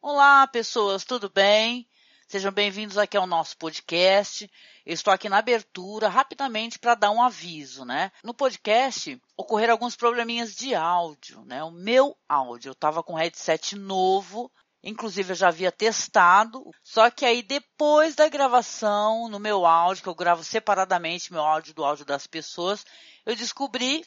Olá, pessoas, tudo bem? Sejam bem-vindos aqui ao nosso podcast. Eu estou aqui na abertura rapidamente para dar um aviso, né? No podcast ocorreram alguns probleminhas de áudio, né? O meu áudio, eu estava com um headset novo, inclusive eu já havia testado, só que aí depois da gravação, no meu áudio, que eu gravo separadamente meu áudio do áudio das pessoas, eu descobri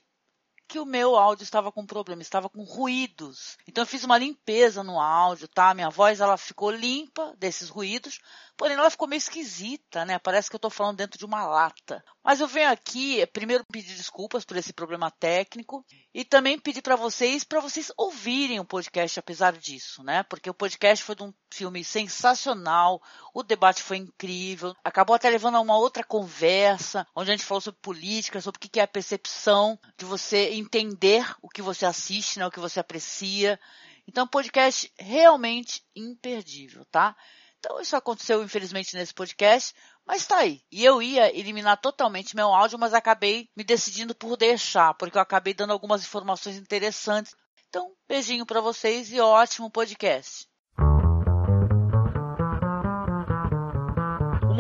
que o meu áudio estava com problema, estava com ruídos. Então eu fiz uma limpeza no áudio, tá? Minha voz ela ficou limpa desses ruídos, porém ela ficou meio esquisita, né? Parece que eu estou falando dentro de uma lata. Mas eu venho aqui eh, primeiro pedir desculpas por esse problema técnico e também pedir para vocês para vocês ouvirem o podcast apesar disso, né? Porque o podcast foi de um filme sensacional, o debate foi incrível, acabou até levando a uma outra conversa, onde a gente falou sobre política, sobre o que é a percepção de você entender o que você assiste, né, o que você aprecia. Então, podcast realmente imperdível, tá? Então, isso aconteceu, infelizmente, nesse podcast, mas tá aí. E eu ia eliminar totalmente meu áudio, mas acabei me decidindo por deixar, porque eu acabei dando algumas informações interessantes. Então, beijinho para vocês e ótimo podcast.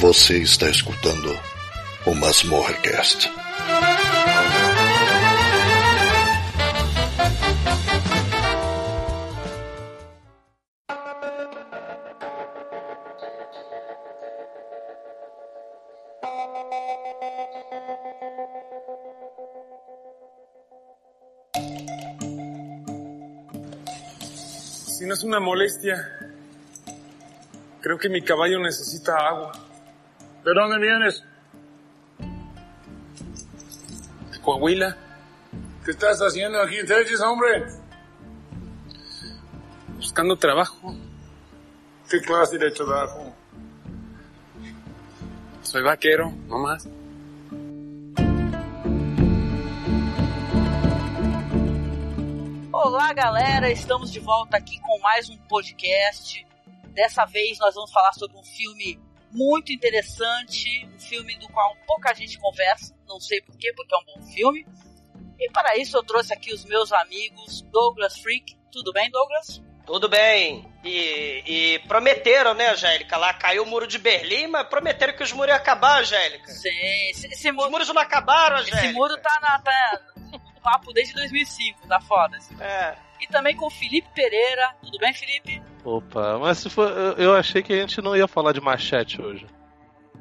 Você está escutando o Masmorrecast. Si no es una molestia, creo que mi caballo necesita agua. ¿De dónde vienes? De Coahuila. ¿Qué estás haciendo aquí en Texas, hombre? Buscando trabajo. ¿Qué clase de trabajo? Soy vaquero, no más. Olá, galera! Estamos de volta aqui com mais um podcast. Dessa vez nós vamos falar sobre um filme muito interessante, um filme do qual pouca gente conversa, não sei porquê, porque é um bom filme. E para isso eu trouxe aqui os meus amigos Douglas Freak. Tudo bem, Douglas? Tudo bem. E, e, prometeram, né, Angélica? Lá caiu o muro de Berlim, mas prometeram que os muros iam acabar, Angélica. Sim, esse, esse muro... Os muros não acabaram, Angélica. Esse muro tá na. Tá no papo desde 2005, tá foda. Assim. É. E também com o Felipe Pereira. Tudo bem, Felipe? Opa, mas se for, eu achei que a gente não ia falar de Machete hoje.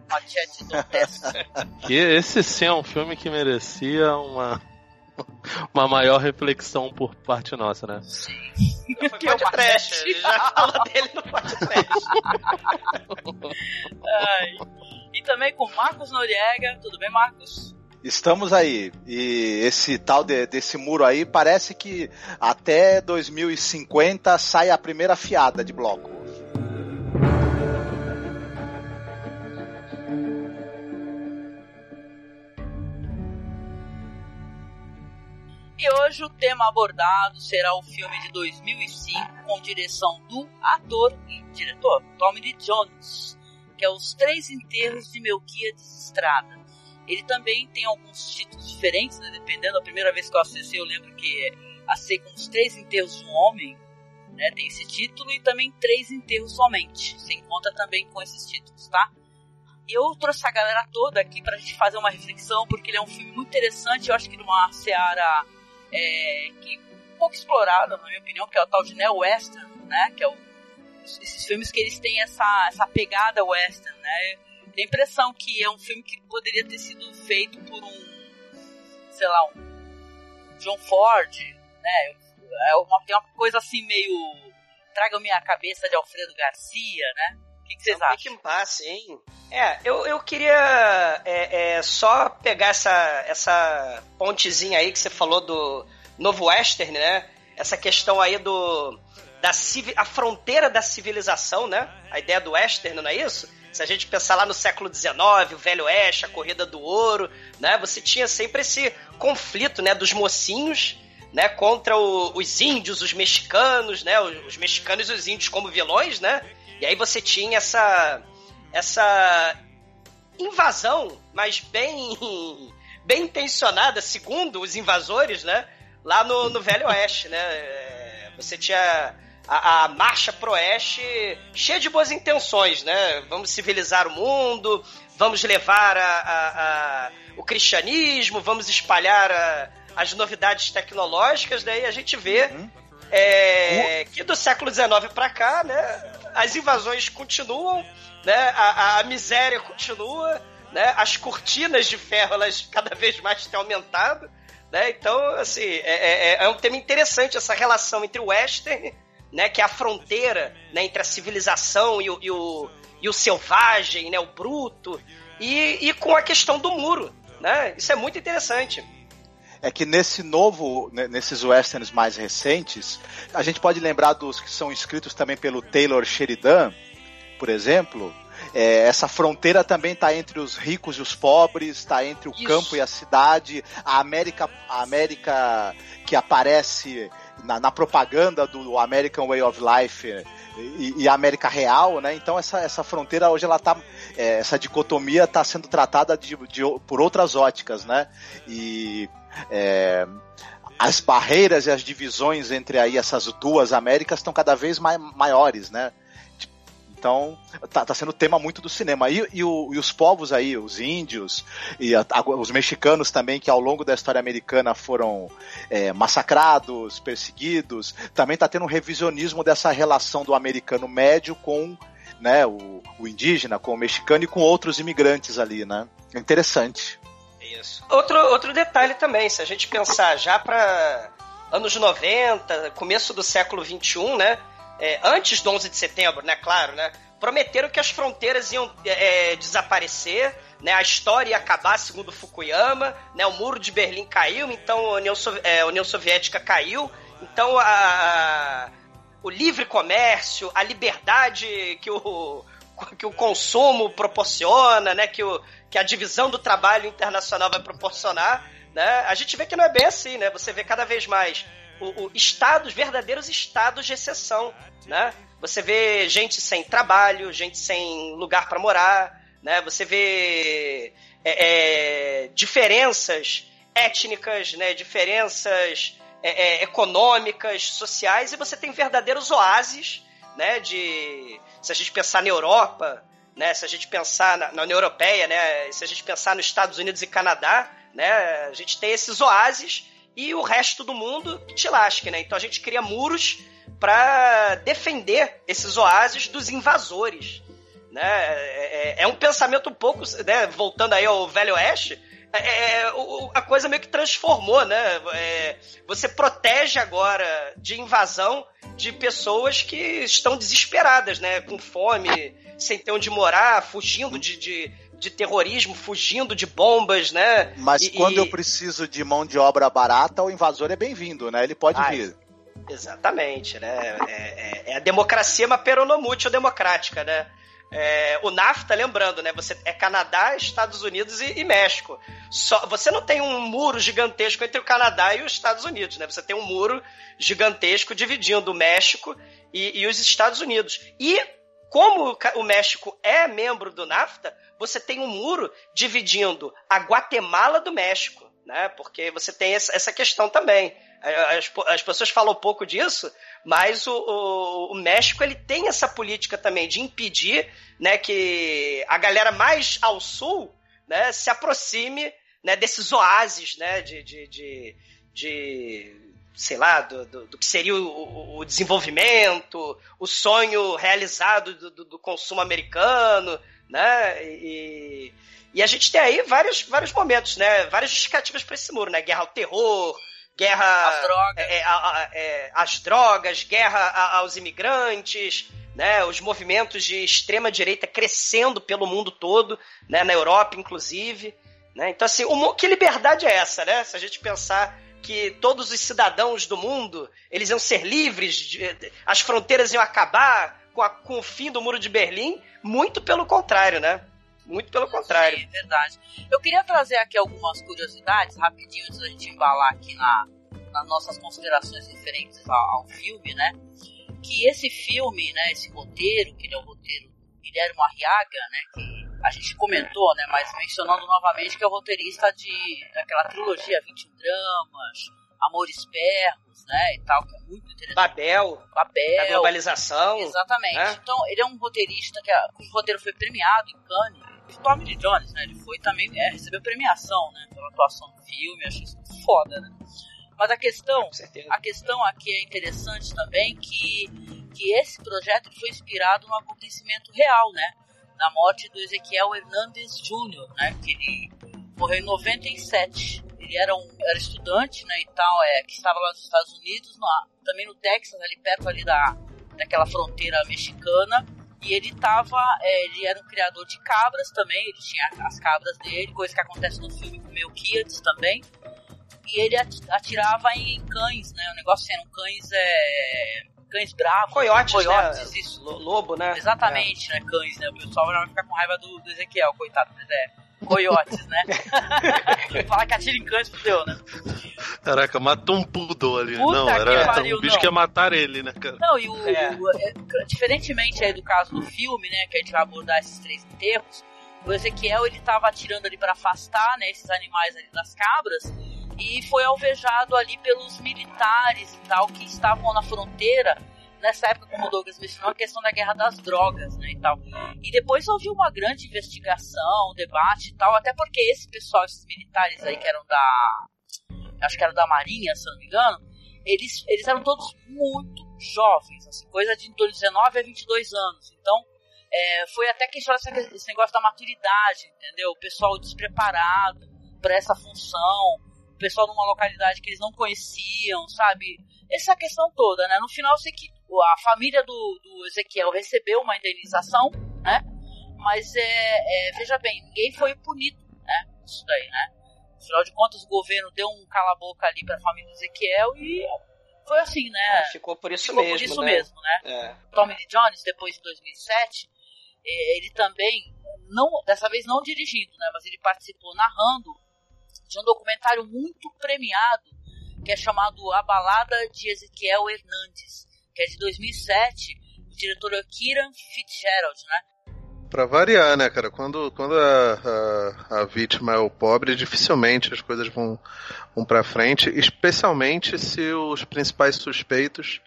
Machete do teste. que esse sim é um filme que merecia uma uma maior reflexão por parte nossa, né? Sim. Foi pode trash, já fala dele no pode trash. E também com Marcos Noriega. Tudo bem, Marcos? Estamos aí. E esse tal de, desse muro aí parece que até 2050 sai a primeira fiada de bloco. E hoje o tema abordado será o filme de 2005 com direção do ator e diretor Tommy Lee Jones, que é Os Três Enterros de Melquiades Estrada ele também tem alguns títulos diferentes, né? dependendo. A primeira vez que eu acessei, eu lembro que acessei com os três enterros de um homem, né? Tem esse título e também três enterros somente. Você encontra também com esses títulos, tá? Eu trouxe a galera toda aqui pra gente fazer uma reflexão, porque ele é um filme muito interessante. Eu acho que numa seara é, que um pouco explorada, na minha opinião, que é o tal de Neo Western, né? Que é o esses filmes que eles têm essa, essa pegada western, né? Tem a impressão que é um filme que poderia ter sido feito por um, sei lá, um John Ford, né? É uma, tem uma coisa assim meio traga minha cabeça de Alfredo Garcia, né? O que, que vocês é um acham? passe, hein? É, eu, eu queria é, é, só pegar essa, essa pontezinha aí que você falou do novo western, né? Essa questão aí do da a fronteira da civilização, né? A ideia do western, não é isso? Se a gente pensar lá no século XIX, o Velho Oeste, a Corrida do Ouro, né? Você tinha sempre esse conflito, né? Dos mocinhos, né? Contra o, os índios, os mexicanos, né? Os, os mexicanos e os índios como vilões, né? E aí você tinha essa essa invasão, mas bem bem intencionada, segundo os invasores, né? Lá no, no Velho Oeste, né? É, você tinha a, a marcha pro oeste cheia de boas intenções, né? Vamos civilizar o mundo, vamos levar a, a, a o cristianismo, vamos espalhar as novidades tecnológicas, daí a gente vê uhum. é, que do século XIX para cá, né? as invasões continuam, né? A, a, miséria continua, né? As cortinas de ferro elas cada vez mais têm aumentado, né? Então, assim, é, é, é um tema interessante essa relação entre o western, né? Que é a fronteira né, entre a civilização e o, e o, e o selvagem, né? O bruto e, e com a questão do muro, né? Isso é muito interessante é que nesse novo, nesses westerns mais recentes, a gente pode lembrar dos que são escritos também pelo Taylor Sheridan, por exemplo. É, essa fronteira também está entre os ricos e os pobres, está entre o Isso. campo e a cidade, a América, a América que aparece na, na propaganda do American Way of Life e, e, a América real, né? Então essa, essa fronteira hoje ela tá, é, essa dicotomia está sendo tratada de, de, por outras óticas, né? E é, as barreiras e as divisões entre aí essas duas Américas estão cada vez mai, maiores, né? Então, tá, tá sendo tema muito do cinema. E, e, o, e os povos aí, os índios e a, a, os mexicanos também, que ao longo da história americana foram é, massacrados, perseguidos, também tá tendo um revisionismo dessa relação do americano médio com né, o, o indígena, com o mexicano e com outros imigrantes ali, né? É interessante. Isso. Outro, outro detalhe também, se a gente pensar já para anos 90, começo do século 21, né? É, antes do 11 de setembro, né? Claro, né? Prometeram que as fronteiras iam é, desaparecer, né? A história ia acabar, segundo Fukuyama, né? O muro de Berlim caiu, então a União, é, a União Soviética caiu, então a, a, o livre comércio, a liberdade que o, que o consumo proporciona, né? Que o, que a divisão do trabalho internacional vai proporcionar, né? A gente vê que não é bem assim, né? Você vê cada vez mais o, o estados, verdadeiros estados de exceção, né? Você vê gente sem trabalho, gente sem lugar para morar, né? Você vê é, é, diferenças étnicas, né? Diferenças é, é econômicas, sociais, e você tem verdadeiros oásis, né? De se a gente pensar na Europa, né? Se a gente pensar na, na União Europeia, né? Se a gente pensar nos Estados Unidos e Canadá, né? A gente tem esses oásis e o resto do mundo que te lasque, né? Então a gente cria muros para defender esses oásis dos invasores, né? É, é, é, um pensamento um pouco, né? Voltando aí ao Velho Oeste, é, é, é a coisa meio que transformou, né? É, você protege agora de invasão de pessoas que estão desesperadas, né? Com fome, sem ter onde morar, fugindo de, de, de terrorismo, fugindo de bombas, né? Mas e, quando e... eu preciso de mão de obra barata, o invasor é bem-vindo, né? Ele pode vir. Exatamente, né? É, é, é a democracia, mas peronomútil democrática, né? É, o NAFTA, lembrando, né? Você é Canadá, Estados Unidos e, e, México. Só, você não tem um muro gigantesco entre o Canadá e os Estados Unidos, né? Você tem um muro gigantesco dividindo o México e, e os Estados Unidos. E como o México é membro do NAFTA, você tem um muro dividindo a Guatemala do México, né? Porque você tem essa questão também. As, as pessoas falam pouco disso, mas o, o, o, México ele tem essa política também de impedir né, que a galera mais ao sul né, se aproxime né, desses oásis né, de, de, de, de sei lá, do, do, do que seria o, o, desenvolvimento, o sonho realizado do, do, do consumo americano, né? E, e a gente tem aí vários, vários momentos, né? Várias justificativas para esse muro, né? Guerra ao terror, guerra às drogas, é, é, é, drogas guerra aos imigrantes, né? Os movimentos de extrema direita crescendo pelo mundo todo, né? Na Europa, inclusive. Né? Então, assim, o, que liberdade é essa, né? Se a gente pensar que todos os cidadãos do mundo eles iam ser livres, as fronteiras iam acabar com, a, com, o fim do muro de Berlim, muito pelo contrário, né? Muito pelo contrário. Sim, é verdade. Eu queria trazer aqui algumas curiosidades, rapidinho, antes da gente embalar aqui na, nas nossas considerações referentes ao, ao, filme, né? Que esse filme, né, esse roteiro, que ele é o roteiro do Guilherme Arriaga, né, que a gente comentou, né, mas mencionando novamente que é o roteirista de daquela trilogia 21 dramas, Amores Perros, né, e tal, que é muito interessante. Babel. Babel. A globalização. Exatamente. Né? Então, ele é um roteirista que a, o roteiro foi premiado em Cannes. O Tommy Lee Jones, né, ele foi também, é, recebeu premiação, né, pela atuação no filme, achei isso foda, né. Mas a questão, a questão aqui é interessante também que, que esse projeto foi inspirado num acontecimento real, né? na morte do Ezequiel Hernandes Jr., né, que ele morreu em 97. Ele era um era estudante, né, e tal, é, que estava lá nos Estados Unidos, também no Texas, ali perto ali da, daquela fronteira mexicana. E ele tava, é, ele era um criador de cabras também, ele tinha as cabras dele, coisa que acontece no filme com o Melquiades também. E ele atirava em cães, né? O negócio eram cães é, cães bravos. Coiotes, coiotes né? Isso. Lobo, né? Exatamente, é. né? Cães, né? O pessoal vai ficar com raiva do, do Ezequiel, coitado, mas é. Coiotes, né? Falar que atira em cães, fudeu, né? Caraca, matou um poodle ali. Puta não, era pariu, um bicho não. que ia matar ele, né, cara? Não, e o, é. o é, diferentemente aí do caso do filme, né, que a gente vai abordar esses três enterros, o Ezequiel ele tava atirando ali para afastar, né, esses animais ali das cabras, e foi alvejado ali pelos militares e tal que estavam na fronteira nessa época, como o Douglas mencionou, a questão da guerra das drogas, né, e tal. E depois houve uma grande investigação, debate e tal, até porque esse pessoal, esses militares aí que eram da, acho que era da Marinha, se não me engano, eles, eles eram todos muito jovens, assim, coisa de 19 a 22 anos. Então, é, foi até questionar esse negócio da maturidade, entendeu? O pessoal despreparado para essa função, o pessoal numa localidade que eles não conheciam, sabe? Essa questão toda, né? No final, eu sei que a família do, do Ezequiel recebeu uma indenização, né? Mas, é, é, veja bem, ninguém foi punido, né? Isso daí, né? Afinal de contas, o governo deu um cala-boca ali pra família do Ezequiel e foi assim, né? Ficou por isso Ficou mesmo, por isso né? mesmo, né? É. Tommy Lee Jones, depois de 2007, é, ele também, não, dessa vez não dirigindo, né? Mas ele participou narrando de um documentário muito premiado que é chamado A Balada de Ezequiel Hernandes, que é de 2007, o diretor é Kieran Fitzgerald, né? Pra variar, né, cara? Quando, quando a, a, a vítima é o pobre, dificilmente as coisas vão, vão pra frente, especialmente se os principais suspeitos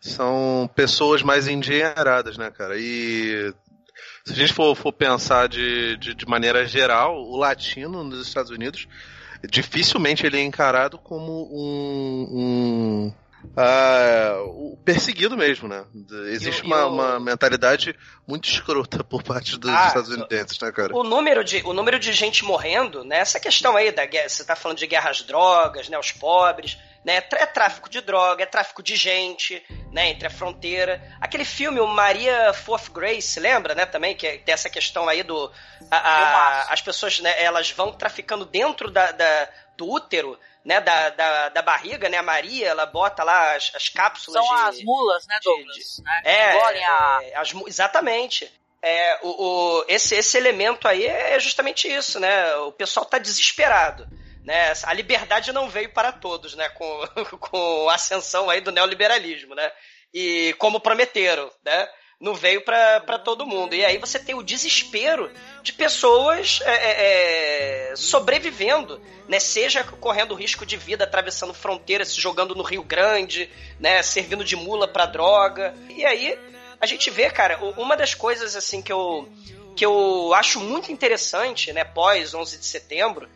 são pessoas mais endinheiradas, né, cara? E se a gente for, for pensar de, de, de maneira geral, o latino nos Estados Unidos dificilmente ele é encarado como um, um uh, perseguido mesmo, né? Existe uma, uma, mentalidade muito escrota por parte dos ah, estadunidenses, né, cara? O número, de, o número de gente morrendo, né? Essa questão aí da guerra, você tá falando de guerras drogas, né? Os pobres, né? É tráfico de droga, é tráfico de gente, né? Entre a fronteira. Aquele filme, o Maria Fourth Grace, lembra, né? Também, que tem essa questão aí do... A, a, as pessoas, né? Elas vão traficando dentro da, da do útero, né, da, da, da, barriga, né, a Maria, ela bota lá as, as cápsulas São de, as mulas, né, Douglas? De, né, é, a... é as, exatamente. É, o, o, esse, esse elemento aí é justamente isso, né, o pessoal tá desesperado. Né? A liberdade não veio para todos, né? Com, com a ascensão aí do neoliberalismo, né? E como prometeram, né? Não veio para todo mundo. E aí você tem o desespero de pessoas é, é, é, sobrevivendo, né? Seja correndo risco de vida, atravessando fronteiras, se jogando no Rio Grande, né? Servindo de mula para droga. E aí a gente vê, cara, uma das coisas assim que eu que eu acho muito interessante, né? Pós 11 de setembro,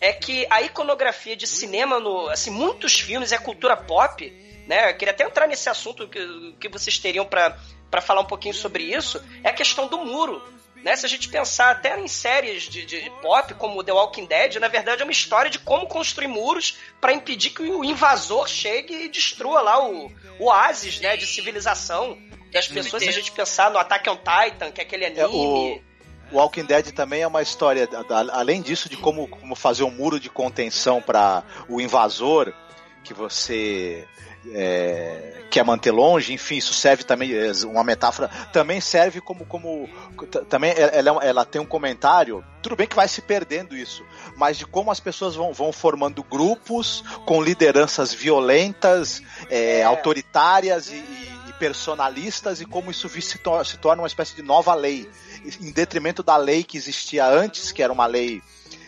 é que a iconografia de cinema no, assim, muitos filmes é cultura pop, né? Eu queria até entrar nesse assunto que, que vocês teriam para falar um pouquinho sobre isso, é a questão do muro. Né? Se a gente pensar até em séries de, de pop, como The Walking Dead, na verdade é uma história de como construir muros para impedir que o invasor chegue e destrua lá o, o oásis né, de civilização das pessoas. Se a gente pensar no Attack on Titan, que é aquele anime. É, o... Walking Dead também é uma história, além disso, de como, como fazer um muro de contenção para o invasor, que você é, quer manter longe, enfim, isso serve também, é, uma metáfora, também serve como, como também ela, ela tem um comentário, tudo bem que vai se perdendo isso, mas de como as pessoas vão, vão formando grupos com lideranças violentas, é, é. autoritárias e, e, personalistas e como isso se torna uma espécie de nova lei, em detrimento da lei que existia antes, que era uma lei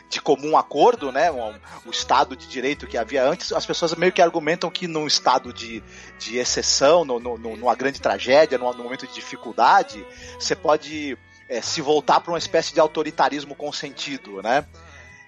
de comum acordo, né? O, o, Estado de Direito que havia antes, as pessoas meio que argumentam que num estado de, de exceção, no, no, numa grande tragédia, num, num momento de dificuldade, você pode é, se voltar para uma espécie de autoritarismo consentido, né?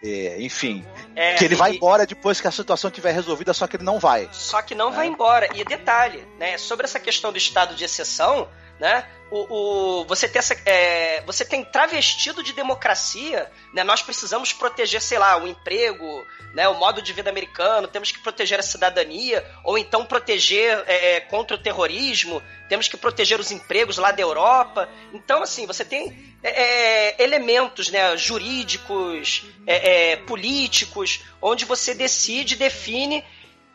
É, enfim, é, que ele vai embora depois que a situação estiver resolvida, só que ele não vai. Só que não vai embora. E detalhe, né? Sobre essa questão do estado de exceção, né? O, o, você, tem essa, é, você tem travestido de democracia, né? Nós precisamos proteger, sei lá, o emprego, né? o modo de vida americano, temos que proteger a cidadania, ou então proteger é, é contra o terrorismo, temos que proteger os empregos lá da Europa. Então, assim, você tem é, é elementos né, jurídicos, é, políticos, onde você decide, define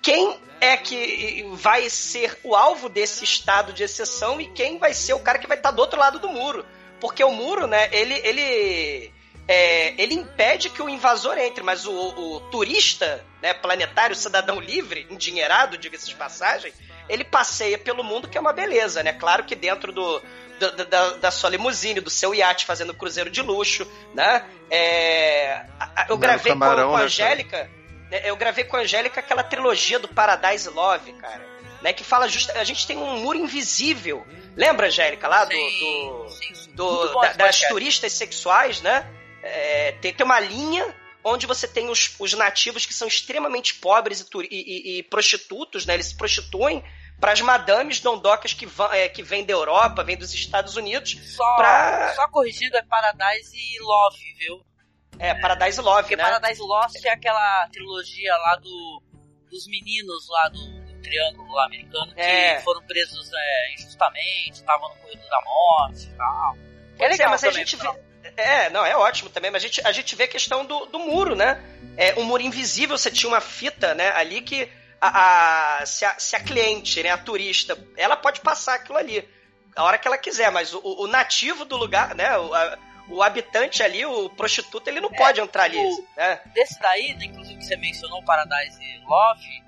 quem é que vai ser o alvo desse estado de exceção e quem vai ser o cara que vai estar do outro lado do muro. Porque o muro, né, ele, ele, é, ele impede que o invasor entre, mas o, o turista, né, planetário, cidadão livre, endinheirado, diga-se de passagem, ele passeia pelo mundo, que é uma beleza, né? Claro que dentro do, do da, da, sua limusine, do seu iate, fazendo cruzeiro de luxo, né? É, eu gravei camarão, com a né, Angélica... Né, eu gravei com a Angélica aquela trilogia do Paradise Love, cara. Né, que fala justa, a gente tem um muro invisível. Lembra, Angélica, lá do, do, do da, das turistas sexuais, né? É, tem, tem uma linha onde você tem os, os nativos que são extremamente pobres e, e, e prostitutos, né? Eles se prostituem para as madames dondocas que, vão, é, que vêm da Europa, vêm dos Estados Unidos. Só, pra... só corrigindo, é Paradise Love, viu? É, Paradise Love, Porque né? Paradise Lost é aquela trilogia lá do, dos meninos lá do, do Triângulo lá americano que é. foram presos é, injustamente, estavam no corredor da morte e tal. É legal, mas a gente vê... É, não, é ótimo também, mas a gente, a gente vê a questão do, do muro, né? É, um muro invisível, você tinha uma fita, né, ali que a, a, se, a, se a cliente, né, a turista, ela pode passar aquilo ali a hora que ela quiser, mas o, o nativo do lugar, né, a, o habitante ali, o prostituto, ele não é, pode entrar ali. O, né? Desse daí, né, inclusive que você mencionou, Paradise Love,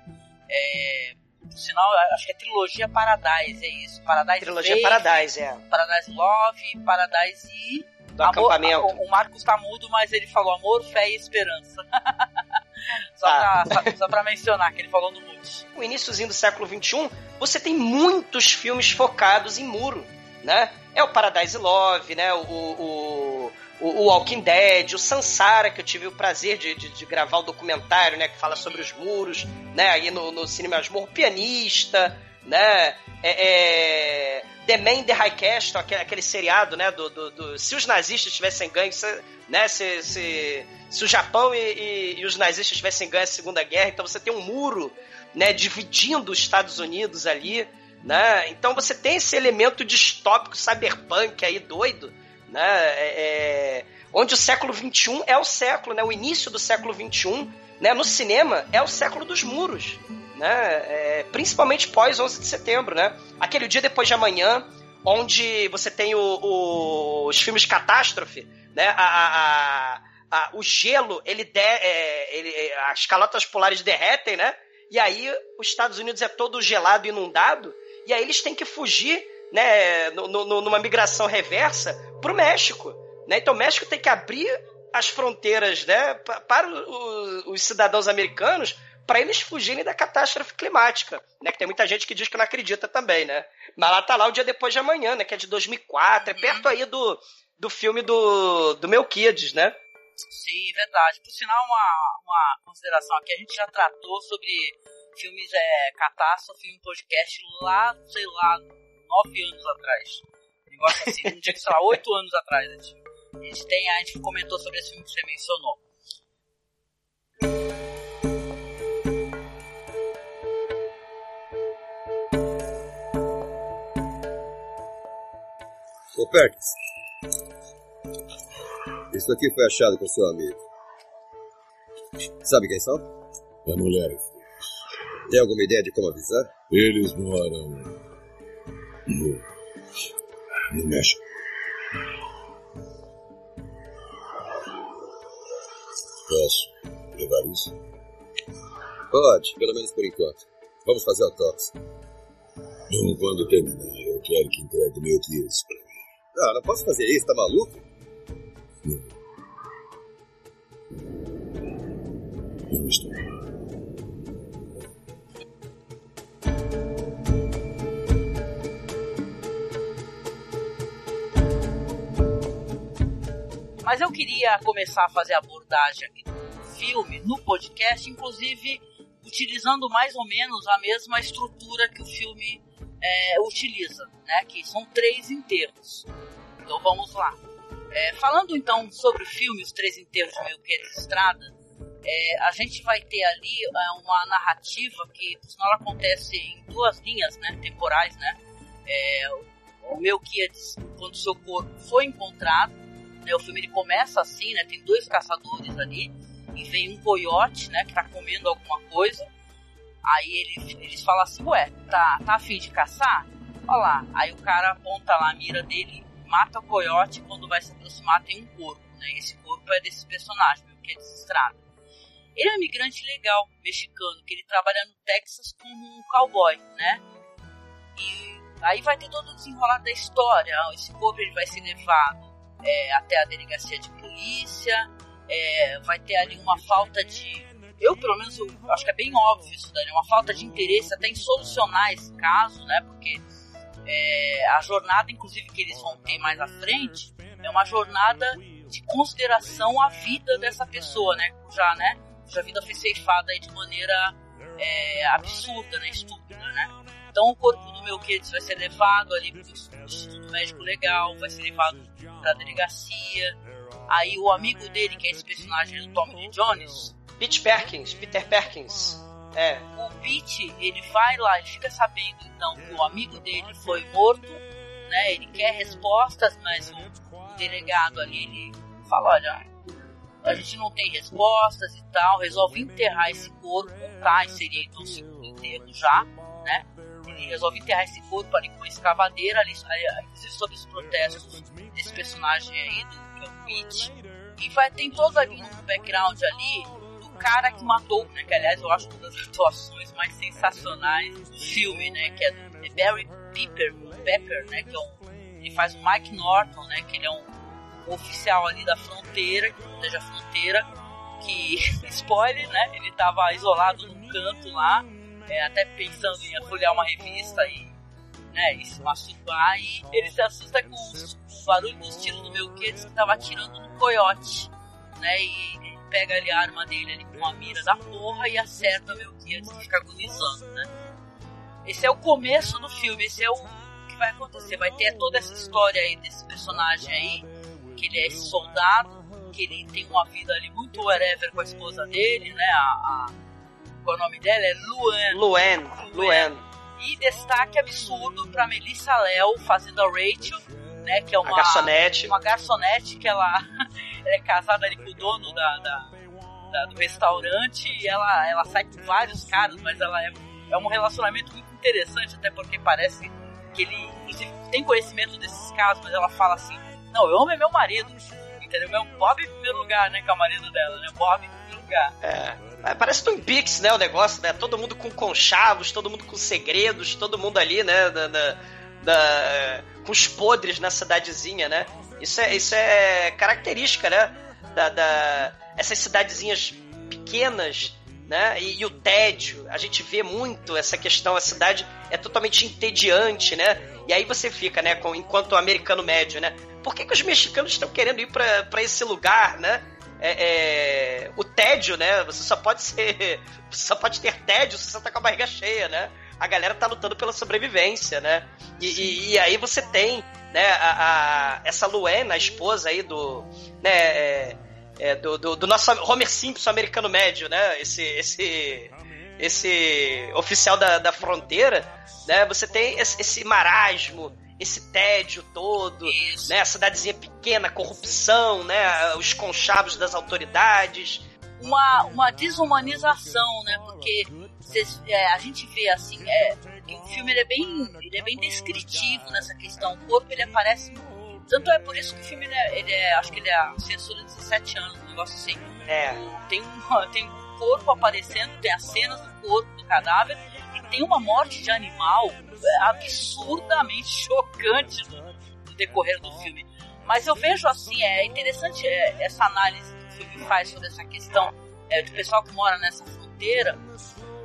é, por sinal, acho que é trilogia Paradise, é isso. Paradise Trilogia Paradise, é. Paradise Love, Paradise e... Do amor, acampamento. O, o Marcos tá mudo, mas ele falou amor, fé e esperança. só, tá. pra, só, só pra mencionar, que ele falou no Multi. O iníciozinho do século XXI, você tem muitos filmes focados em muro, né? É o Paradise Love, né? O, o, o, Walking Dead, o Sansara, que eu tive o prazer de, de, de, gravar o documentário, né? Que fala sobre os muros, né? Aí no, no Cinema Masmorra, o Pianista, né? É, é, The Man the High Castle, aquele, aquele seriado, né? Do, do, do, se os nazistas tivessem ganho, se, né? Se, se, se o Japão e, e, e os nazistas tivessem ganho a Segunda Guerra, então você tem um muro, né? Dividindo os Estados Unidos ali né? Então você tem esse elemento distópico cyberpunk aí doido, né? É, é onde o século XXI é o século, né? O início do século XXI, né? No cinema é o século dos muros, né? É, principalmente pós 11 de setembro, né? Aquele dia depois de amanhã, onde você tem o, o, os filmes catástrofe, né? A, a, a, o gelo, ele, de, é, ele as calotas polares derretem, né? E aí os Estados Unidos é todo gelado, inundado e aí eles têm que fugir, né, no, no, numa migração reversa, para o México. Né? Então o México tem que abrir as fronteiras né, para os cidadãos americanos para eles fugirem da catástrofe climática, né? Que tem muita gente que diz que não acredita também, né? Mas lá tá lá o dia depois de amanhã, né? Que é de 2004, é perto aí do, do filme do, do Melquiades, né? Sim, verdade. Por sinal, uma, uma consideração aqui, a gente já tratou sobre filmes é, catástrofe em um podcast lá, sei lá, nove anos atrás. Um negócio assim, um dia que, sei lá, oito anos atrás. A gente, a gente, tem, a gente comentou sobre esse filme que você mencionou. Ô Perkins, isso aqui foi achado com seu amigo. Sabe quem são? É mulher. Tem alguma ideia de como avisar? Eles moram no, no México. Posso levar isso? Pode, pelo menos por enquanto. Vamos fazer autópsia. Bom, quando terminar, eu quero que entregue meu Kiss pra mim. Não, não posso fazer isso, tá maluco? Não. Não estou. Mas eu queria começar a fazer a abordagem aqui do filme no podcast, inclusive utilizando mais ou menos a mesma estrutura que o filme é, utiliza, né? Que são três enterros. Então vamos lá. É, falando então sobre o filme Os Três Enterros de Melquiades Estrada, é, a gente vai ter ali é, uma narrativa que, por sinal, acontece em duas linhas né, temporais, né? É, o Melquiades, quando seu corpo foi encontrado, né, o filme ele começa assim, né? Tem dois caçadores ali e vem um coiote, né? Que tá comendo alguma coisa. Aí eles, eles falam assim, ué, tá, tá afim de caçar? Olha lá. Aí o cara aponta lá a mira dele, mata o coiote quando vai se aproximar tem um corpo, né? Esse corpo é desse personagem, que é desestrado. Ele é um imigrante legal, mexicano, que ele trabalha no Texas como um cowboy, né? E aí vai ter todo o desenrolar da história. Esse corpo ele vai ser levado é, até a delegacia de polícia, é, vai ter ali uma falta de. Eu, pelo menos, eu acho que é bem óbvio isso daí, uma falta de interesse até em solucionar esse caso, né? Porque é, a jornada, inclusive, que eles vão ter mais à frente, é uma jornada de consideração à vida dessa pessoa, né? Já, né? Já a vida foi ceifada aí de maneira é, absurda, né? Estúpida, né? Então o corpo do Melquiades vai ser levado ali para o Instituto Médico Legal, vai ser levado para a delegacia. Aí o amigo dele, que é esse personagem do Tommy Jones, Pete Perkins, Peter Perkins. É. o Pete, ele vai lá, ele fica sabendo então que o amigo dele foi morto, né? Ele quer respostas, mas o, o delegado ali ele fala, olha, a gente não tem respostas e tal, resolve enterrar esse corpo, tá? E seria então o segundo enterro já, né? Ele resolve enterrar esse corpo ali com uma escavadeira, ali, inclusive sob os protestos desse personagem aí, do que é o Pete. E vai, tem todo ali um background ali do cara que matou, né? Que aliás eu acho uma das atuações mais sensacionais do filme, né? Que é é Barry Pepper, Pepper, né? Que é um, ele faz o Mike Norton, né? Que ele é um, um oficial ali da fronteira, que protege a fronteira, que, spoiler, né? Ele tava isolado num canto lá, é, até pensando em folhear uma revista e, né, e se masturbar, e ele se assusta com os- com o barulho dos tiros do Melquiades que tava atirando no coiote, né? E ele pega ali a arma dele ali com a mira da porra e acerta o Melquiades que fica agonizando, né? Esse é o começo do filme, esse é o que vai acontecer. Vai ter toda essa história aí desse personagem aí, que ele é esse soldado, que ele tem uma vida ali muito whatever com a esposa dele, né? A, a- o nome dela? É Luan. Luan, Luan. E destaque absurdo pra Melissa Léo fazendo a Rachel, né? Que é uma A garçonete. uma garçonete que ela, ela é casada ali com o dono da, da- da- do restaurante e ela, ela sai com vários caras, mas ela é, é um relacionamento muito interessante, até porque parece que ele, inclusive, tem conhecimento desses casos, mas ela fala assim, não, eu amo é meu marido, entendeu? Meu Bob em primeiro lugar, né? Que é o marido dela, né? Bob em primeiro lugar. É. É, Parece Twin Peaks, né? O negócio, né? Todo mundo com conchavos, todo mundo com segredos, todo mundo ali, né? Da, da- com os podres na cidadezinha, né? Isso é, isso é característica, né? Da, da- essas cidadezinhas pequenas, né? E, e o tédio, a gente vê muito essa questão, a cidade é totalmente entediante, né? E aí você fica, né? Com, enquanto americano médio, né? Por que, que os mexicanos estão querendo ir pra esse lugar, né? É, é, o tédio, né? Você só pode ser. Você só pode ter tédio se você tá com a barriga cheia, né? A galera tá lutando pela sobrevivência, né? E, e, e aí você tem, né, a, a, essa Luana, a esposa aí do. Né, é, é, do, do, do, nosso Homer Simpson americano médio, né? Esse. esse esse oficial da, da fronteira, né? Você tem esse, esse marasmo, esse tédio todo, Isso. né? A cidadezinha pequena, corrupção, né? Os conchavos das autoridades. Uma, uma desumanização, né? Porque cês, é, a gente vê assim, é, que o filme ele é bem, ele é bem descritivo nessa questão. O corpo ele aparece tanto é por isso que o filme ele é, ele é acho que ele é censura de 17 anos, um negócio assim. É. Tem um, tem um corpo aparecendo, tem as cenas do corpo do cadáver tem uma morte de animal absurdamente chocante no, no decorrer do filme. Mas eu vejo assim, é interessante é, essa análise que o filme faz sobre essa questão é, do pessoal que mora nessa fronteira,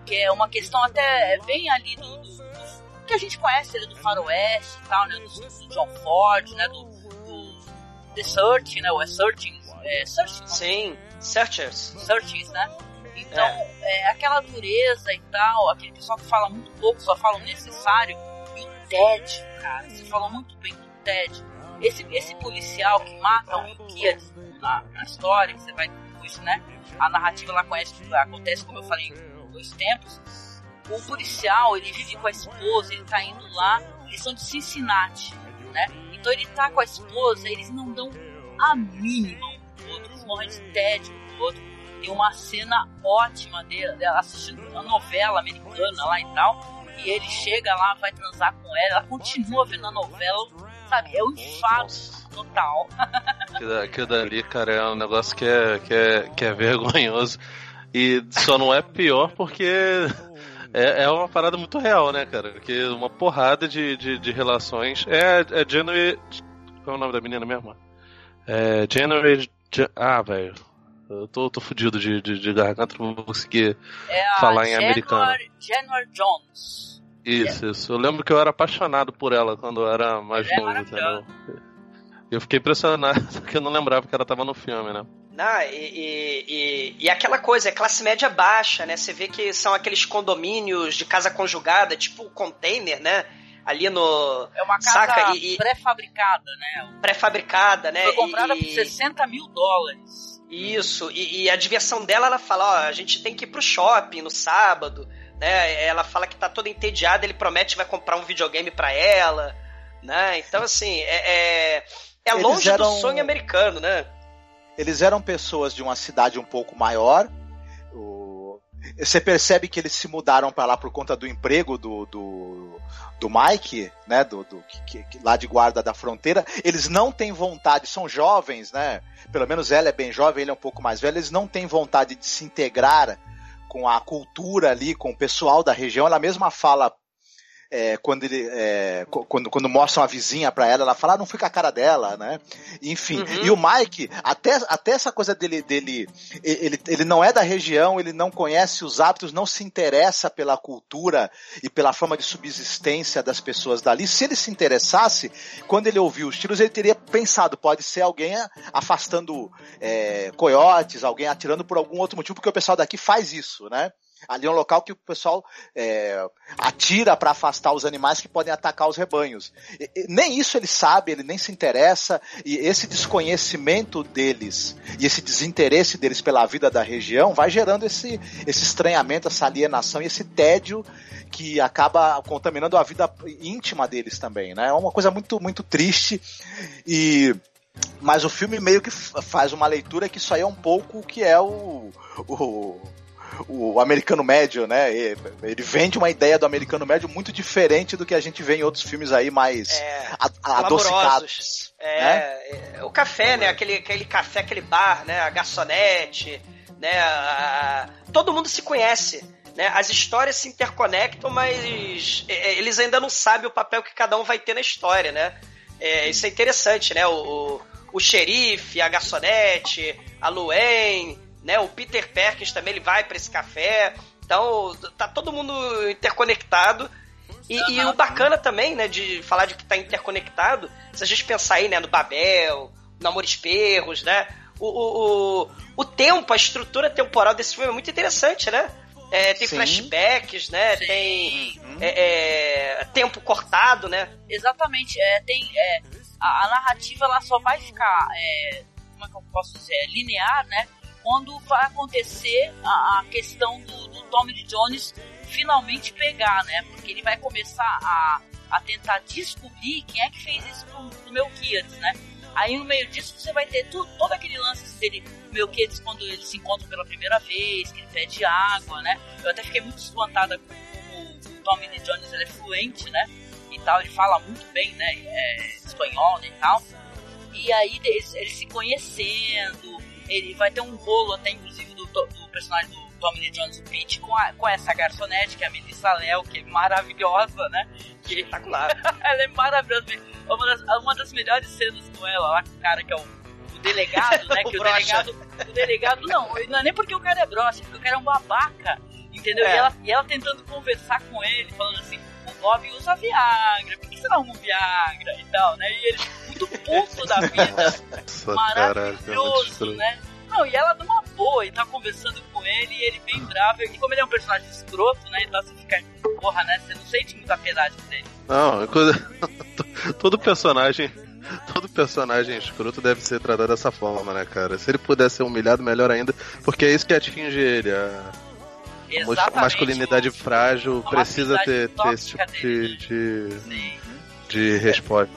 que é uma questão até bem ali do, do, do que a gente conhece ali do faroeste e tal, né, do, do John Ford, né, do, do The Searching, né, o Searching, é, Searching. Sim, Searchers. Searchings, né? Então, é. é. aquela dureza e tal, aquele pessoal que fala muito pouco, só fala o necessário, e o Ted, cara, você falou muito bem do Ted. Esse, esse policial que mata o Miquias na, na história, que você vai depois, né? A narrativa lá conhece, acontece, como eu falei, em dois tempos. O policial, ele vive com a esposa, ele tá indo lá, eles são de Cincinnati, né? Então ele tá com a esposa, eles não dão a mínima um do outro, morrem de tédio um do outro tem uma cena ótima dela assistindo uma novela americana lá e tal. E ele chega lá, vai transar com ela, ela continua vendo a novela, sabe? É um enfado total. Aquilo dali, cara, é um negócio que é, que é, que é vergonhoso. E só não é pior porque é, é uma parada muito real, né, cara? Porque uma porrada de, de, de relações. É, é January. Qual é o nome da menina mesmo? É January. Ah, velho. Eu tô, tô fudido de, de, de garganta, não vou conseguir é falar em January, americano. January Jones. Isso, isso. Eu lembro que eu era apaixonado por ela quando eu era mais é novo, entendeu? Eu fiquei impressionado porque eu não lembrava que ela tava no filme, né? Não, e, e, e, e, aquela coisa, é classe média baixa, né? Você vê que são aqueles condomínios de casa conjugada, tipo container, né? Ali no. É uma casa pré-fabricada, né? Pré-fabricada, né? Foi comprada por 60 mil dólares. Isso, e, e, a diversão dela, ela fala, ó, a gente tem que ir pro shopping no sábado, né? Ela fala que tá toda entediada, ele promete que vai comprar um videogame para ela, né? Então, assim, é, é, é longe eram, do sonho americano, né? Eles eram pessoas de uma cidade um pouco maior, você percebe que eles se mudaram para lá por conta do emprego do, do, do Mike, né? Do, do que, que, lá de guarda da fronteira. Eles não têm vontade, são jovens, né? Pelo menos ela é bem jovem, ele é um pouco mais velho. Eles não têm vontade de se integrar com a cultura ali, com o pessoal da região. Ela mesma fala é, quando ele é, quando, quando mostram a vizinha para ela, ela fala, ah, não fica a cara dela, né? Enfim. Uhum. E o Mike, até, até essa coisa dele, dele ele, ele não é da região, ele não conhece os hábitos, não se interessa pela cultura e pela forma de subsistência das pessoas dali. Se ele se interessasse, quando ele ouviu os tiros, ele teria pensado, pode ser alguém afastando é, coiotes, alguém atirando por algum outro motivo, porque o pessoal daqui faz isso, né? Ali é um local que o pessoal é, atira para afastar os animais que podem atacar os rebanhos. E, e, nem isso ele sabe, ele nem se interessa, e esse desconhecimento deles e esse desinteresse deles pela vida da região vai gerando esse, esse estranhamento, essa alienação e esse tédio que acaba contaminando a vida íntima deles também. Né? É uma coisa muito, muito triste e mas o filme meio que faz uma leitura que isso aí é um pouco o que é o, o o americano médio, né? Ele vende uma ideia do americano médio muito diferente do que a gente vê em outros filmes aí mais é, adocicados. É, né? é, o café, né? Aquele, aquele café, aquele bar, né? A garçonete, né? A, todo mundo se conhece. Né? As histórias se interconectam, mas é, é, eles ainda não sabem o papel que cada um vai ter na história, né? É, isso é interessante, né? O, o, o xerife, a garçonete, a Luane, né? O Peter Perkins também ele vai para esse café. Então, tá todo mundo interconectado. E, uhum. e, o bacana também, né, de falar de que tá interconectado, se a gente pensar aí, né, no Babel, no Amor Perros, né? o, o, o, o tempo, a estrutura temporal desse filme é muito interessante, né? É, tem Sim. flashbacks, né? Sim. Tem Uhum. é, é, tempo cortado, né? Exatamente, é, tem, é, a, a narrativa ela só vai ficar, é, como é que eu posso dizer, linear, né? Quando vai acontecer a, a questão do, do Tommy Jones finalmente pegar, né? Porque ele vai começar a, a tentar descobrir quem é que fez isso pro, pro Melquiades, né? Aí no meio disso você vai ter tudo, todo aquele lance dele, Melquiades quando eles se encontram pela primeira vez, que ele pede água, né? Eu até fiquei muito espantada com o Tommy Lee Jones ele é fluente, né? E tal, ele fala muito bem, né? É, espanhol, né? E tal. E aí eles, eles se conhecendo, ele vai ter um rolo até inclusive do, do personagem do Tommy Lee Jones, o Pete, com, a- com essa garçonete, que é a Melissa Léo, que é maravilhosa, né? Que, Espetacular. ela é maravilhosa. Uma das, uma das melhores cenas com ela lá, com o cara que é o, o delegado, né? O que o broxa. delegado. O delegado, não, não é nem porque o cara é broxa, porque o cara é um babaca. Entendeu? É. E, ela, e ela tentando conversar com ele, falando assim, o Bob usa Viagra, por que você não arruma um Viagra e tal, né? E ele muito puto da vida, Nossa, caralho, é maravilhoso, né? Não, e ela numa boa, e tá conversando com ele, e ele bem bravo, e como ele é um personagem escroto, né? Então você fica, porra, né? Você não sente muita piedade por ele. Não, é todo personagem. Todo personagem escroto deve ser tratado dessa forma, né, cara? Se ele puder ser humilhado, melhor ainda, porque é isso que atinge ele. A Exatamente. masculinidade frágil a precisa ter, masculinidade ter esse tipo dele, de, de, de resposta.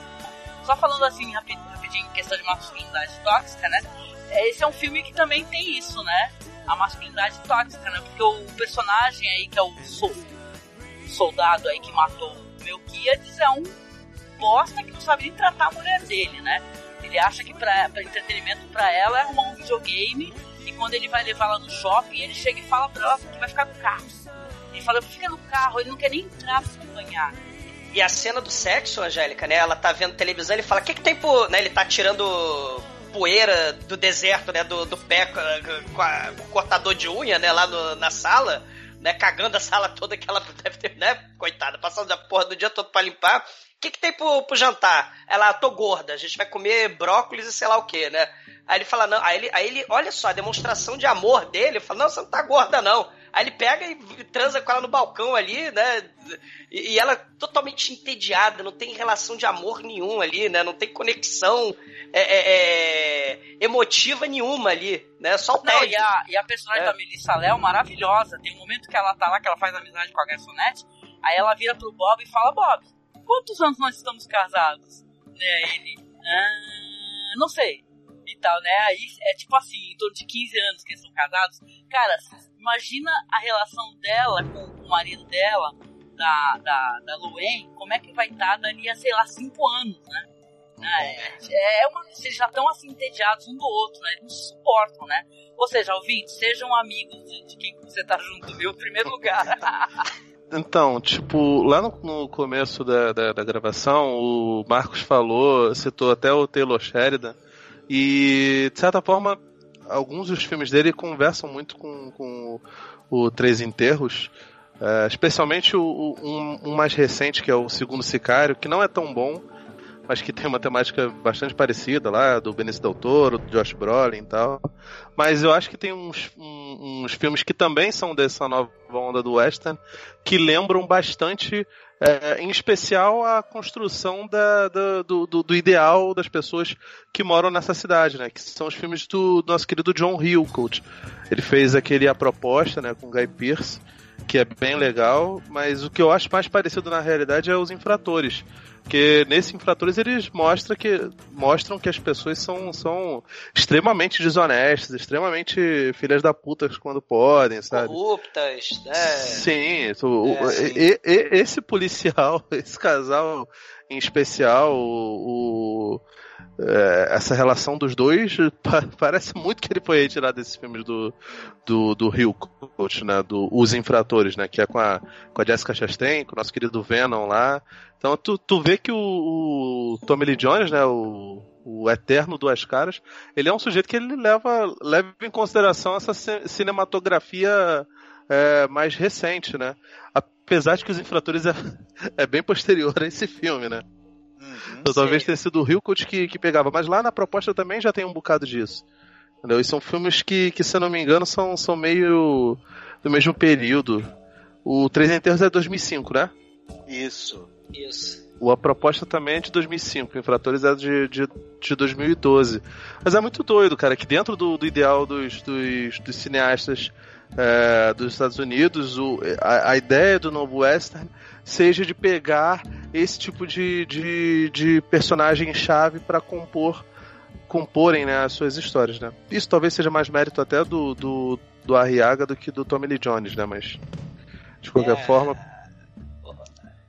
Só falando assim, rapi- rapidinho, em questão de masculinidade tóxica, né? Esse é um filme que também tem isso, né? A masculinidade tóxica, né? Porque o personagem aí, que é o, sol- soldado aí que matou o Melquiades, é um bosta que não sabe nem tratar a mulher dele, né? Ele acha que pra, pra entretenimento pra ela é arrumar um videogame e quando ele vai levar ela no shopping, ele chega e fala pra ela que vai ficar no carro. Ele fala, fica no carro, ele não quer nem entrar pra se acompanhar. E a cena do sexo, Angélica, né? Ela tá vendo televisão, ele fala, o que que tem por... Né? Ele tá tirando poeira do deserto, né? Do, do pé com, a- com o cortador de unha, né? Lá no- na sala, né? Cagando a sala toda que ela deve ter, né? Coitada, passando a porra do dia todo pra limpar. O que que tem pro, pro jantar? Ela, tô gorda, a gente vai comer brócolis e sei lá o que, né? Aí ele fala, não, aí ele, aí ele, olha só, a demonstração de amor dele, fala, não, você não tá gorda, não. Aí ele pega e transa com ela no balcão ali, né? E, e ela totalmente entediada, não tem relação de amor nenhum ali, né? Não tem conexão é, é, é, emotiva nenhuma ali, né? Só o tédio. e a, e a personagem É. da Melissa Léo, maravilhosa. Tem um momento que ela tá lá, que ela faz amizade com a garçonete. Aí ela vira pro Bob e fala: Bob, quantos anos nós estamos casados? Né, ele, ah, não sei. Tal, né? Aí é tipo assim, em torno de 15 anos que eles são casados. Cara, imagina a relação dela com o marido dela, da, da, da Luane, como é que vai estar dali a, sei lá, 5 anos, né? É, é uma, vocês já estão assim entediados um do outro, né? Eles não se suportam, né? Ou seja, ouvintes, sejam amigos de, de quem você tá junto, viu? Em primeiro lugar. Então, tipo, lá no, no começo da, da, da gravação, o Marcos falou, citou até o Taylor Sheridan, e de certa forma, alguns dos filmes dele conversam muito com, com o, Três Enterros, é, especialmente o, o- um, um mais recente, que é o Segundo Sicário, que não é tão bom, mas que tem uma temática bastante parecida lá, do Benício Del Toro, do Josh Brolin e tal. Mas eu acho que tem uns, um- uns filmes que também são dessa nova onda do western, que lembram bastante, é, em especial, a construção da- da- do, do- do ideal das pessoas que moram nessa cidade, né? Que são os filmes do, do nosso querido John Hillcoat. Ele fez aquele A Proposta, né? Com Guy Pearce, que é bem legal, mas o que eu acho mais parecido na realidade é os infratores. Porque nesse Infratores eles mostram que, mostram que as pessoas são, são extremamente desonestas, extremamente filhas da puta quando podem, sabe? Corruptas, né? Sim, o- É, sim. e- e- esse policial, esse casal em especial, o, o- é, essa relação dos dois pa- parece muito que ele foi retirado desses filmes do, do, do Rio Coach, né? Do Os Infratores, né? Que é com a, com a Jessica Chastain, com o nosso querido Venom lá. Então tu, tu vê que o, o Tommy Lee Jones, né? O, o eterno Duas Caras, ele é um sujeito que ele leva, leva em consideração essa ci- cinematografia é, mais recente, né? Apesar de que Os Infratores é, é bem posterior a esse filme, né? Então, talvez tenha sido o Hillcoat que, que pegava, mas lá na proposta também já tem um bocado disso. Entendeu? E são filmes que, que, se eu não me engano, são, são meio do mesmo período. O Três Enterros é 2005, né? Isso. Isso. O A Proposta também é de 2005, Infratores é de, de, de 2012. Mas é muito doido, cara, que dentro do, do ideal dos, dos, dos cineastas é, dos Estados Unidos, o, a, a, ideia do novo western seja de pegar esse tipo de, de, de personagem-chave para compor comporem né, as suas histórias, né? Isso talvez seja mais mérito até do, do, do Arriaga do que do Tommy Lee Jones, né? Mas de qualquer é... forma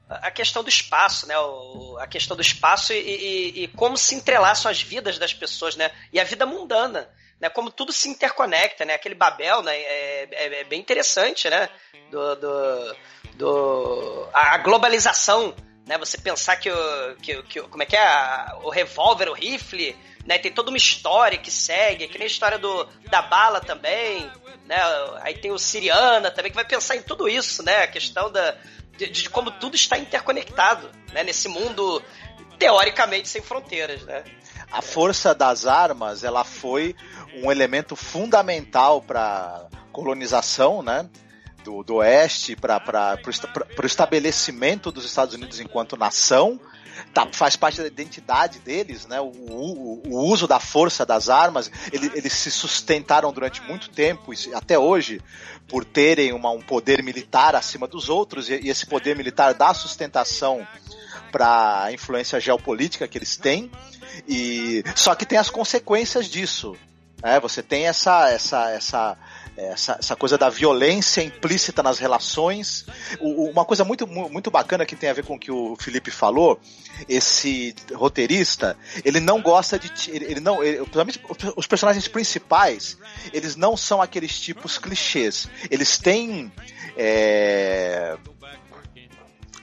a questão do espaço, né? O, a questão do espaço e, e, e, como se entrelaçam as vidas das pessoas, né? E a vida mundana, né? Como tudo se interconecta, né? Aquele Babel, né? É, é, é bem interessante, né? Do, do, do a globalização, né? Você pensar que o, que, que como é que é o revólver, o rifle, né? Tem toda uma história que segue, que nem a história do da bala também, né? Aí tem o Siriana também que vai pensar em tudo isso, né? A questão da de, de como tudo está interconectado, né? Nesse mundo teoricamente sem fronteiras, né? A força das armas, ela foi um elemento fundamental para colonização, né? Do, do oeste para o estabelecimento dos Estados Unidos enquanto nação tá, faz parte da identidade deles, né? O, o, o uso da força das armas, ele, eles se sustentaram durante muito tempo, até hoje, por terem uma, um poder militar acima dos outros, e, e esse poder militar dá sustentação para a influência geopolítica que eles têm, e só que tem as consequências disso. Né? Você tem essa, essa, essa essa, essa coisa da violência implícita nas relações. O, uma coisa muito, muito bacana que tem a ver com o que o Felipe falou, esse roteirista, ele não gosta de. Ele, ele não. Ele, os personagens principais, eles não são aqueles tipos clichês. Eles têm. É,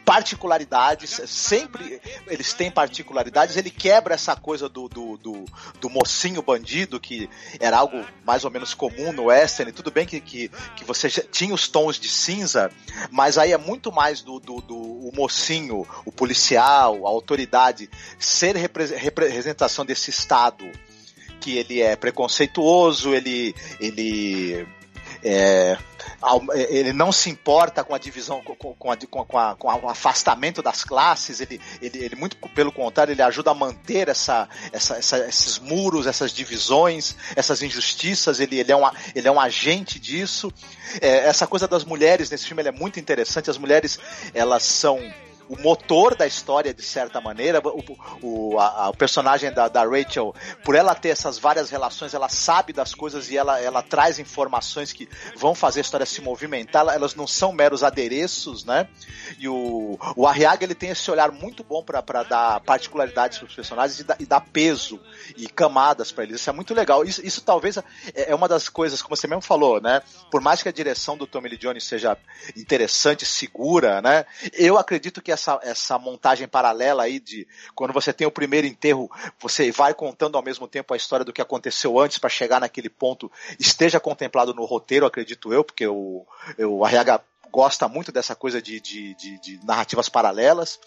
particularidades, sempre eles têm particularidades, ele quebra essa coisa do, do, do, do, mocinho bandido, que era algo mais ou menos comum no western, tudo bem que, que, que você tinha os tons de cinza, mas aí é muito mais do, do, do mocinho, o policial, a autoridade, ser representação desse Estado que ele é preconceituoso, ele, ele é, ele não se importa com a divisão, com, com, a, com, a, com o afastamento das classes, ele, ele, ele, muito pelo contrário, ele ajuda a manter essa, essa, essa, esses muros, essas divisões, essas injustiças, ele, ele, é, um, ele é um agente disso. É, essa coisa das mulheres nesse filme é muito interessante, as mulheres elas são o motor da história, de certa maneira. O, o, a, o personagem da, da, Rachel, por ela ter essas várias relações, ela sabe das coisas e ela, ela traz informações que vão fazer a história se movimentar. Elas não são meros adereços, né? E o, o Arriaga ele tem esse olhar muito bom para dar particularidades para os personagens e dar, e dar, peso e camadas para eles. Isso é muito legal. Isso, isso talvez é, é uma das coisas, como você mesmo falou, né? Por mais que a direção do Tommy Lee Jones seja interessante, segura, né? Eu acredito que essa, essa montagem paralela aí de quando você tem o primeiro enterro, você vai contando ao mesmo tempo a história do que aconteceu antes para chegar naquele ponto, esteja contemplado no roteiro, acredito eu, porque o, o RH gosta muito dessa coisa de, de, de, de narrativas paralelas.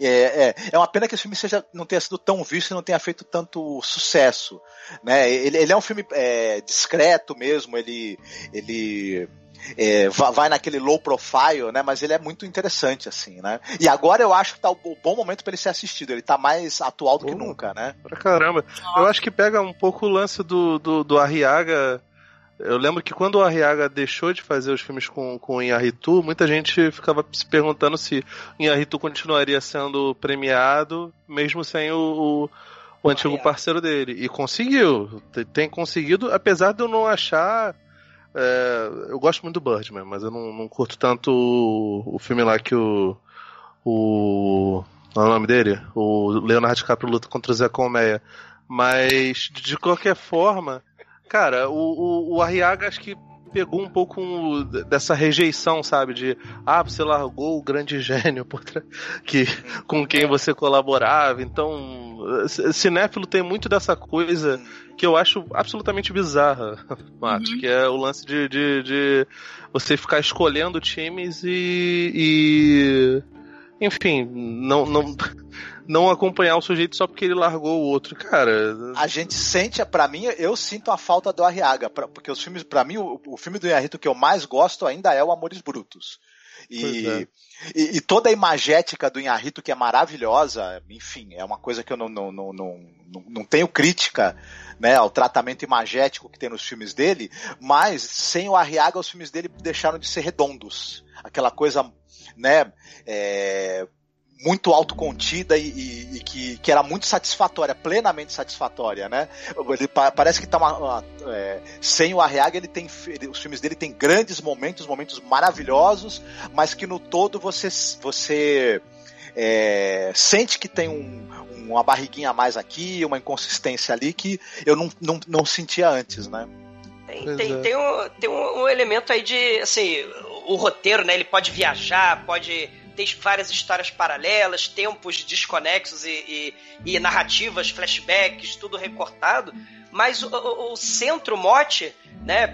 É, é, é, uma pena que esse filme seja, não tenha sido tão visto e não tenha feito tanto sucesso. Né? Ele, ele é um filme é, discreto mesmo, ele, ele é, vai naquele low profile, né? Mas ele é muito interessante, assim, né? E agora eu acho que tá o bom momento para ele ser assistido. Ele tá mais atual do que nunca, né? Pra caramba. Eu acho que pega um pouco o lance do, do, do Arriaga. Eu lembro que quando o Arriaga deixou de fazer os filmes com, com o Inharitu, muita gente ficava se perguntando se o Inharitu continuaria sendo premiado, mesmo sem o, o, o antigo parceiro dele. E conseguiu. Tem conseguido, apesar de eu não achar é, eu gosto muito do Birdman, mas eu não, não curto tanto o, o, filme lá que o. O. Qual é o nome dele? O Leonardo DiCaprio luta contra o Zé Colmeia. Mas, de qualquer forma, cara, o, o, o Arriaga acho que pegou um pouco dessa rejeição, sabe? De, ah, você largou o grande gênio que, com quem você colaborava. Então, cinéfilo tem muito dessa coisa que eu acho absolutamente bizarra, Matos, uhum. que é o lance de, de, de, você ficar escolhendo times e, e enfim, não, não, não acompanhar o sujeito só porque ele largou o outro, cara. A gente sente, para mim, eu sinto a falta do Arriaga, pra, porque os filmes, para mim, o, o, filme do Inharito que eu mais gosto ainda é o Amores Brutos. E, é. e, e, toda a imagética do Inharito, que é maravilhosa, enfim, é uma coisa que eu não, não, não, não, não tenho crítica né, ao tratamento imagético que tem nos filmes dele, mas sem o Arriaga, os filmes dele deixaram de ser redondos. Aquela coisa, né, é, muito autocontida e, e, e, que, que era muito satisfatória, plenamente satisfatória, né? Ele parece que tá uma, uma é, sem o Arriaga ele tem ele, os filmes dele tem grandes momentos, momentos maravilhosos, mas que no todo você você é, sente que tem um, uma barriguinha a mais aqui, uma inconsistência ali que eu não, não, não sentia antes, né? Tem, tem, é. tem, um, tem um, um elemento aí de, assim, o roteiro, né? Ele pode viajar, pode tem várias histórias paralelas, tempos desconexos e, e, e narrativas, flashbacks, tudo recortado. Mas o, o, o centro, mote, né,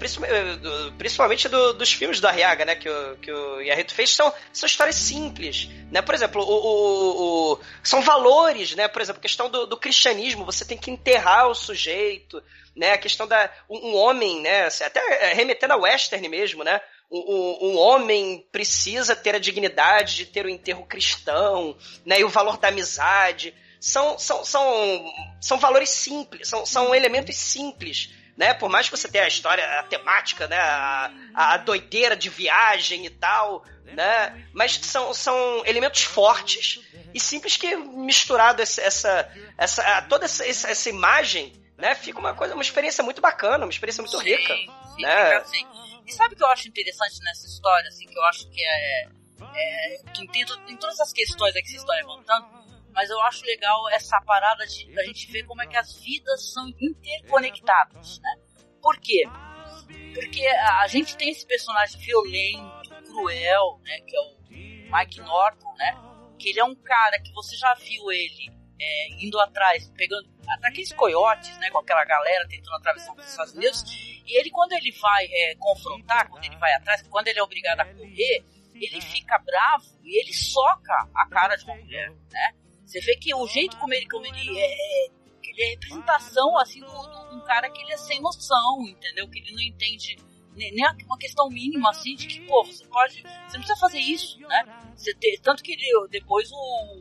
principalmente do, dos filmes do Arriaga, né, que o, que o fez, são, são histórias simples. Né? Por exemplo, o, o, são valores, né? Por exemplo, a questão do, do cristianismo, você tem que enterrar o sujeito, né? A questão da um, um homem, né? Até remetendo a western mesmo, né? Um, um, homem precisa ter a dignidade de ter o um enterro cristão, né? E o valor da amizade. São, são, são, são valores simples, são, são elementos simples. Né? Por mais que você tenha a história, a temática, né? a, a doideira de viagem e tal, né? mas são, são elementos fortes e simples que misturado essa, essa, essa toda essa, essa imagem né? fica uma coisa, uma experiência muito bacana, uma experiência muito sim, rica. Né? Assim, e sabe o que eu acho interessante nessa história, assim, que eu acho que é. é que tem, tem todas essas questões que vocês estão levantando, mas eu acho legal essa parada de a gente ver como é que as vidas são interconectadas, né? Por quê? Porque a gente tem esse personagem violento, cruel, né? Que é o Mike Norton, né? Que ele é um cara que você já viu ele é, indo atrás, pegando aqueles coiotes, né, com aquela galera tentando atravessar os Estados Unidos, e ele quando ele vai é, confrontar, quando ele vai atrás, quando ele é obrigado a correr, ele fica bravo e ele soca a cara de uma mulher, né? Você vê que o jeito como ele, como ele é, ele é representação assim de um cara que ele é sem noção, entendeu? Que ele não entende nem uma questão mínima assim de que, pô, você pode, você não precisa fazer isso, né? Você ter, tanto que ele, depois o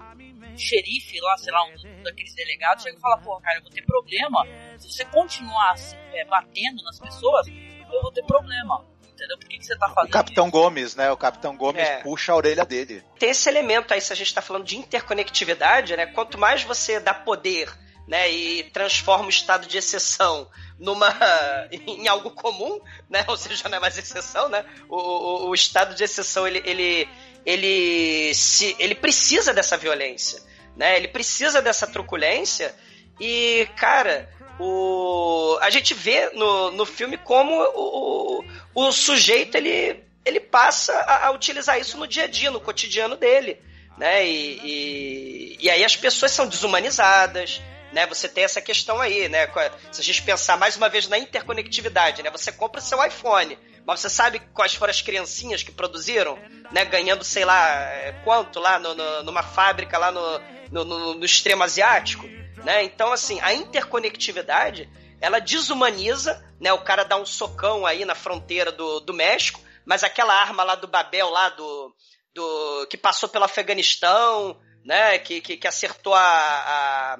xerife lá, sei lá, um daqueles delegados chega e fala, pô, cara, eu vou ter problema. Se você continuar é, batendo nas pessoas, eu vou ter problema. Entendeu? Por que, que você tá fazendo? O Capitão isso? Gomes, né? O Capitão Gomes é. puxa a orelha dele. Tem esse elemento aí, se a gente tá falando de interconectividade, né? Quanto mais você dá poder, né? E transforma o estado de exceção numa em algo comum, né? Ou seja, não é mais exceção, né? O, o, o estado de exceção ele, ele ele se ele precisa dessa violência, né? Ele precisa dessa truculência e cara, o a gente vê no, no filme como o, o, sujeito ele ele passa a, a, utilizar isso no dia a dia, no cotidiano dele, né? E, e, e aí as pessoas são desumanizadas, né? Você tem essa questão aí, né? Se a gente pensar mais uma vez na interconectividade, né? Você compra seu iPhone, mas você sabe quais foram as criancinhas que produziram, né? Ganhando, sei lá, é, quanto lá no, no, numa fábrica lá no, no, no extremo asiático, né? Então, assim, a interconectividade, ela desumaniza, né? O cara dá um socão aí na fronteira do, do México, mas aquela arma lá do Babel, lá do, do que passou pelo Afeganistão, né? Que, que, que acertou a, a,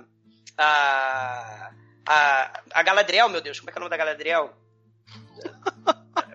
a, a, a Galadriel, meu Deus, como é que é o nome da Galadriel?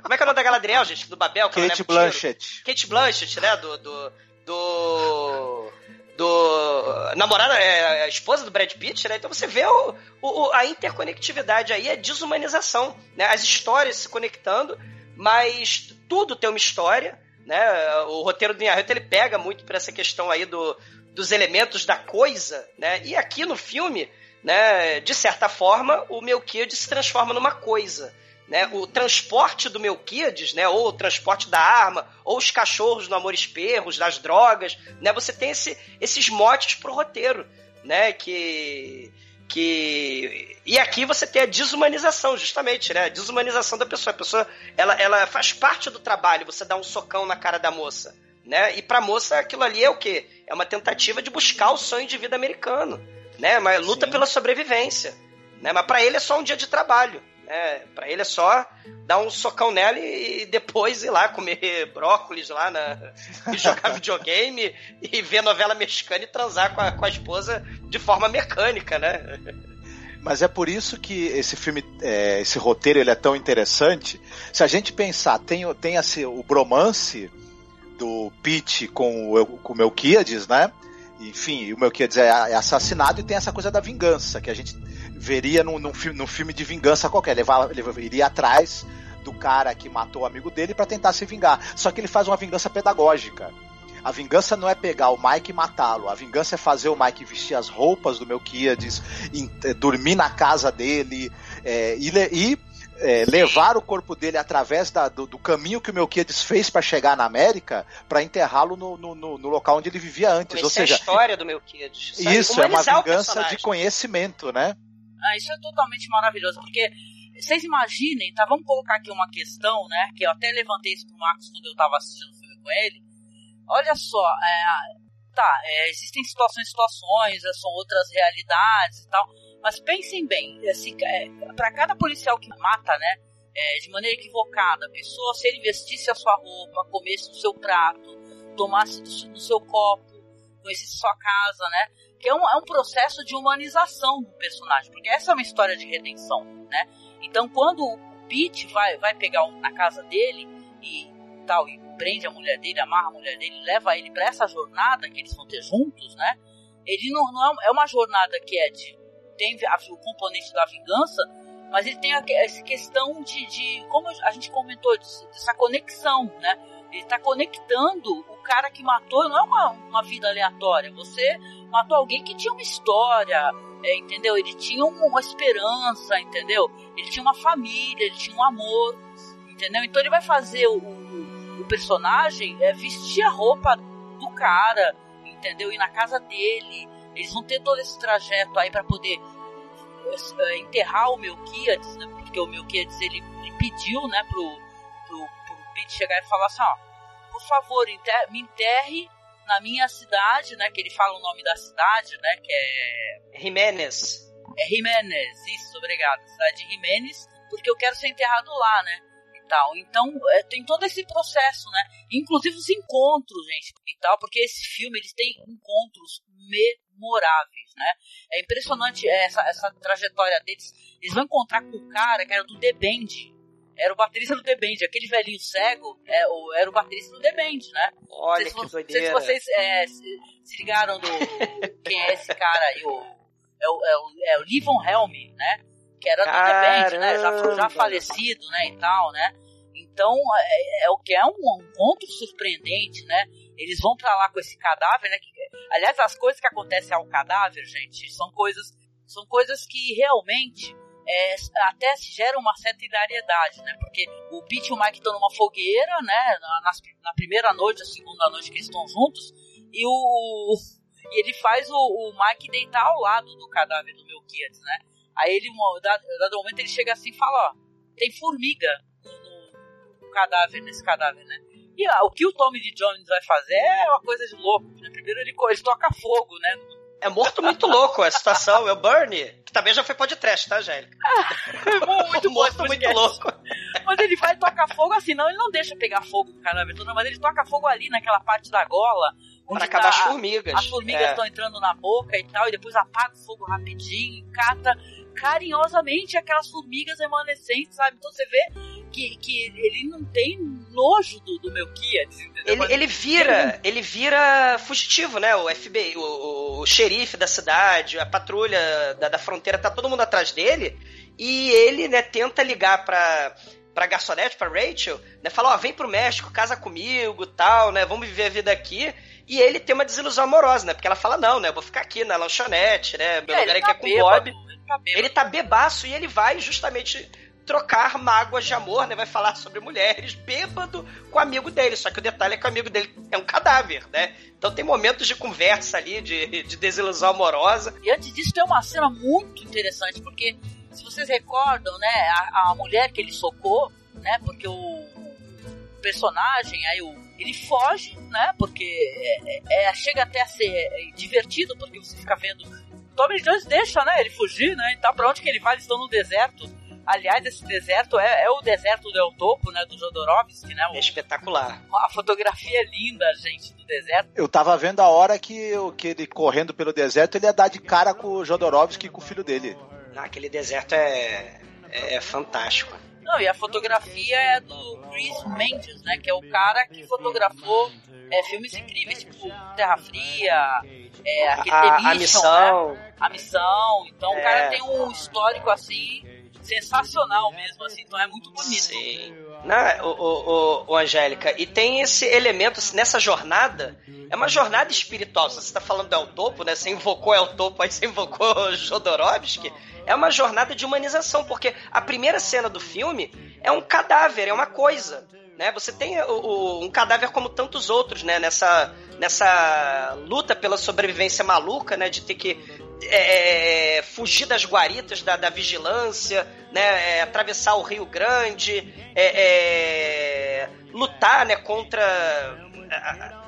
Como é que é o nome da Galadriel, gente? Do Babel? Que Kate Blanchett. Kate Blanchett, né? Do. do, do do namorada, é, a esposa do Brad Pitt, né? Então você vê o, o, a interconectividade aí, a desumanização, né? As histórias se conectando, mas tudo tem uma história, né? O roteiro do Inharito, ele pega muito por essa questão aí do, dos elementos da coisa, né? E aqui no filme, né, de certa forma, o Melquiades se transforma numa coisa, né, o transporte do Melquiades, né, ou o transporte da arma, ou os cachorros no Amor Perros, das drogas, né, você tem esse, esses motes pro roteiro, né, que que e aqui você tem a desumanização justamente né? A desumanização da pessoa. A pessoa ela, ela faz parte do trabalho você dá um socão na cara da moça né? E pra moça aquilo ali é o quê é uma tentativa de buscar o sonho de vida americano, né? Mas luta Sim. pela sobrevivência, né? Mas para ele é só um dia de trabalho, né? Para ele é só dar um socão nela e depois ir lá comer brócolis lá na e jogar videogame e ver novela mexicana e transar com a, com a esposa de forma mecânica, né? Mas é por isso que esse filme, é, esse roteiro, ele é tão interessante. Se a gente pensar, tem, o- tem assim, o bromance do Pete com o, com o Melquiades, né? Enfim, o Melquiades é, é assassinado e tem essa coisa da vingança, que a gente veria num, num, filme, num filme de vingança qualquer. Ele, iria atrás do cara que matou o amigo dele para tentar se vingar. Só que ele faz uma vingança pedagógica. A vingança não é pegar o Mike e matá-lo. A vingança é fazer o Mike vestir as roupas do Melquiades, eh, dormir na casa dele eh, e, e, eh, levar o corpo dele através da- do, do caminho que o Melquiades fez para chegar na América para enterrá-lo no, no- no- no local onde ele vivia antes. Ou Conhecer a seja, história do Melquiades. sabe? isso é uma Humanizar o vingança de conhecimento, né? Ah, isso é totalmente maravilhoso, porque vocês imaginem, tá? Vamos colocar aqui uma questão, né? Que eu até levantei isso pro Marcos quando eu tava assistindo o filme com ele. Olha só, é, tá, é, existem situações, situações, é, são outras realidades e tal, mas pensem bem, assim, é, para cada policial que mata, né? é, de maneira equivocada, a pessoa, se ele vestisse a sua roupa, comesse o seu prato, tomasse do, seu- do seu copo, conhecesse sua casa, né? Que é um, é um processo de humanização do personagem, porque essa é uma história de redenção, né? Então, quando o Pete vai, vai pegar um- na casa dele e tal, e prende a mulher dele, amarra a mulher dele, leva ele para essa jornada que eles vão ter juntos, né? Ele não, não é, é uma jornada que é de tem o componente da vingança, mas ele tem essa questão de, de como a gente comentou, de- dessa conexão, né? Ele está conectando o cara que matou, não é uma, uma vida aleatória. Você matou alguém que tinha uma história, é, entendeu? Ele tinha um- uma esperança, entendeu? Ele tinha uma família, ele tinha um amor, entendeu? Então ele vai fazer o, o, o personagem é, vestir a roupa do cara, entendeu? Ir na casa dele. Eles vão ter todo esse trajeto aí para poder é, enterrar o Melquiades, né? Porque o Melquiades ele, ele pediu, né, pro, pro, pro Pete chegar e falar assim, ó, por favor, enter- me enterre na minha cidade, né? Que ele fala o nome da cidade, né? Que é Jimenez. é Jiménez, isso, obrigado. Cidade de Jiménez, porque eu quero ser enterrado lá, né? E tal. Então, é, tem todo esse processo, né? Inclusive os encontros, gente, e tal, porque esse filme, eles têm encontros memoráveis, né? É impressionante essa, essa trajetória deles. Eles vão encontrar com o cara que era do The Band. Era o baterista do The Band. Aquele velhinho cego é, o- era o baterista do The Band, né? Olha Não sei se que não sei se vocês é, se, se ligaram do quem é esse cara aí, o, é, o, é, o, é o Livon Helm, né? Que era do The Band, né? Já, já Caramba. falecido, né? E tal, né? Então, é, é o que é um encontro surpreendente, né? Eles vão pra lá com esse cadáver, né? Que- aliás, as coisas que acontecem ao cadáver, gente, são coisas, são coisas que realmente é, até se geram uma certa hilariedade, né? Porque o Pete e o Mike estão numa fogueira, né? Na, na primeira noite, a segunda noite que eles estão juntos, e o e ele faz o, o Mike deitar ao lado do cadáver do Melquiades, né? Aí ele, dado, momento, ele chega assim e fala, ó, tem formiga cadáver, nesse cadáver, né? E ah, o que o Tommy Lee Jones vai fazer é uma coisa de louco, né? Primeiro ele, ele toca fogo, né? É morto muito louco a situação. É o Bernie, que também já foi podcast, tá, Angélica? muito morto muito podcast. louco. Mas ele vai tocar fogo assim, não, ele não deixa pegar fogo no cadáver todo, mas ele toca fogo ali naquela parte da gola. Onde Pra acabar as tá- formigas. As formigas É. estão entrando na boca e tal, e depois apaga o fogo rapidinho, cata carinhosamente aquelas formigas remanescentes, sabe? Então você vê que, que ele não tem nojo do, do Melquiades, entendeu? Mas Ele, ele vira, ele vira fugitivo, né? O FBI, o, o xerife da cidade, a patrulha da, da fronteira, tá todo mundo atrás dele. E ele, né, tenta ligar pra, pra garçonete, pra Rachel, né? Fala, ó, vem pro México, casa comigo, tal, né? Vamos viver a vida aqui. E ele tem uma desilusão amorosa, né? Porque ela fala, não, né? Eu vou ficar aqui na lanchonete, né? Meu É, lugar ele aqui tá é com o Bob. ele tá. Ele tá bebaço e ele vai justamente trocar mágoas de amor, né? Vai falar sobre mulheres, bêbado com o amigo dele. Só que o detalhe é que o amigo dele é um cadáver, né? Então tem momentos de conversa ali, de, de desilusão amorosa. E antes disso tem uma cena muito interessante, porque se vocês recordam, né, a, a mulher que ele socou, né, porque o personagem, aí o ele foge, né? Porque é, é, chega até a ser divertido, porque você fica vendo. Tommy Jones deixa, né? Ele fugir, né? Então pra onde que ele vai? Eles estão no deserto. Aliás, esse deserto é, é o deserto do El Topo, né? Do Jodorowsky, né? O, É espetacular. a fotografia é linda, gente, do deserto. Eu tava vendo a hora que, o- que ele correndo pelo deserto, ele ia dar de cara com o Jodorowsky e com o filho dele. Ah, Aquele deserto é, é, é fantástico. Não, e a fotografia é do Chris Mendes, né? Que é o cara que fotografou é, filmes incríveis, tipo Terra Fria, é, aquele A, The a Mission, missão. né? A Missão. Então É. o cara tem um histórico assim sensacional mesmo, assim. Então é muito bonito. Sim. Na, o, o, o, o Angélica, e tem esse elemento assim, nessa jornada, é uma jornada espiritual. Se você está falando do El Topo, né? Você invocou El Topo, aí você invocou Jodorowsky. É uma jornada de humanização, porque a primeira cena do filme é um cadáver, é uma coisa. Né? Você tem o, o- um cadáver como tantos outros, né? Nessa, nessa luta pela sobrevivência maluca, né? De ter que é, fugir das guaritas da, da vigilância, né? é, atravessar o Rio Grande, é, é, lutar, né? Contra a-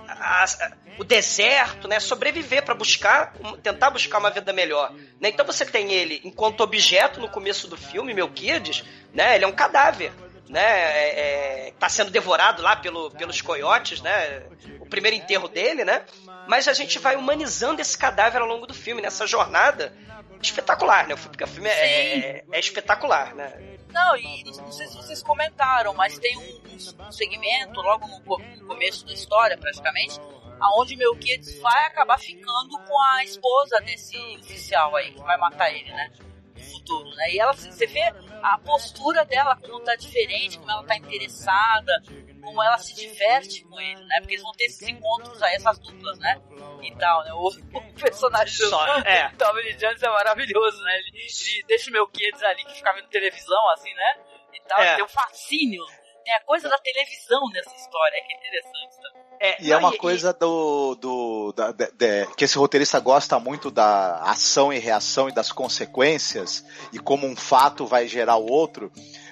a- a- o deserto, né? Sobreviver para buscar, tentar buscar uma vida melhor. Né? Então você tem ele enquanto objeto no começo do filme, Melquiades, né? Ele é um cadáver. Né, é, é, tá sendo devorado lá pelo, pelos coiotes, né? O primeiro enterro dele, né? Mas a gente vai humanizando esse cadáver ao longo do filme, nessa jornada espetacular, né? Filme, o filme é, é, é espetacular, né? Não, e não sei se vocês comentaram, mas tem um, um segmento logo no começo da história, praticamente, aonde Melquiades vai acabar ficando com a esposa desse oficial aí, que vai matar ele, né? No futuro, né? E ela, você vê a postura dela, como tá diferente, como ela tá interessada, como ela se diverte com ele, né? Porque eles vão ter esses encontros aí, essas duplas, né? E tal, né? O, o personagem do é. Tommy Lee Jones é maravilhoso, né? Ele, ele deixa o Melquiades ali que fica vendo televisão, assim, né? E tal, É. tem um fascínio. Tem a coisa da televisão nessa história, que é interessante também. É, E é não, uma coisa do. do da- de- de- que esse roteirista gosta muito da ação e reação e das consequências, e como um fato vai gerar o outro,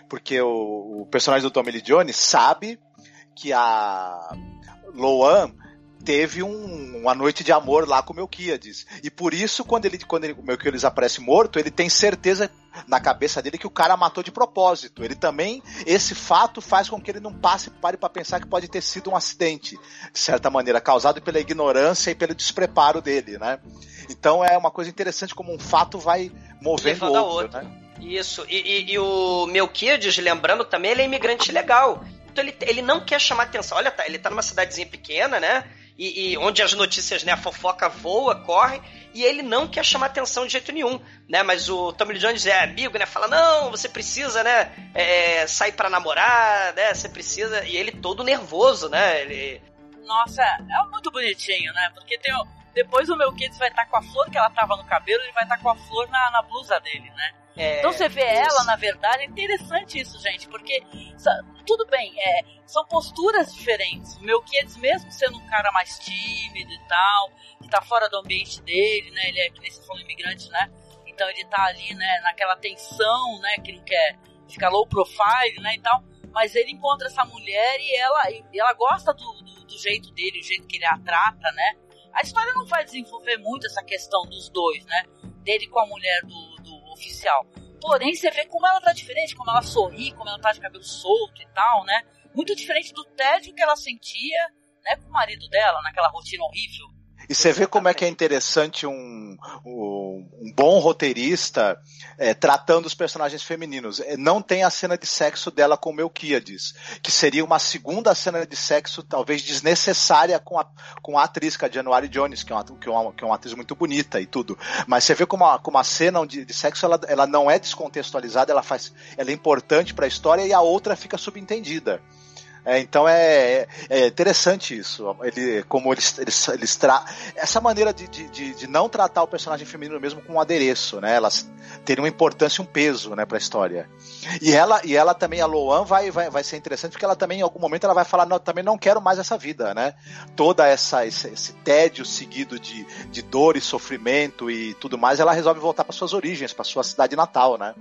porque o, o personagem do Tommy Lee Jones sabe que a Loan teve um- uma noite de amor lá com o Melquiades. E por isso, quando ele quando ele, o Melquiades aparece morto, ele tem certeza na cabeça dele que o cara matou de propósito. Ele também, esse fato faz com que ele não passe, pare para pensar que pode ter sido um acidente, de certa maneira, causado pela ignorância e pelo despreparo dele, né? Então é uma coisa interessante como um fato vai movendo o outro, outra. né? Isso, e, e- e o Melquiades, lembrando também, ele é imigrante legal. Então ele, ele não quer chamar atenção. Olha, tá, ele tá numa cidadezinha pequena, né? E, e onde as notícias, né, a fofoca voa, corre, e ele não quer chamar atenção de jeito nenhum, né? Mas o Tommy Jones é amigo, né? Fala, não, você precisa, né, é, sair pra namorar, né? Você precisa... E ele todo nervoso, né? Ele... Nossa, é muito bonitinho, né? Porque tem o- depois o Melquiades vai estar com a flor que ela tava no cabelo, ele vai estar com a flor na, na blusa dele, né? É, Então você vê isso. ela, na verdade, é interessante isso, gente, porque tudo bem, é, são posturas diferentes. O Melquiades, mesmo sendo um cara mais tímido e tal, que tá fora do ambiente dele, né? Ele é, que nem falou, imigrante, né? Então ele tá ali, né, naquela tensão, né, que não quer ficar low profile, né, e tal. Mas ele encontra essa mulher e ela, e ela gosta do, do, do jeito dele, o jeito que ele a trata, né? A história não vai desenvolver muito essa questão dos dois, né? Dele com a mulher do, do oficial. Porém, você vê como ela tá diferente, como ela sorri, como ela tá de cabelo solto e tal, né? Muito diferente do tédio que ela sentia, né, com o marido dela, naquela rotina horrível. E você vê como é que é interessante um, um, um bom roteirista é, tratando os personagens femininos. É, Não tem a cena de sexo dela com Melquiades, que seria uma segunda cena de sexo, talvez desnecessária com a, com a atriz, que é a January Jones, que é, uma, que, é uma, que é uma atriz muito bonita e tudo. Mas você vê como a, como a cena de, de sexo ela, ela não é descontextualizada, ela, faz, ela é importante para a história e a outra fica subentendida. É, então é, é interessante isso. Ele, como eles, eles, eles tra... Essa maneira de, de, de, não tratar o personagem feminino mesmo com um adereço, né? Elas terem uma importância e um peso né, pra história. E ela, e ela também, a Loan, vai, vai, vai ser interessante porque ela também, em algum momento, ela vai falar: não, também não quero mais essa vida, né? Toda essa esse, esse tédio seguido de, de dor e sofrimento e tudo mais, ela resolve voltar para suas origens, para sua cidade natal, né?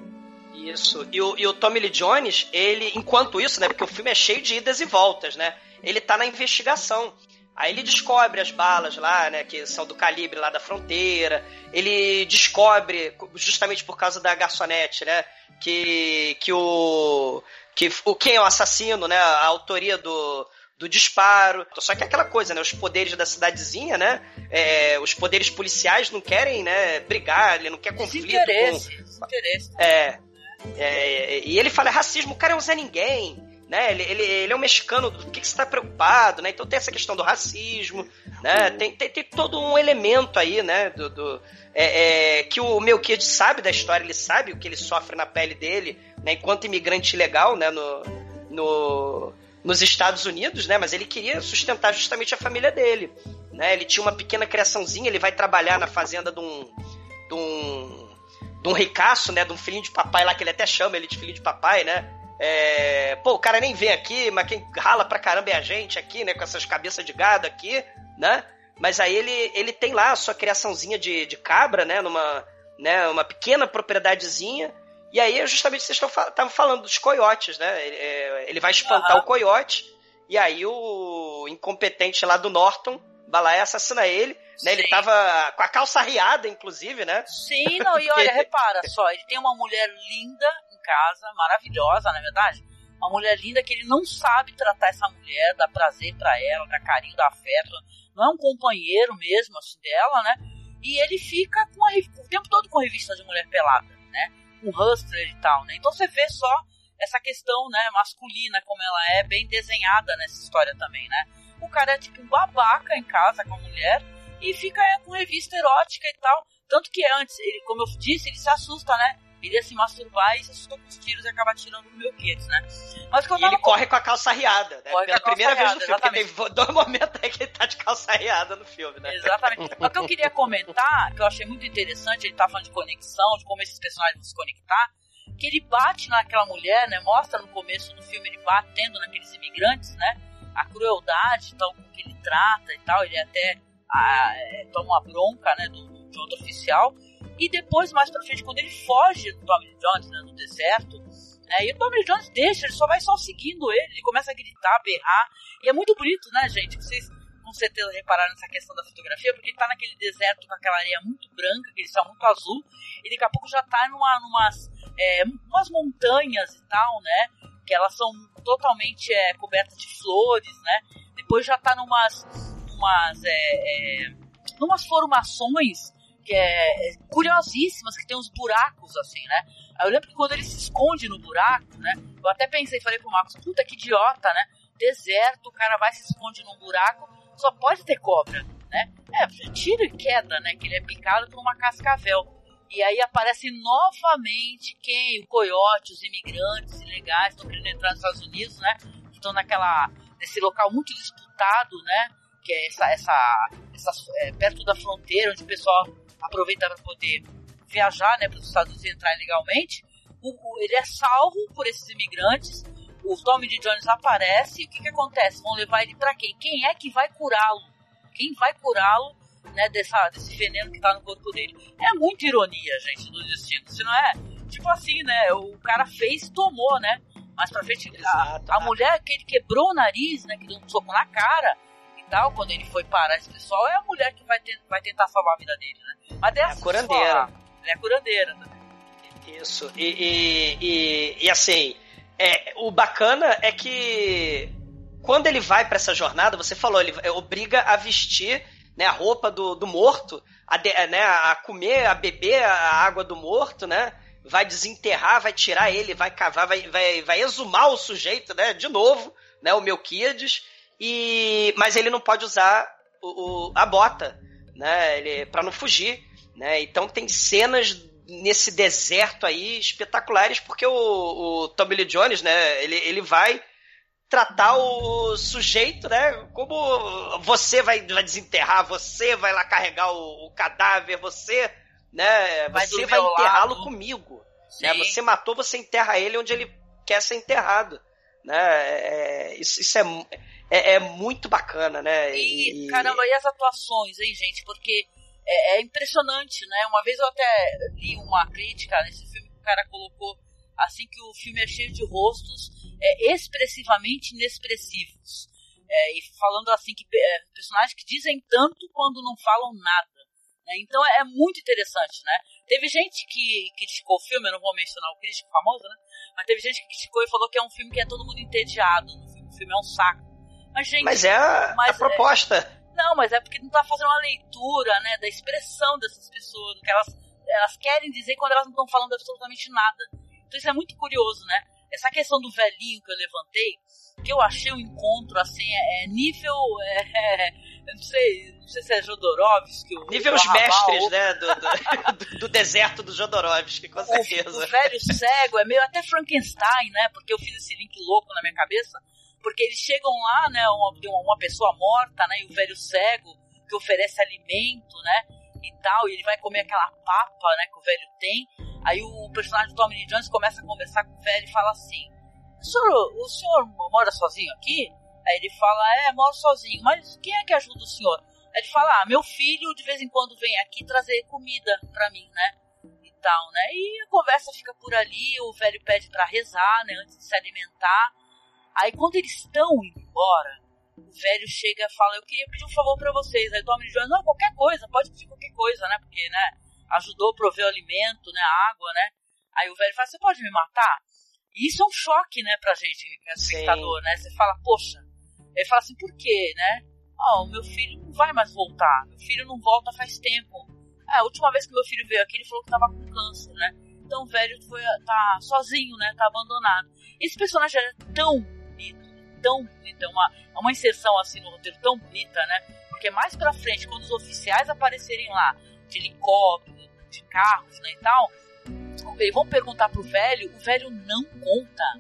Isso. E o, e o Tommy Lee Jones, ele, enquanto isso, né? Porque o filme é cheio de idas e voltas, né? ele tá na investigação. Aí ele descobre as balas lá, né, que são do calibre lá da fronteira. Ele descobre, justamente por causa da garçonete, né, que, que o que o quem é o assassino, né, a autoria do, do disparo. Só que é aquela coisa, né? Os poderes da cidadezinha, né? É, os poderes policiais não querem, né? Brigar, ele não quer conflito. Desinteresse, com... desinteresse. É, é, E ele fala, é racismo, o cara é um Zé Ninguém. Né? Ele, ele, ele é um mexicano, do que, que você está preocupado, né? Então tem essa questão do racismo, né? Tem, tem, tem todo um elemento aí, né? Do, do é, é, que o meu Kid sabe da história, ele sabe o que ele sofre na pele dele, né? Enquanto imigrante ilegal, né? No, no, nos Estados Unidos, né? Mas ele queria sustentar justamente a família dele, né? Ele tinha uma pequena criaçãozinha, ele vai trabalhar na fazenda de um, de um, de um ricaço, né? De um filhinho de papai lá que ele até chama ele de filho de papai, né? É, pô, o cara nem vem aqui, mas quem rala pra caramba é a gente aqui, né? Com essas cabeças de gado aqui, né? Mas aí ele, ele tem lá a sua criaçãozinha de, de cabra, né? Numa né, uma pequena propriedadezinha. E aí, justamente, vocês estavam falando dos coiotes, né? Ele, é, ele vai espantar uhum. o coiote. E aí o incompetente lá do Norton e assassina ele. Né? Ele tava com a calça riada, inclusive, né? Sim, não, e olha, repara só, ele tem uma mulher linda, casa, maravilhosa, na é verdade. Uma mulher linda que ele não sabe tratar essa mulher, dar prazer para ela, dar carinho, dar afeto. Não é um companheiro mesmo, assim, dela, né? E ele fica com a, o tempo todo com a revista de mulher pelada, né? Com hustler e tal, né? Então você vê só essa questão, né, masculina, como ela é, bem desenhada nessa história também, né? O cara é tipo um babaca em casa com a mulher e fica com revista erótica e tal. Tanto que antes, ele, como eu disse, ele se assusta, né? Ele ia se masturbar e se assustou com os tiros e acabar tirando no meu quedes, né? Mas e ele corre com a calça riada, né? Corre Pela primeira vez no filme, exatamente. porque tem dois momentos aí que ele tá de calça riada no filme, né? Exatamente. Mas o que eu queria comentar, que eu achei muito interessante, ele tá falando de conexão, de como esses personagens vão se conectar, que ele bate naquela mulher, né? Mostra no começo do filme ele batendo naqueles imigrantes, né? A crueldade tal, com que ele trata e tal, ele até ah, é, toma uma bronca, né, do, de outro oficial. E depois, mais pra frente, quando ele foge do Tommy Jones, né, no deserto, né, e o Tommy Jones deixa, ele só vai só seguindo ele, ele começa a gritar, a berrar. E é muito bonito, né, gente? Vocês com certeza repararam nessa questão da fotografia, porque ele tá naquele deserto com aquela areia muito branca, aquele céu muito azul, e daqui a pouco já tá numa, numas é, umas montanhas e tal, né? Que elas são totalmente é, cobertas de flores, né? Depois já tá numas, numas, é, é, numas formações que é, é, curiosíssimas, que tem uns buracos assim, né? Aí eu lembro que quando ele se esconde no buraco, né? Eu até pensei, falei pro Marcos, puta que idiota, né? Deserto, o cara vai se esconde num buraco, só pode ter cobra, né? É, tiro e queda, né? Que ele é picado por uma cascavel. E aí aparece novamente quem? O coiote, os imigrantes ilegais estão querendo entrar nos Estados Unidos, né? Estão naquela, nesse local muito disputado, né? Que é essa, essa, essa é, perto da fronteira, onde o pessoal aproveita para poder viajar né, para os Estados Unidos e entrar ilegalmente. O, o, ele é salvo por esses imigrantes. O Tommy de Jones aparece. E o que, que acontece? Vão levar ele para quem? Quem é que vai curá-lo? Quem vai curá-lo né, dessa, desse veneno que está no corpo dele? É muita ironia, gente, do destino. Se não é? Tipo assim, né? O cara fez e tomou, né? Mais pra frente, a, a mulher que ele quebrou o nariz, né? Que deu um soco na cara tal, quando ele foi parar esse pessoal, é a mulher que vai, ter, vai tentar salvar a vida dele, né? Mas dessa é a curandeira. Ela é curandeira também. Isso. E, e, e, e assim, é, o bacana é que quando ele vai para essa jornada, você falou, ele obriga a vestir né, a roupa do, do morto, a, de, né, a comer, a beber a água do morto, né? Vai desenterrar, vai tirar ele, vai cavar, vai, vai, vai exumar o sujeito, né? De novo, né? O Melquiades. E, mas ele não pode usar o, o a bota, né? Ele, para não fugir, né? Então tem cenas nesse deserto aí espetaculares porque o, o Tommy Lee Jones, né? Ele, ele vai tratar o sujeito, né? Como você vai, vai desenterrar, você vai lá carregar o, o cadáver, você, né? Vai você vai enterrá-lo comigo. Né? Você matou, você enterra ele onde ele quer ser enterrado. Né? É, isso, isso é, é, é, muito bacana, né? E, e, caramba, e as atuações, hein, gente? Porque é, é, impressionante, né? Uma vez eu até li uma crítica nesse filme que o cara colocou assim que o filme é cheio de rostos é, expressivamente inexpressivos. É, e falando assim que é, personagens que dizem tanto quando não falam nada. Né? Então é, é, muito interessante, né? Teve gente que, que criticou o filme, eu não vou mencionar o crítico famoso, né? Mas teve gente que criticou e falou que é um filme que é todo mundo entediado. O filme é um saco. Mas, gente, mas é a, mas a proposta. É, não, mas é porque não tá fazendo uma leitura, né, da expressão dessas pessoas, do que elas, elas querem dizer quando elas não estão falando absolutamente nada. Então isso é muito curioso, né? Essa questão do velhinho que eu levantei, que eu achei um encontro assim, é, é nível. É, eu não sei, não sei se é Jodorowsky. Nível os mestres, né? Do, do, do, deserto do Jodorowsky, com certeza. O, o velho cego é meio até Frankenstein, né? Porque eu fiz esse link louco na minha cabeça. Porque eles chegam lá, né? Uma, uma pessoa morta, né? E o velho cego que oferece alimento, né? E tal, e ele vai comer aquela papa, né? Que o velho tem. Aí o personagem do Tommy Jones começa a conversar com o velho e fala assim: o senhor, o senhor mora sozinho aqui? Aí ele fala: É, moro sozinho, mas quem é que ajuda o senhor? Aí ele fala: Ah, meu filho de vez em quando vem aqui trazer comida pra mim, né? E tal, né? E a conversa fica por ali, o velho pede para rezar, né? Antes de se alimentar. Aí quando eles estão indo embora, o velho chega e fala: Eu queria pedir um favor para vocês. Aí o Tommy Jones: Não, qualquer coisa, pode pedir qualquer coisa, né? Porque, né? Ajudou a prover o alimento, né, a água, né? Aí o velho fala, você pode me matar? E isso é um choque, né, pra gente, que é espectador, né? Você fala, poxa. Ele fala assim, por quê, né? Ó, oh, o meu filho não vai mais voltar. Meu filho não volta faz tempo. É, a última vez que meu filho veio aqui, ele falou que tava com câncer, né? Então o velho foi, tá sozinho, né? Tá abandonado. Esse personagem é tão bonito, tão bonito. É uma, é uma inserção assim no roteiro tão bonita, né? Porque mais pra frente, quando os oficiais aparecerem lá, de helicóptero, de carros, né, e tal, eles vão perguntar pro velho, o velho não conta,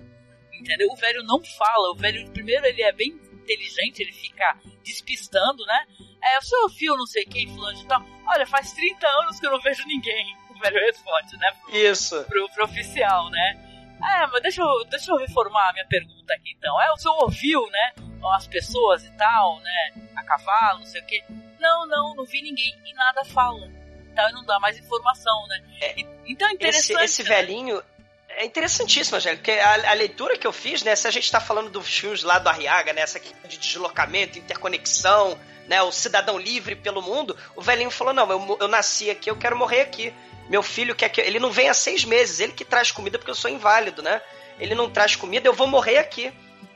entendeu? O velho não fala, o velho, primeiro, ele é bem inteligente, ele fica despistando, né? É, o senhor viu não sei quem, fulano de tal? Olha, faz 30 anos que eu não vejo ninguém, o velho responde, né? Pro, Isso. Pro, pro oficial, né? É, mas deixa eu, deixa eu reformar a minha pergunta aqui então. É, o senhor ouviu, né? As pessoas e tal, né? A cavalo, não sei o quê. Não, não, não vi ninguém e nada fala tal, e não dá mais informação, né? É, então é interessante. Esse, esse velhinho. É interessantíssimo, Angélica, porque a, a, leitura que eu fiz, né, se a gente está falando dos filmes lá do Arriaga, né, essa de deslocamento, interconexão, né, o cidadão livre pelo mundo, o velhinho falou, não, eu, eu nasci aqui, eu quero morrer aqui. Meu filho quer que... Ele não vem há seis meses, ele que traz comida porque eu sou inválido, né? Ele não traz comida, eu vou morrer aqui.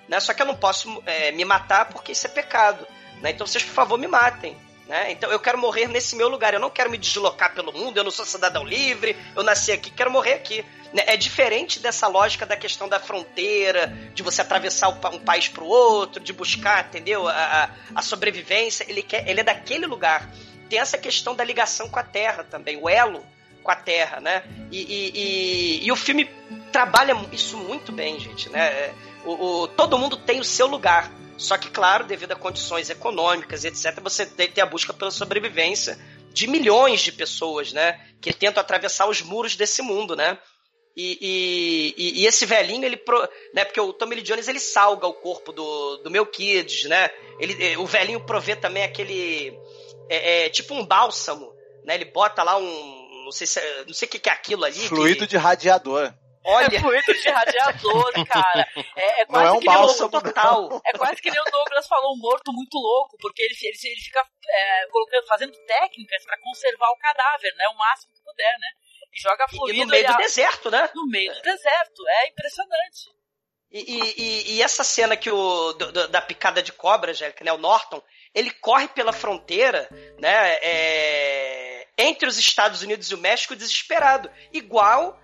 Né? Só que eu não posso é, me matar porque isso é pecado. Né? Então vocês, por favor, me matem. Né? Então eu quero morrer nesse meu lugar. Eu não quero me deslocar pelo mundo. Eu não sou cidadão livre. Eu nasci aqui, quero morrer aqui. Né? É diferente dessa lógica da questão da fronteira, de você atravessar um país para o outro, de buscar, entendeu? A, a, sobrevivência. Ele quer, ele é daquele lugar. Tem essa questão da ligação com a Terra também, o elo com a Terra, né? E, e, e, e o filme trabalha isso muito bem, gente, né? O, o, todo mundo tem o seu lugar. Só que, claro, devido a condições econômicas, etc., você tem a busca pela sobrevivência de milhões de pessoas, né? Que tentam atravessar os muros desse mundo, né? E, e, e esse velhinho, ele. Né, porque o Tommy Lee Jones ele salga o corpo do, do Melquides, né? Ele, eh, o velhinho provê também aquele. É, é, tipo um bálsamo, né? Ele bota lá um. Não sei, se, é, não sei o que é aquilo ali. Fluido que... de radiador. Olha. É fluido de radiador, cara. É, é quase não é um que bálsamo total. Não. É quase que nem o Douglas falou, um morto muito louco, porque ele, ele, ele fica é, colocando, fazendo técnicas para conservar o cadáver, né? O máximo que puder, né? E joga fluido. E no meio do deserto, né? No meio do deserto. É impressionante. E, e, e, essa cena que o do, da picada de cobra, Angélica, né, o Norton, ele corre pela fronteira, né, é, entre os Estados Unidos e o México desesperado, igual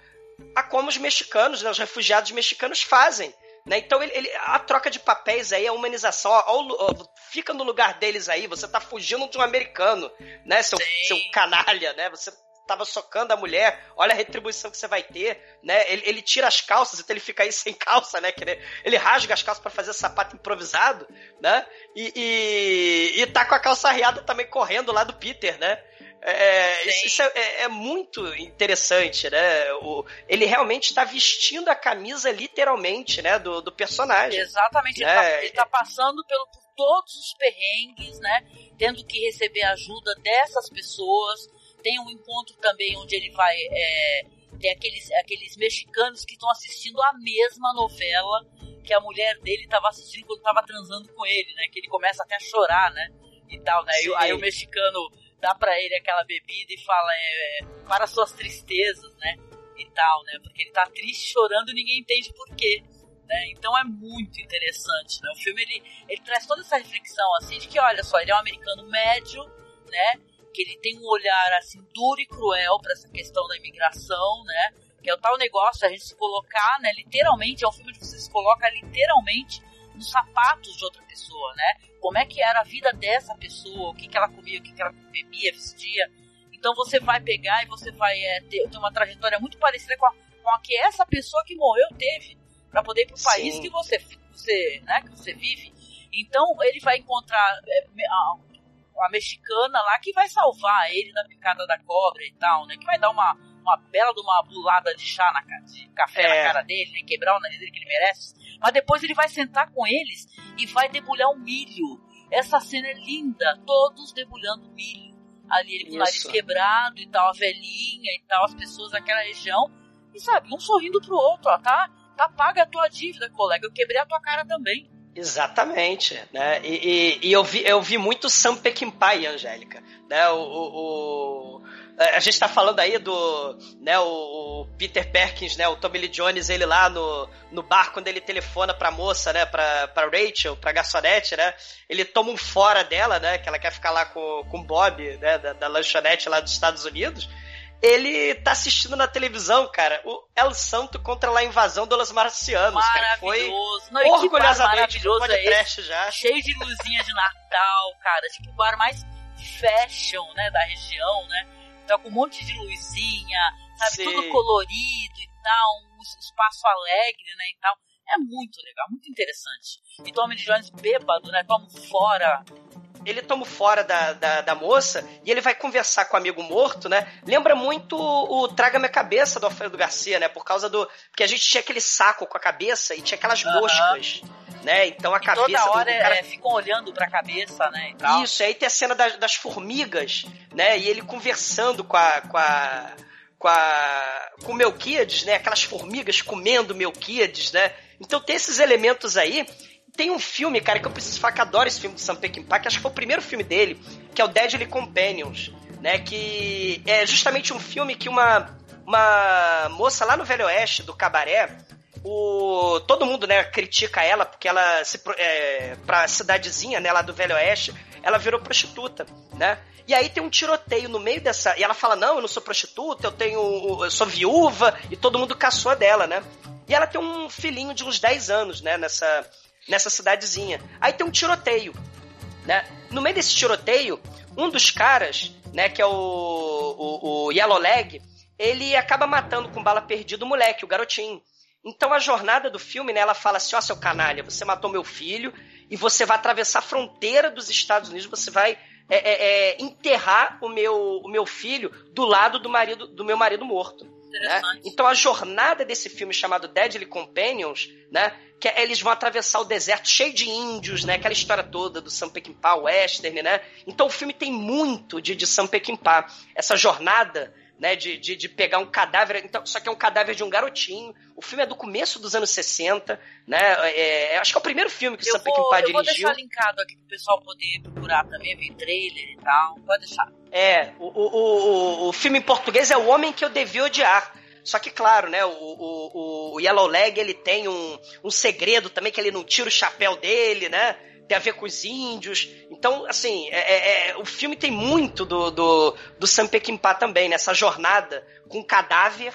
a como os mexicanos, né, os refugiados mexicanos fazem. Né? Então ele, ele, a troca de papéis aí, a humanização, ó, ó, fica no lugar deles aí, você tá fugindo de um americano, né, seu, seu canalha, né? Você tava socando a mulher, olha a retribuição que você vai ter, né? Ele, ele tira as calças, então ele fica aí sem calça, né? Que ele, ele rasga as calças para fazer sapato improvisado, né? E, e, e tá com a calça arriada também correndo lá do Peter, né? É, isso, isso é, é, é, muito interessante, né? O, ele realmente está vestindo a camisa literalmente, né? Do, do personagem. Exatamente. Né? Ele, tá, ele tá passando pelo, por todos os perrengues, né? Tendo que receber ajuda dessas pessoas. Tem um encontro também onde ele vai é, tem aqueles, aqueles mexicanos que estão assistindo a mesma novela que a mulher dele estava assistindo quando estava transando com ele, né? Que ele começa até a chorar, né? E tal, né? E, aí o mexicano dá para ele aquela bebida e fala, é, é, para suas tristezas, né? E tal, né? Porque ele tá triste, chorando e ninguém entende por quê. Né? Então é muito interessante, né? O filme ele, ele traz toda essa reflexão assim de que olha só, ele é um americano médio, né? Que ele tem um olhar assim duro e cruel para essa questão da imigração, né? Que é o tal negócio a gente se colocar, né? Literalmente é um filme que você se coloca literalmente nos sapatos de outra pessoa, né? Como é que era a vida dessa pessoa, o que, que ela comia, o que, que ela bebia, vestia. Então você vai pegar e você vai é, ter, ter uma trajetória muito parecida com a, com a que essa pessoa que morreu teve para poder ir pro país que você, você, né, que você vive. Então ele vai encontrar é, a, a, mexicana lá que vai salvar ele da picada da cobra e tal, né? Que vai dar uma, uma bela de uma bulada de chá na de café é. na cara dele, né? Quebrar o nariz dele que ele merece. Mas depois ele vai sentar com eles e vai debulhar um milho. Essa cena é linda, todos debulhando milho. Ali ele com o nariz quebrado e tal, a velhinha e tal, as pessoas daquela região. E sabe, um sorrindo pro outro, ó, tá? tá paga a tua dívida, colega. Eu quebrei a tua cara também. Exatamente, né? E, e, e eu, vi, eu vi muito Sam Peckinpah, Angélica, né? O, o, o, a gente tá falando aí do, né, o, Peter Perkins, né, o Tommy Lee Jones, ele lá no, no bar quando ele telefona pra moça, né, pra, pra Rachel, pra garçonete, né? Ele toma um fora dela, né, que ela quer ficar lá com, com o Bob, né, da, da lanchonete lá dos Estados Unidos ele tá assistindo na televisão, cara, o El Santo contra a invasão dos marcianos, cara. Foi Não, orgulhosamente maravilhoso é trash já. Cheio de luzinha de Natal, cara. Tipo o bar mais fashion, né, da região, né? Tá com um monte de luzinha, sabe? Sim. Tudo colorido e tal, um espaço alegre, né, e tal. É muito legal, muito interessante. E Tommy Jones bêbado, né? Como fora ele toma fora da, da, da, moça e ele vai conversar com o amigo morto, né? Lembra muito o, Traga Minha Cabeça do Alfredo Garcia, né? Por causa do. Porque a gente tinha aquele saco com a cabeça e tinha aquelas uhum. Né? Então a e cabeça. Toda hora do, cara... é, ficam olhando pra cabeça, né? Isso, aí tem a cena das, das formigas, né? E ele conversando com a. Com a com, a, com o Melquiades, né? Aquelas formigas comendo Melquiades, né? Então tem esses elementos aí tem um filme, cara, que eu preciso falar que adoro esse filme do Sam Peckinpah, que acho que foi o primeiro filme dele, que é o Deadly Companions, né? Que é justamente um filme que uma, uma moça lá no Velho Oeste, do Cabaré, o, todo mundo, né, critica ela porque ela se é, pra cidadezinha, né, lá do Velho Oeste, ela virou prostituta, né? E aí tem um tiroteio no meio dessa. E ela fala: Não, eu não sou prostituta, eu tenho. Eu sou viúva, e todo mundo caçou dela, né? E ela tem um filhinho de uns 10 anos, né? Nessa, nessa cidadezinha. Aí tem um tiroteio, né? No meio desse tiroteio, um dos caras, né, que é o, o, o Yellow Leg, ele acaba matando com bala perdida o moleque, o garotinho. Então a jornada do filme, né, ela fala assim, ó oh, seu canalha, você matou meu filho e você vai atravessar a fronteira dos Estados Unidos, você vai é, é, é, enterrar o meu, o meu filho do lado do marido do meu marido morto. Né? Então a jornada desse filme chamado Deadly Companions, né, que é, eles vão atravessar o deserto cheio de índios, né, aquela história toda do Sam Peckinpah, western, né? Então o filme tem muito de, de Sam Peckinpah, essa jornada né, de, de, de, pegar um cadáver, então, só que é um cadáver de um garotinho. O filme é do começo dos anos 60, né? É, é, acho que é o primeiro filme que o Sam Peckinpah dirigiu. Eu vou deixar linkado aqui pro pessoal poder procurar também, ver trailer e tal. Pode deixar. É, o, o, o, o filme em português é O Homem que Eu Devia Odiar. Só que, claro, né, o, o, o Yellow Leg, ele tem um, um segredo também, que ele não tira o chapéu dele, né? Tem a ver com os índios. Então, assim, é, é, é, o filme tem muito do, do, do Sam Peckinpah também, nessa jornada com cadáver,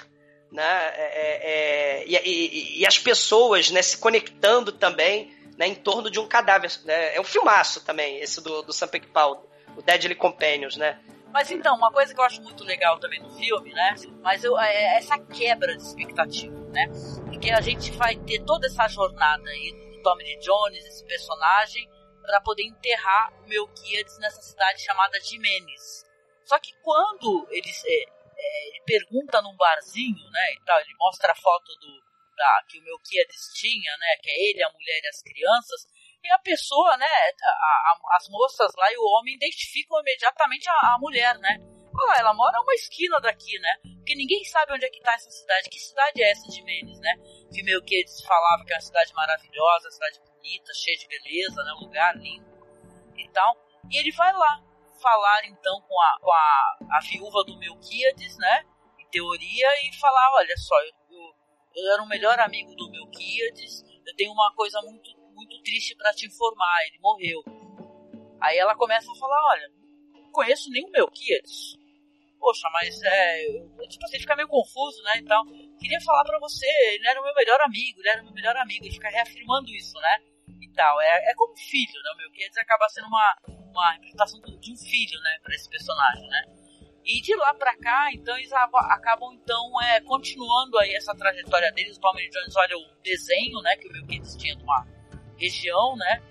né? É, é, e, e, e, as pessoas né, se conectando também né, em torno de um cadáver. Né? É um filmaço também, esse do, do Sam Peckinpah, o Deadly Companions, né? Mas então, uma coisa que eu acho muito legal também no filme, né? Mas eu, é essa quebra de expectativa, né? Porque a gente vai ter toda essa jornada aí Tommy Jones, esse personagem, para poder enterrar o Melquiades nessa cidade chamada Jimenez. Só que quando ele, é, é, ele pergunta num barzinho, né, e tal, ele mostra a foto do da, que o Melquiades tinha, né, que é ele, a mulher e as crianças, e a pessoa, né, a, a, as moças lá e o homem identificam imediatamente a, a mulher, né, Lá, ela mora uma esquina daqui, né? Porque ninguém sabe onde é que tá essa cidade. Que cidade é essa de Menes, né? Que meio que eles falavam que é uma cidade maravilhosa, cidade bonita, cheia de beleza, né? Um lugar lindo e tal. E ele vai lá falar então com a, com a, a viúva do Melquiades, né? Em teoria, e falar: olha só, eu, eu, eu era o melhor amigo do Melquiades, eu tenho uma coisa muito, muito triste para te informar, ele morreu. Aí ela começa a falar: olha, não conheço nem o Melquiades. Poxa, mas é. Tipo assim, fica meio confuso, né? Então, queria falar para você, ele era o meu melhor amigo, ele era o meu melhor amigo, ele fica reafirmando isso, né? E tal. É, é como filho, né? O Melquiades acaba sendo uma, uma representação de um filho, né? Pra esse personagem, né? E de lá pra cá, então, eles acabam, então, é, continuando aí essa trajetória deles. O Tommy Jones olha o desenho, né? Que o Melquiades tinha de uma região, né?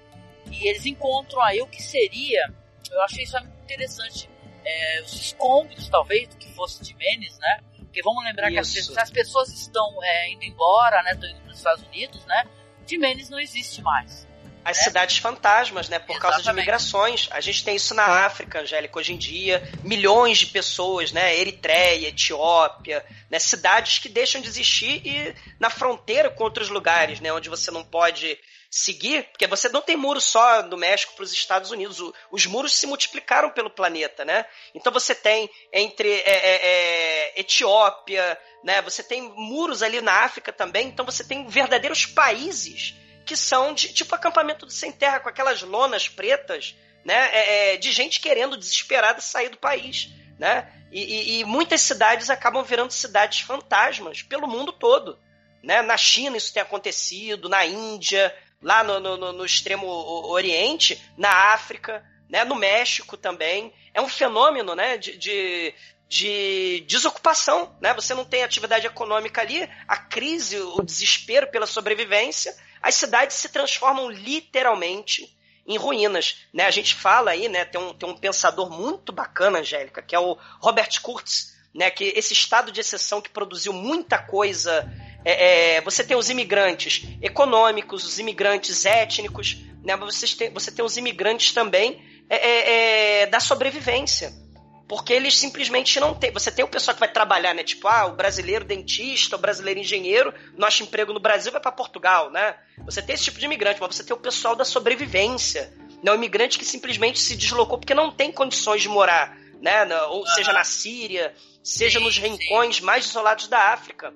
E eles encontram aí o que seria, eu achei isso interessante, é, os escombros, talvez, do que fosse de Menes, né? Porque vamos lembrar isso. que as, as, pessoas estão é, indo embora, né? Estão indo para os Estados Unidos, né? De Menes não existe mais. As né? cidades fantasmas, né? Por Exatamente. causa de migrações. A gente tem isso na África, Angélica, hoje em dia. Milhões de pessoas, né? Eritreia, Etiópia, né? Cidades que deixam de existir e na fronteira com outros lugares, né? Onde você não pode seguir, porque você não tem muro só do México para os Estados Unidos, o, os muros se multiplicaram pelo planeta, né? Então você tem entre é, é, é, Etiópia, né? Você tem muros ali na África também, então você tem verdadeiros países que são de tipo acampamento do sem terra com aquelas lonas pretas, né? É, é, de gente querendo desesperada sair do país, né? E, e, e muitas cidades acabam virando cidades fantasmas pelo mundo todo. Né? Na China isso tem acontecido, na Índia, lá no, no, no extremo oriente, na África, né, no México também. É um fenômeno né, de, de, de desocupação. Né? Você não tem atividade econômica ali, a crise, o desespero pela sobrevivência, as cidades se transformam literalmente em ruínas. Né? A gente fala aí, né, tem, um, tem um pensador muito bacana, Angélica, que é o Robert Kurtz, né, que esse estado de exceção que produziu muita coisa é, é, você tem os imigrantes econômicos, os imigrantes étnicos, né? Você tem, você tem os imigrantes também é, é, é, da sobrevivência. Porque eles simplesmente não têm. Você tem o pessoal que vai trabalhar, né? Tipo, ah, o brasileiro dentista, o brasileiro engenheiro, nosso emprego no Brasil vai para Portugal, né? Você tem esse tipo de imigrante, mas você tem o pessoal da sobrevivência. Né? O imigrante que simplesmente se deslocou porque não tem condições de morar, né? Ou seja na Síria, seja nos rincões mais isolados da África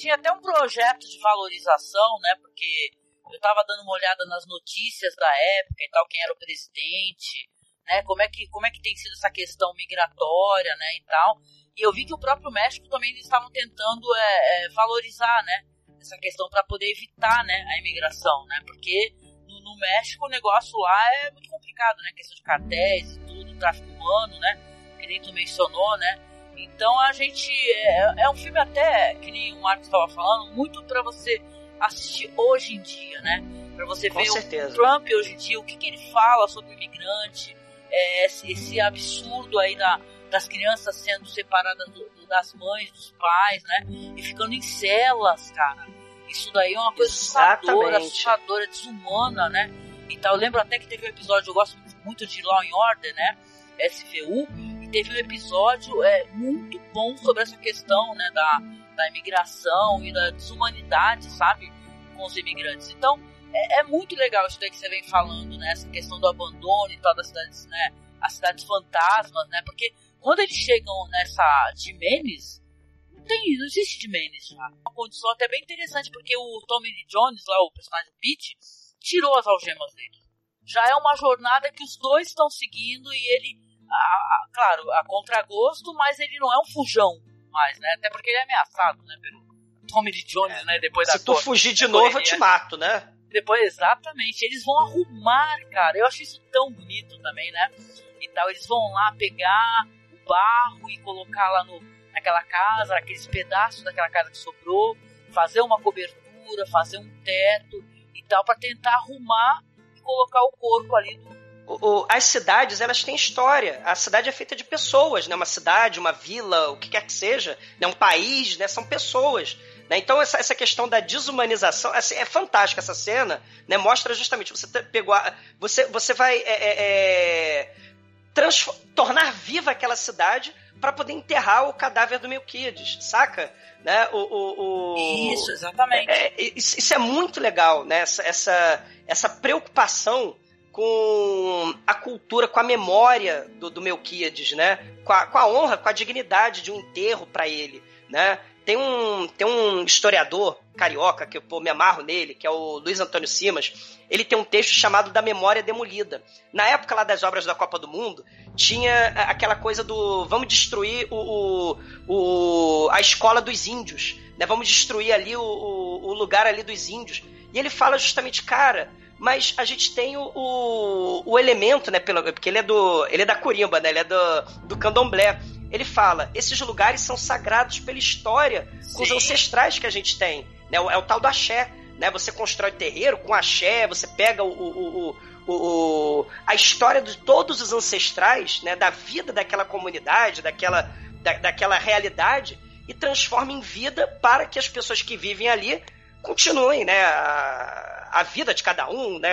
tinha até um projeto de valorização, né? Porque eu estava dando uma olhada nas notícias da época e tal, quem era o presidente, né? Como é que, como é que tem sido essa questão migratória, né? E tal. E eu vi que o próprio México também eles estavam tentando é, é, valorizar, né? Essa questão para poder evitar, né? A imigração, né? Porque no, no, México o negócio lá é muito complicado, né? Questão de cartéis e tudo, tráfico humano, né? Que nem tu mencionou, né? Então a gente. É, é um filme até, que nem o Marcos estava falando, muito para você assistir hoje em dia, né? Para você Com ver certeza. o Trump hoje em dia, o que, que ele fala sobre imigrante, é, esse, esse, absurdo aí da, das crianças sendo separadas do, do, das mães, dos pais, né? E ficando em celas, cara. Isso daí é uma coisa assustadora, assustadora, desumana, né? Então eu lembro até que teve um episódio, eu gosto muito de Law and Order, né? SVU, teve um episódio é, muito bom sobre essa questão né, da, da imigração e da desumanidade, sabe, com os imigrantes. Então, é, é, muito legal isso daí que você vem falando, né, essa questão do abandono e tal das cidades, né, as cidades fantasmas, né, porque quando eles chegam nessa Jimenez, não tem, não existe Jimenez já. Uma condição até bem interessante, porque o Tommy Lee Jones, lá, o personagem Pete, tirou as algemas dele. Já é uma jornada que os dois estão seguindo e ele a, a, claro, a contragosto, mas ele não é um fujão mais, né? Até porque ele é ameaçado, né? Pelo Tommy Lee Jones, é. né? Depois Se tu fugir de novo, eu te mato, né? Depois, exatamente. Eles vão arrumar, cara. Eu acho isso tão bonito também, né? E tal, eles vão lá pegar o barro e colocar lá no, naquela casa, aqueles pedaços daquela casa que sobrou, fazer uma cobertura, fazer um teto e tal, para tentar arrumar e colocar o corpo ali do, o, as cidades, elas têm história. A cidade é feita de pessoas, né? Uma cidade, uma vila, o que quer que seja, né? um país, né? São pessoas. Né? Então, essa, essa questão da desumanização, assim, é fantástica essa cena, né? Mostra justamente, você pegou a, você, você vai é, é, é tornar viva aquela cidade para poder enterrar o cadáver do Melquiades, saca? Né? O, o, o... Isso, exatamente. É, é, isso, é muito legal, né? Essa, essa, essa preocupação com a cultura, com a memória do, do Melquíades, né? Com a, com a honra, com a dignidade de um enterro para ele, né? Tem um, tem um historiador carioca, que eu pô, me amarro nele, que é o Luiz Antônio Simas. Ele tem um texto chamado Da Memória Demolida. Na época lá das obras da Copa do Mundo, tinha aquela coisa do vamos destruir o, o, o a escola dos índios, né? Vamos destruir ali o, o, o lugar ali dos índios. E ele fala justamente, cara, mas a gente tem o, o, o, elemento, né? Pelo, porque ele é do. ele é da Corimba, né? Ele é do, do candomblé. Ele fala: esses lugares são sagrados pela história, com os ancestrais que a gente tem. Né? É o tal do axé. Né? Você constrói terreiro com axé, você pega o, o, o, o, a história de todos os ancestrais, né? da vida daquela comunidade, daquela, da, daquela realidade, e transforma em vida para que as pessoas que vivem ali continuem, né? A, a vida de cada um, né?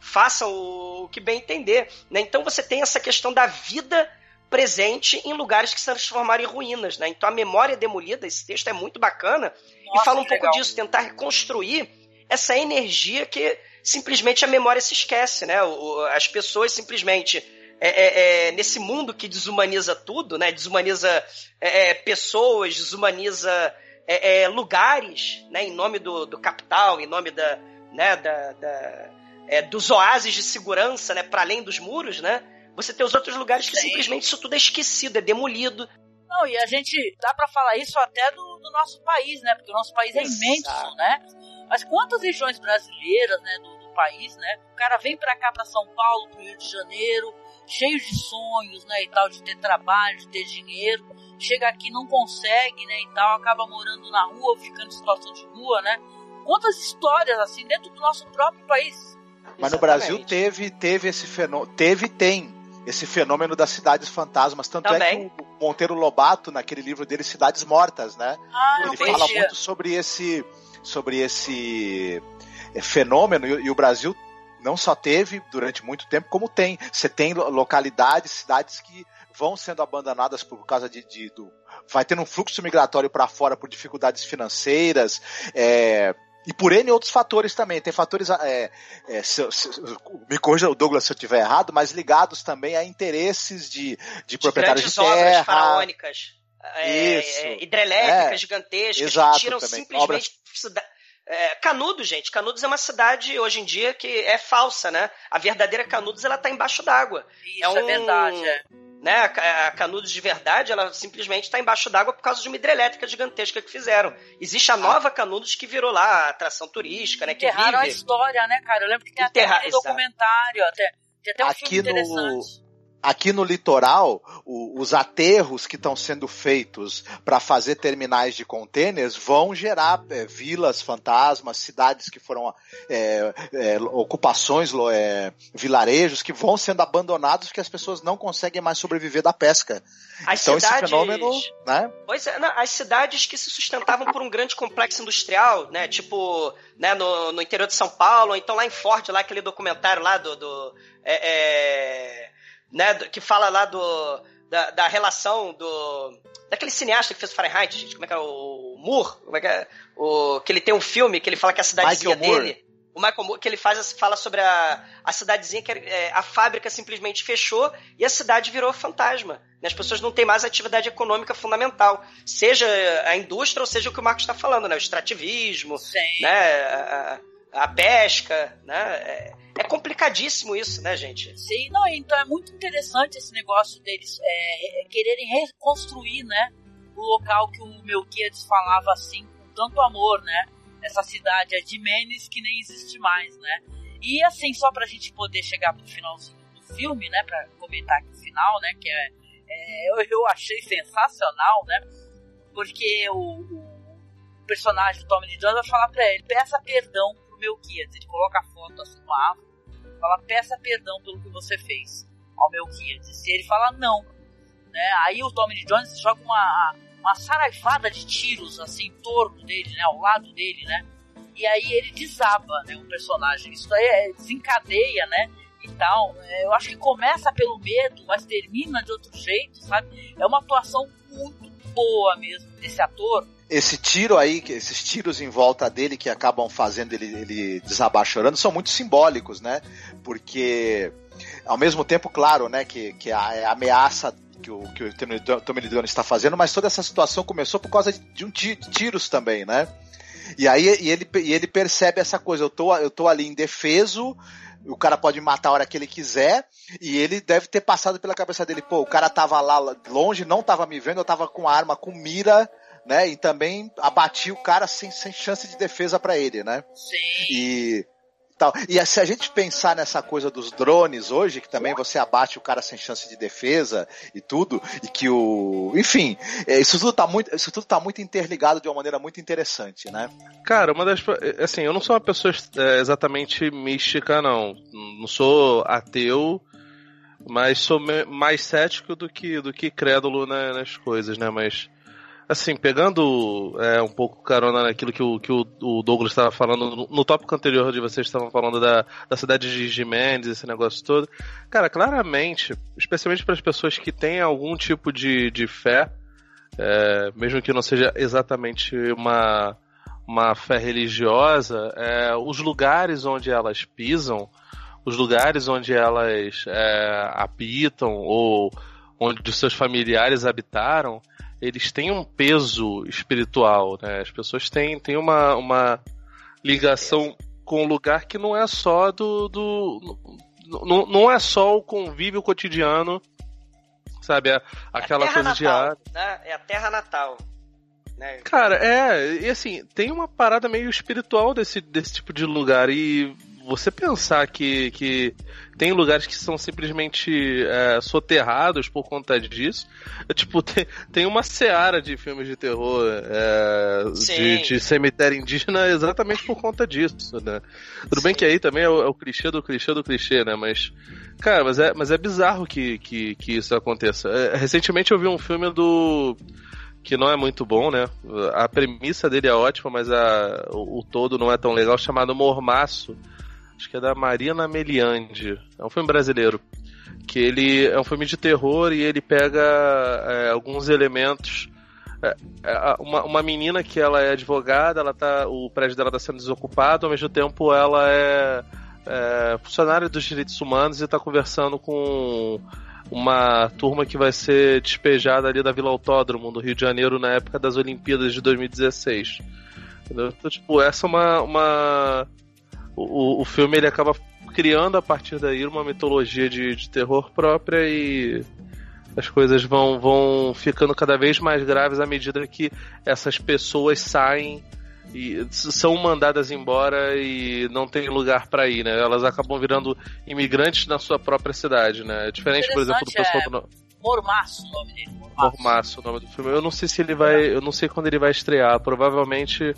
Façam o que bem entender. Né? Então você tem essa questão da vida presente em lugares que se transformaram em ruínas, né? Então a memória demolida, esse texto é muito bacana Nossa, e fala um pouco legal. disso, tentar reconstruir essa energia que simplesmente a memória se esquece, né? as pessoas simplesmente é, é, é, nesse mundo que desumaniza tudo, né? Desumaniza é, é, pessoas, desumaniza é, lugares, né? Em nome do, do capital, em nome da, né, da, da é, dos oásis de segurança, né, para além dos muros, né? Você tem os outros lugares que Sim. simplesmente isso tudo é esquecido, é demolido. Não, e a gente dá para falar isso até do, do, nosso país, né? Porque o nosso país é imenso, né? Mas quantas regiões brasileiras, né, do, do país, né? O cara vem para cá, para São Paulo, pro Rio de Janeiro, cheio de sonhos, né, e tal, de ter trabalho, de ter dinheiro, chega aqui não consegue, né, e tal, acaba morando na rua, ficando em situação de rua, né? Quantas histórias assim dentro do nosso próprio país. Mas Exatamente. no Brasil teve, teve esse fenômeno, teve tem esse fenômeno das cidades fantasmas. Tanto Também. é que o Monteiro Lobato, naquele livro dele, Cidades Mortas, né? Ah, Ele fala muito sobre esse, sobre esse eh, fenômeno e, e, o Brasil não só teve durante muito tempo, como tem. Você tem localidades, cidades que vão sendo abandonadas por causa de, de do, vai tendo um fluxo migratório para fora por dificuldades financeiras. É, e por N outros fatores também. Tem fatores, é, é, se, se, me corrija o Douglas se eu estiver errado, mas ligados também a interesses de, de, de proprietários de terra. obras faraônicas. É, Isso. É, hidrelétricas é, gigantescas exato, que tiram também. simplesmente. Obras... É, Canudos, gente. Canudos é uma cidade hoje em dia que é falsa, né? A verdadeira Canudos ela tá embaixo d'água. Isso é, um, é verdade. É né, a, Canudos de verdade, ela simplesmente está embaixo d'água por causa de uma hidrelétrica gigantesca que fizeram. Existe a nova Canudos que virou lá a atração turística, né? Que Enterraram vive. a história, né, cara? Eu lembro que tem Enterra... até um documentário, até, tem até um Aqui filme interessante. No Aqui no litoral, o, os aterros que estão sendo feitos para fazer terminais de contêineres vão gerar é, vilas fantasmas, cidades que foram é, é, ocupações, é, vilarejos que vão sendo abandonados porque as pessoas não conseguem mais sobreviver da pesca. As então cidades, esse fenômeno, né? Pois é, não, as cidades que se sustentavam por um grande complexo industrial, né? Tipo, né, no, no interior de São Paulo, ou então lá em Ford, lá aquele documentário lá do, do é, é né, que fala lá do, da, da, relação do. Daquele cineasta que fez o Fahrenheit, gente, como é que é? O Moore? Como é que é? O, que ele tem um filme que ele fala que a cidadezinha Michael dele. Moore. O Michael Moore, que ele faz, fala sobre a, a cidadezinha que é, a fábrica simplesmente fechou e a cidade virou fantasma. Né? As pessoas não têm mais atividade econômica fundamental. Seja a indústria ou seja o que o Marcos está falando, né? O extrativismo, Sim. né? A, a pesca, né? É, é, complicadíssimo isso, né, gente? Sim, não, então é muito interessante esse negócio deles é, é quererem reconstruir, né, o local que o Melquiades falava assim com tanto amor, né? Essa cidade é de Menes que nem existe mais, né? E assim, só pra gente poder chegar pro finalzinho do filme, né, pra comentar aqui o final, né, que é, é eu, eu achei sensacional, né? Porque o, o personagem do Tommy Jones vai falar pra ele, peça perdão pro Melquiades. Ele coloca a foto assim no árvore, fala, peça perdão pelo que você fez ao Melquiades. E ele fala, não. Né? Aí o Tommy Jones joga uma, uma saraivada de tiros assim em torno dele, né? Ao lado dele, né? E aí ele desaba, né? O personagem. Isso aí é, desencadeia, né? e tal. É, eu acho que começa pelo medo, mas termina de outro jeito, sabe? É uma atuação muito boa mesmo desse ator. Esse tiro aí, esses tiros em volta dele que acabam fazendo ele, ele desabar chorando são muito simbólicos, né? Porque ao mesmo tempo, claro, né, que, que a, a ameaça que o, que o Tommy Lee Jones está fazendo, mas toda essa situação começou por causa de um de tiros também, né? E aí e ele, e ele percebe essa coisa, eu tô, eu tô ali indefeso, o cara pode me matar a hora que ele quiser, e ele deve ter passado pela cabeça dele, pô, o cara tava lá longe, não tava me vendo, eu tava com arma, com mira, né? E também abati o cara sem, sem chance de defesa para ele, né? Sim. E tal. E se a gente pensar nessa coisa dos drones hoje, que também você abate o cara sem chance de defesa e tudo, e que o. Enfim, é, isso tudo tá muito, isso tudo tá muito interligado de uma maneira muito interessante, né? Cara, uma das. Assim, eu não sou uma pessoa é, exatamente mística, não. Não sou ateu. Mas sou mais cético do que, do que crédulo né, nas coisas, né? Mas assim, pegando é, um pouco carona naquilo que o, que o, o Douglas estava falando no, no, tópico anterior de vocês estavam falando da, da cidade de Jimenez, esse negócio todo. Cara, claramente, especialmente para as pessoas que têm algum tipo de, de fé, é, mesmo que não seja exatamente uma, uma fé religiosa, é, os lugares onde elas pisam, os lugares onde elas é, habitam ou onde seus familiares habitaram, eles têm um peso espiritual, né? As pessoas têm, têm uma, uma ligação com o lugar que não é só do. do não, não é só o convívio cotidiano, sabe? É aquela é coisa natal, diária. Né? É a terra natal. Né? Cara, é, e assim, tem uma parada meio espiritual desse, desse tipo de lugar. E você pensar que, que tem lugares que são simplesmente é, soterrados por conta disso. É, tipo, tem, tem uma seara de filmes de terror é, de, de, cemitério indígena exatamente por conta disso, né? Tudo Sim. bem que aí também é o, é o, clichê do clichê do clichê, né? Mas, cara, mas é, mas é bizarro que, que, que isso aconteça. É, recentemente eu vi um filme do que não é muito bom, né? A premissa dele é ótima, mas a, o, o todo não é tão legal, chamado Mormaço acho que é da Marina Meliandi. É um filme brasileiro. Que ele é um filme de terror e ele pega é, alguns elementos. É, é, uma, uma menina que ela é advogada, ela tá, o prédio dela está sendo desocupado, ao mesmo tempo ela é, é funcionária dos direitos humanos e está conversando com uma turma que vai ser despejada ali da Vila Autódromo, no Rio de Janeiro, na época das Olimpíadas de 2016. Entendeu? Então, tipo, essa é uma, uma o, o filme ele acaba criando a partir daí uma mitologia de, de terror própria e as coisas vão, vão ficando cada vez mais graves à medida que essas pessoas saem e são mandadas embora e não tem lugar para ir, né? Elas acabam virando imigrantes na sua própria cidade, né? É diferente, por exemplo, do pessoal é... do Mormaço, o nome dele. Mormaço. Mormaço, o nome do filme. Eu não sei se ele vai, eu não sei quando ele vai estrear. Provavelmente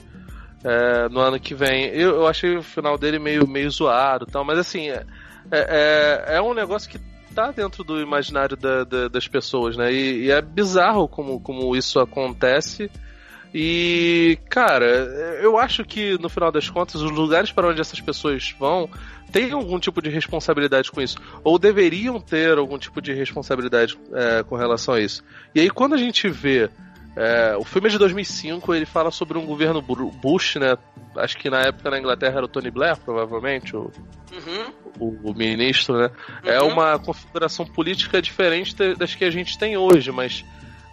é, no ano que vem. Eu, eu achei o final dele meio, meio zoado tal, mas assim, é, é, é, é um negócio que tá dentro do imaginário da, da, das pessoas, né? E, e, é bizarro como, como isso acontece. E, cara, eu acho que no final das contas, os lugares para onde essas pessoas vão têm algum tipo de responsabilidade com isso. Ou deveriam ter algum tipo de responsabilidade é, com relação a isso. E aí, quando a gente vê é, o filme é de 2005, ele fala sobre um governo Bush, né? Acho que na época na Inglaterra era o Tony Blair, provavelmente, o, uhum. o, o, ministro, né? É uhum. É uma configuração política diferente das que a gente tem hoje, mas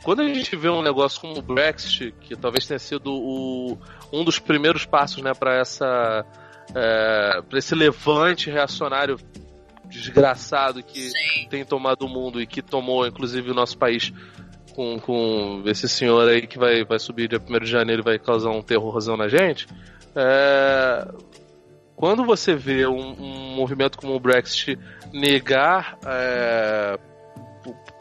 quando a gente vê um negócio como o Brexit, que talvez tenha sido o, um dos primeiros passos, né, para essa é, para esse levante reacionário desgraçado que Sim. tem tomado o mundo e que tomou, inclusive, o nosso país com, com esse senhor aí que vai, vai subir dia 1 de janeiro e vai causar um terrorzão na gente. É, quando você vê um, um, movimento como o Brexit negar é,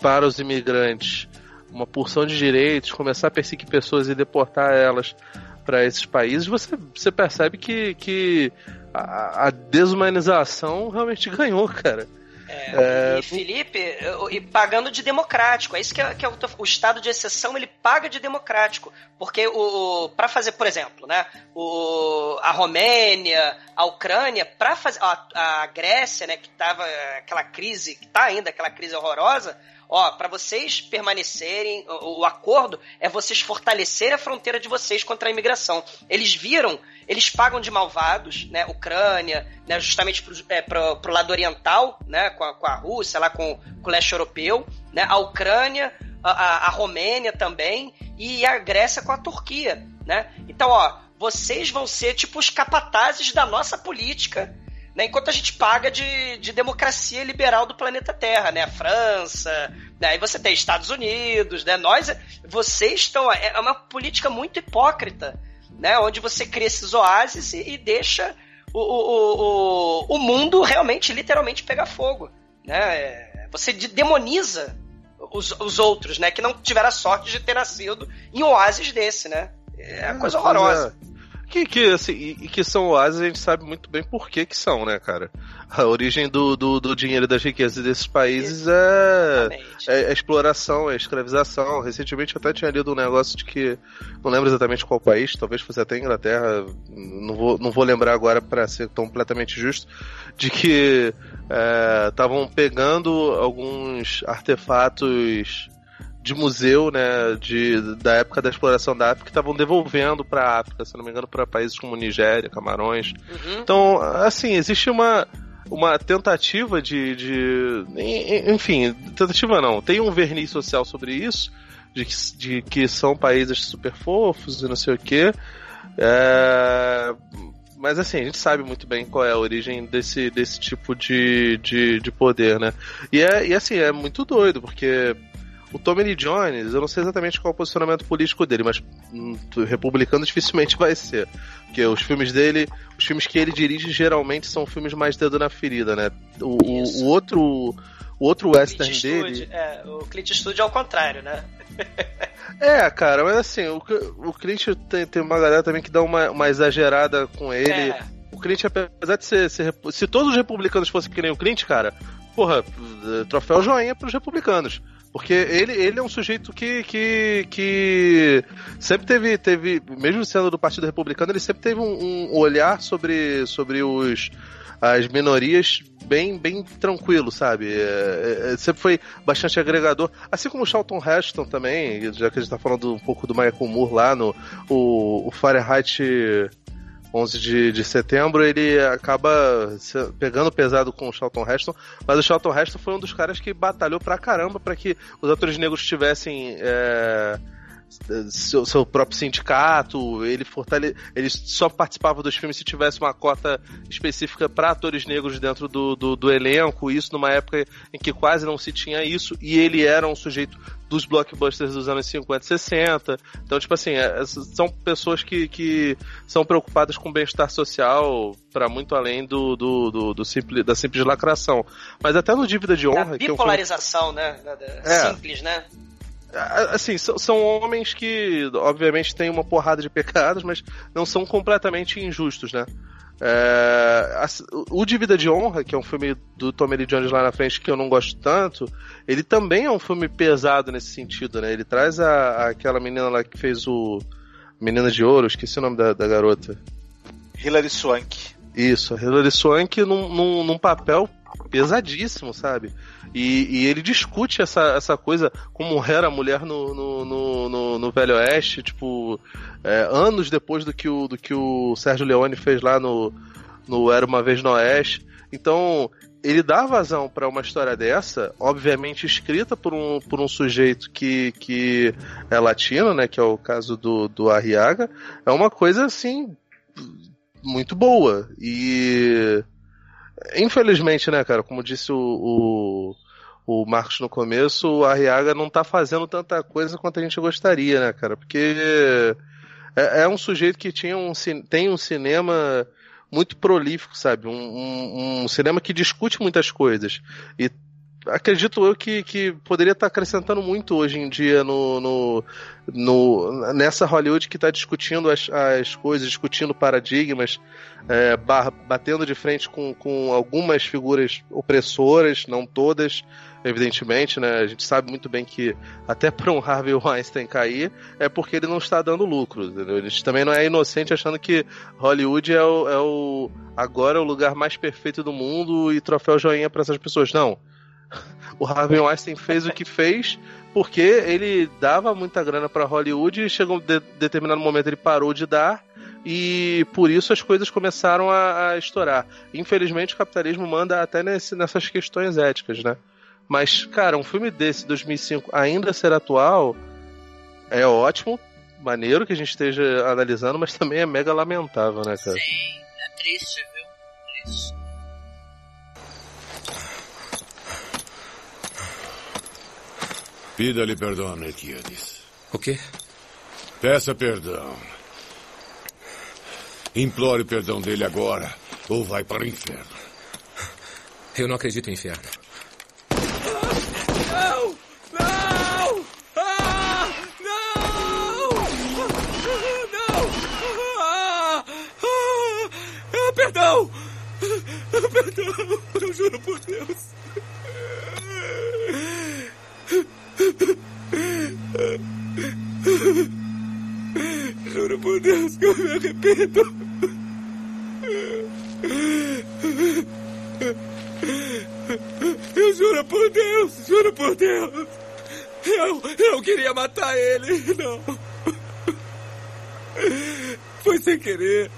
para os imigrantes uma porção de direitos, começar a perseguir pessoas e deportar elas para esses países, você, você percebe que, que a, a desumanização realmente ganhou, cara. É, e Felipe, e pagando de democrático. É isso que é, que é o, o, estado de exceção, ele paga de democrático. Porque o para fazer, por exemplo, né, o, a Romênia, a Ucrânia, para fazer a, a, Grécia, né, que tava aquela crise, que tá ainda aquela crise horrorosa, ó, para vocês permanecerem, o, o, acordo é vocês fortalecerem a fronteira de vocês contra a imigração. Eles viram, eles pagam de malvados, né, Ucrânia, né, justamente pro, é, pro, pro lado oriental, né, com a, com a Rússia, lá com, com o leste europeu, né, a Ucrânia, a, a, Romênia também, e a Grécia com a Turquia, né. Então, ó, vocês vão ser tipo os capatazes da nossa política, né, enquanto a gente paga de, de democracia liberal do planeta Terra, né? A França, né? aí você tem Estados Unidos, né? Nós, vocês estão. É, é uma política muito hipócrita, né? Onde você cria esses oásis e, e deixa o, o, o, o mundo realmente, literalmente, pegar fogo, né? É, você demoniza os, os outros, né? Que não tiveram a sorte de ter nascido em oásis desse, né? É uma coisa horrorosa. Que, que, assim, e, que são oásis, a gente sabe muito bem por que que são, né, cara? A origem do, do, do dinheiro e das riquezas desses países é, é, é, exploração, é escravização. Recentemente eu até tinha lido um negócio de que, não lembro exatamente qual país, talvez fosse até Inglaterra, não vou, não vou lembrar agora para ser completamente justo, de que estavam é, pegando alguns artefatos de museu, né, de, da época da exploração da África, que estavam devolvendo para a África, se não me engano, para países como Nigéria, Camarões. Uhum. Então, assim, existe uma uma tentativa de, de, enfim, tentativa não, tem um verniz social sobre isso, de que, de que são países super fofos e não sei o que. É, mas assim, a gente sabe muito bem qual é a origem desse, desse tipo de, de, de poder, né? E, é, e assim, é muito doido, porque o Tommy Lee Jones, eu não sei exatamente qual é o posicionamento político dele, mas hum, republicano dificilmente vai ser. Porque os filmes dele, os filmes que ele dirige geralmente são filmes mais dedo na ferida, né? O, o, o outro. O outro western Clint dele. Eastwood, é, o Clint Eastwood é o contrário, né? é, cara, mas assim, o, o Clint tem, tem uma galera também que dá uma, uma exagerada com ele. É. O Clint, apesar de ser, ser, Se todos os republicanos fossem que nem o Clint, cara, porra, troféu joinha pros republicanos. Porque ele, ele é um sujeito que, que, que sempre teve, teve, mesmo sendo do Partido Republicano, ele sempre teve um, um olhar sobre, sobre os, as minorias bem, bem tranquilo, sabe? É, é, sempre foi bastante agregador. Assim como o Charlton Heston também, já que a gente tá falando um pouco do Michael Moore lá no o, o Fahrenheit 11 de, de setembro, ele acaba pegando pesado com o Charlton Heston, mas o Charlton Heston foi um dos caras que batalhou pra caramba para que os atores negros tivessem. É, seu, seu, próprio sindicato, ele fortale... ele só participava dos filmes se tivesse uma cota específica para atores negros dentro do, do, do, elenco, isso numa época em que quase não se tinha isso, e ele era um sujeito dos blockbusters dos anos 50 e 60. Então, tipo assim, é, são pessoas que, que são preocupadas com bem-estar social para muito além do, do, do, do simples, da simples lacração. Mas até no Dívida de Honra. A bipolarização, que é um filme... né? É. Simples, né? Assim, são homens que, obviamente, têm uma porrada de pecados, mas não são completamente injustos, né? É, o Dívida de Honra, que é um filme do Tommy Lee Jones lá na frente que eu não gosto tanto, ele também é um filme pesado nesse sentido, né? Ele traz a, aquela menina lá que fez o Menina de Ouro, esqueci o nome da, da garota. Hilary Swank. Isso, a Hilary Swank num, num, num papel pesadíssimo, sabe? E, e, ele discute essa, essa coisa como era a mulher no, no, no, no, no Velho Oeste, tipo, é, anos depois do que, o, do que o Sérgio Leone fez lá no, no Era Uma Vez no Oeste. Então, ele dá vazão para uma história dessa, obviamente escrita por um, por um sujeito que, que é latino, né, que é o caso do, do Arriaga, é uma coisa assim muito boa. E infelizmente, né, cara, como disse o, o, o Marcos no começo, o Arriaga não tá fazendo tanta coisa quanto a gente gostaria, né, cara? Porque é, é um sujeito que tinha um, tem um cinema muito prolífico, sabe? Um, um, um, cinema que discute muitas coisas. E acredito eu que, que poderia estar acrescentando muito hoje em dia no, no, no nessa Hollywood que está discutindo as, as coisas, discutindo paradigmas, é, bar, batendo de frente com, com algumas figuras opressoras, não todas, evidentemente, né? A gente sabe muito bem que até para um Harvey Weinstein cair é porque ele não está dando lucro. Entendeu? A gente também não é inocente achando que Hollywood é o, é o agora é o lugar mais perfeito do mundo e troféu joinha para essas pessoas. Não. O Harvey Weinstein fez o que fez porque ele dava muita grana para Hollywood e chegou de determinado momento ele parou de dar e por isso as coisas começaram a, a estourar. Infelizmente o capitalismo manda até nesse, nessas questões éticas, né? Mas, cara, um filme desse, 2005, ainda ser atual, é ótimo, maneiro que a gente esteja analisando, mas também é mega lamentável, né, cara? Sim, é triste, viu? Triste. Pida-lhe perdão, Melquiades. O quê? Peça perdão. Implore perdão dele agora, ou vai para o inferno. Eu não acredito em inferno. Não! Não! Ah! Não! Não! Ah! Ah! Perdão! Perdão! Eu juro por Deus! Juro por Deus que eu me arrependo. Eu juro por Deus, juro por Deus. Eu, eu queria matar ele, não. Foi sem querer.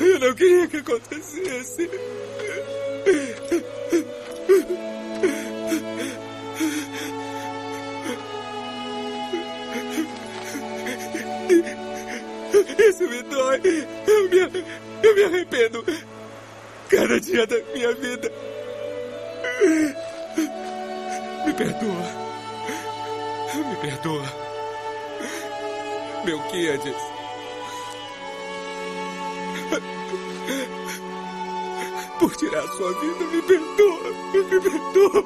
Eu não queria que acontecesse. Isso me dói. Eu me, eu me arrependo cada dia da minha vida. Me perdoa. Me perdoa. Melquiades. Por tirar sua vida, me perdoa. Me perdoa.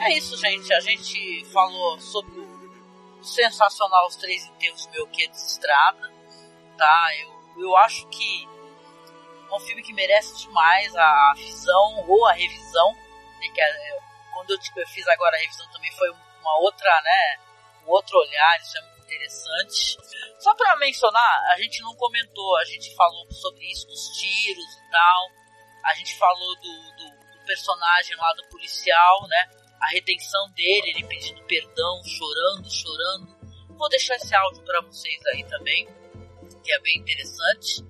É isso, gente. A gente falou sobre o sensacional Os Três Enterros de Estrada. Tá? Eu, eu acho que é um filme que merece demais a visão ou a revisão. Né? Que é, quando eu, tipo, eu fiz agora a revisão também foi uma outra, né? Um outro olhar, isso é muito interessante. Só para mencionar, a gente não comentou, a gente falou sobre isso dos tiros e tal. A gente falou do, do, do personagem lá do policial, né? a redenção dele, ele pedindo perdão, chorando, chorando. Vou deixar esse áudio para vocês aí também, que é bem interessante.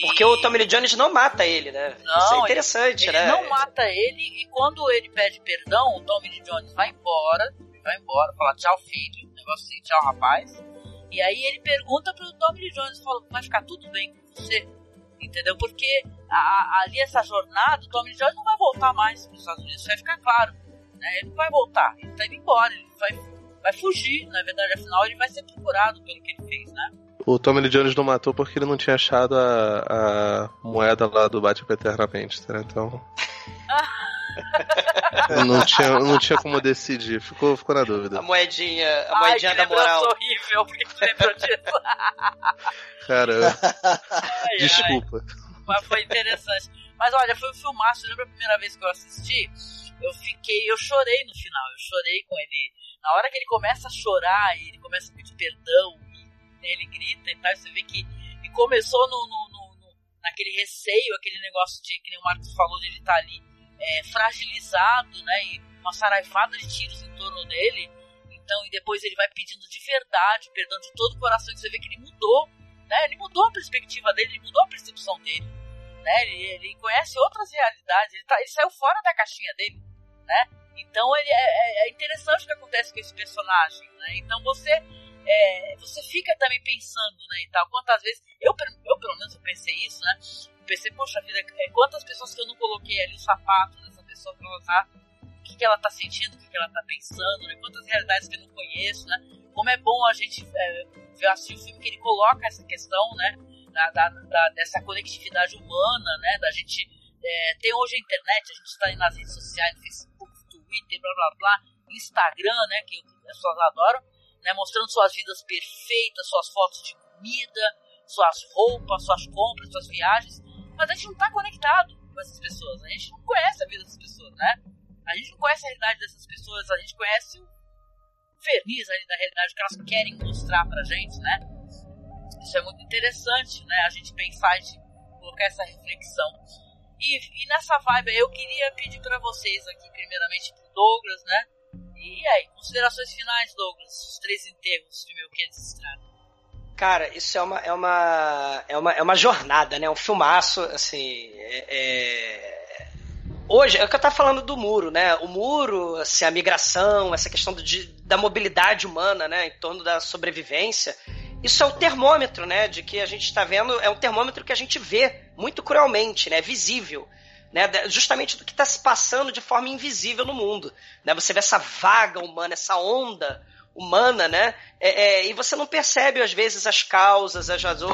Porque o Tommy Lee Jones não mata ele, né? Não, Isso é interessante, ele, né? Ele não mata ele e quando ele pede perdão, o Tommy Lee Jones vai embora, vai embora, fala tchau filho, negócio assim, tchau rapaz. E aí ele pergunta pro Tommy Lee Jones, fala, vai ficar tudo bem com você? Entendeu? Porque a, ali essa jornada, o Tommy Lee Jones não vai voltar mais para os Estados Unidos, isso vai ficar claro né? Ele não vai voltar, ele tá indo embora, ele vai, vai fugir, na verdade, afinal ele vai ser procurado pelo que ele fez, né? O Tommy Lee Jones não matou porque ele não tinha achado a, a moeda lá do Batman Eternamente, tá? Então. não, tinha, não tinha como decidir, ficou, ficou na dúvida. A moedinha, a moedinha Ai, da moral. horrível, porque tu lembrou disso. Cara, desculpa. Ai, mas foi interessante. Mas olha, foi um filmaço. Lembra a primeira vez que eu assisti? eu fiquei, eu chorei no final, eu chorei com ele. Na hora que ele começa a chorar e ele começa a pedir perdão, né, ele grita e tal, você vê que e começou no, no, no, no, naquele receio, aquele negócio de, que nem o Marcos falou, de ele estar tá ali é, fragilizado, né, e uma saraivada de tiros em torno dele. Então, e depois ele vai pedindo de verdade, perdão de todo o coração, e você vê que ele mudou, né, ele mudou a perspectiva dele, ele mudou a percepção dele. Né, ele, ele conhece outras realidades, ele, tá, ele saiu fora da caixinha dele né? Então ele é, é, é interessante o que acontece com esse personagem, né? Então você é, você fica também pensando, né, e tal. Quantas vezes eu, eu pelo menos eu pensei isso, né? Eu pensei, poxa vida, é, quantas pessoas que eu não coloquei ali o sapato dessa pessoa pra notar o que, que ela tá sentindo, o que, que ela tá pensando, né? Quantas realidades que eu não conheço, né? Como é bom a gente é, ver assistir um filme que ele coloca essa questão, né? Da, da, da, dessa conectividade humana, né? Da gente. É, tem hoje a internet, a gente está aí nas redes sociais, no Facebook, Twitter, blá blá blá, Instagram, né? Que as pessoas adoram, né? Mostrando suas vidas perfeitas, suas fotos de comida, suas roupas, suas compras, suas viagens. Mas a gente não está conectado com essas pessoas, a gente não conhece a vida dessas pessoas, né? A gente não conhece a realidade dessas pessoas, a gente conhece o verniz ali da realidade que elas querem mostrar pra gente, né? Isso é muito interessante, né? A gente pensar e colocar essa reflexão. E, e nessa vibe eu queria pedir para vocês aqui, primeiramente pro Douglas, né? E aí, considerações finais, Douglas? Os três enterros de Melquiades Estrada. Cara, isso é uma, é uma, é uma, é uma jornada, né? Um filmaço, assim. É, é... Hoje, é o que eu tava falando do muro, né? O muro, assim, a migração, essa questão do, de, da mobilidade humana, né? Em torno da sobrevivência. Isso é um termômetro, né? De que a gente está vendo, é um termômetro que a gente vê muito cruelmente, né? Visível. Né, justamente do que está se passando de forma invisível no mundo. Né? Você vê essa vaga humana, essa onda humana, né? É, é, e você não percebe, às vezes, as causas, as, o,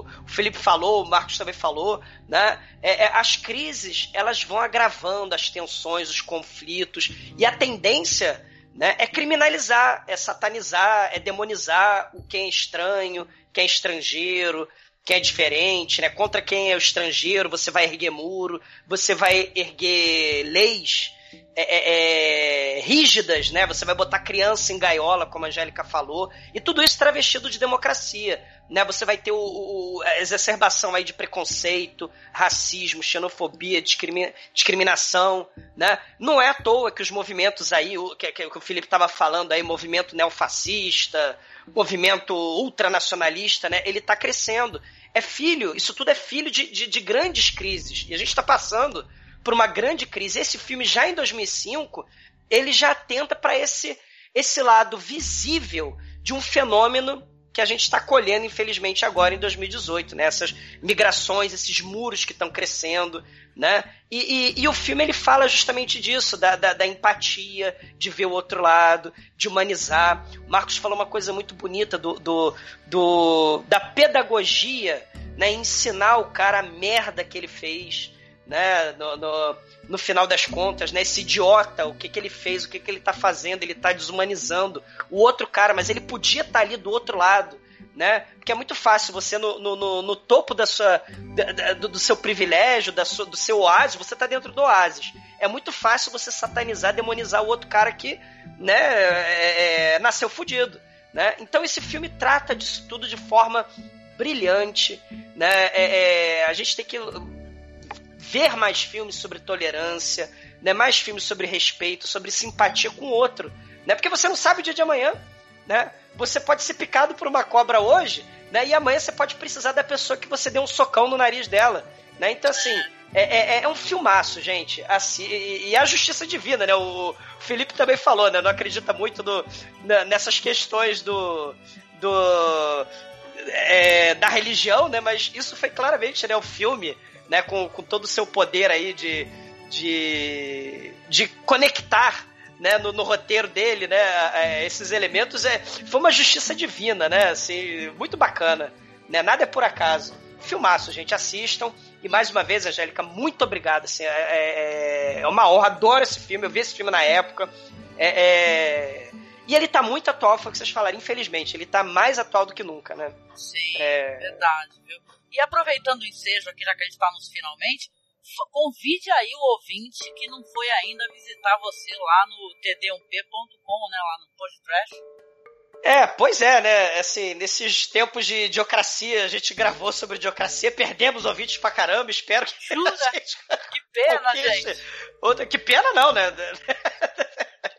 o, Felipe falou, o Marcos também falou, né? É, é, as crises, elas vão agravando as tensões, os conflitos, e a tendência né, é criminalizar, é satanizar, é demonizar o quem é estranho, quem é estrangeiro, quem é diferente, né? Contra quem é o estrangeiro, você vai erguer muro, você vai erguer leis é, é, é, rígidas, né? Você vai botar criança em gaiola, como a Angélica falou, e tudo isso travestido de democracia, né? Você vai ter o, o, a exacerbação aí de preconceito, racismo, xenofobia, discrimina, discriminação, né? Não é à toa que os movimentos aí, o que, que o Felipe estava falando aí, movimento neofascista, movimento ultranacionalista, né? Ele está crescendo. É filho, isso tudo é filho de, de, de grandes crises. E a gente está passando por uma grande crise. Esse filme, já em 2005, ele já atenta para esse, esse lado visível de um fenômeno que a gente está colhendo, infelizmente, agora em 2018, né? Essas migrações, esses muros que estão crescendo, né? E, e, e, o filme ele fala justamente disso, da, da, da, empatia, de ver o outro lado, de humanizar. O Marcos falou uma coisa muito bonita do, do, do da pedagogia, né? Ensinar o cara a merda que ele fez, né? No, no, no, final das contas, né? Esse idiota, o que, que ele fez, o que, que ele tá fazendo, ele tá desumanizando o outro cara, mas ele podia estar tá ali do outro lado. Né? Porque é muito fácil você no, no, no topo da sua, da, do, do, seu privilégio, da sua, do seu oásis, você tá dentro do oásis. É muito fácil você satanizar, demonizar o outro cara que né, é, é, nasceu fudido. Né? Então esse filme trata disso tudo de forma brilhante. Né? É, é a gente tem que ver mais filmes sobre tolerância, né? mais filmes sobre respeito, sobre simpatia com o outro. Né? Porque você não sabe o dia de amanhã. Né? Você pode ser picado por uma cobra hoje, né? e amanhã você pode precisar da pessoa que você deu um socão no nariz dela. Né? Então, assim, é, é, é um filmaço, gente. Assim, e, e a justiça divina, né? O Felipe também falou, né? Não acredita muito nessas questões do. do é, da religião, né? Mas isso foi claramente, né? O filme né, com, com todo o seu poder aí de, de, de conectar né, no, no, roteiro dele, né, é, esses elementos, é, foi uma justiça divina, né, assim, muito bacana, né, nada é por acaso. Filmaço, gente, assistam. E mais uma vez, Angélica, muito obrigado, assim, é, é, é uma honra, adoro esse filme, eu vi esse filme na época, é, é e ele tá muito atual, foi o que vocês falaram, infelizmente, ele tá mais atual do que nunca, né. Sim, é... verdade, viu. E aproveitando o ensejo aqui, já que a gente está nos finalmente, convide aí o ouvinte que não foi ainda visitar você lá no td1p.com, né, lá no podcast. É, pois é, né? Assim, nesses tempos de idiocracia, a gente gravou sobre idiocracia, perdemos ouvintes pra caramba, espero que. Jura? Gente... Que pena, gente. Outra... Que pena não, né?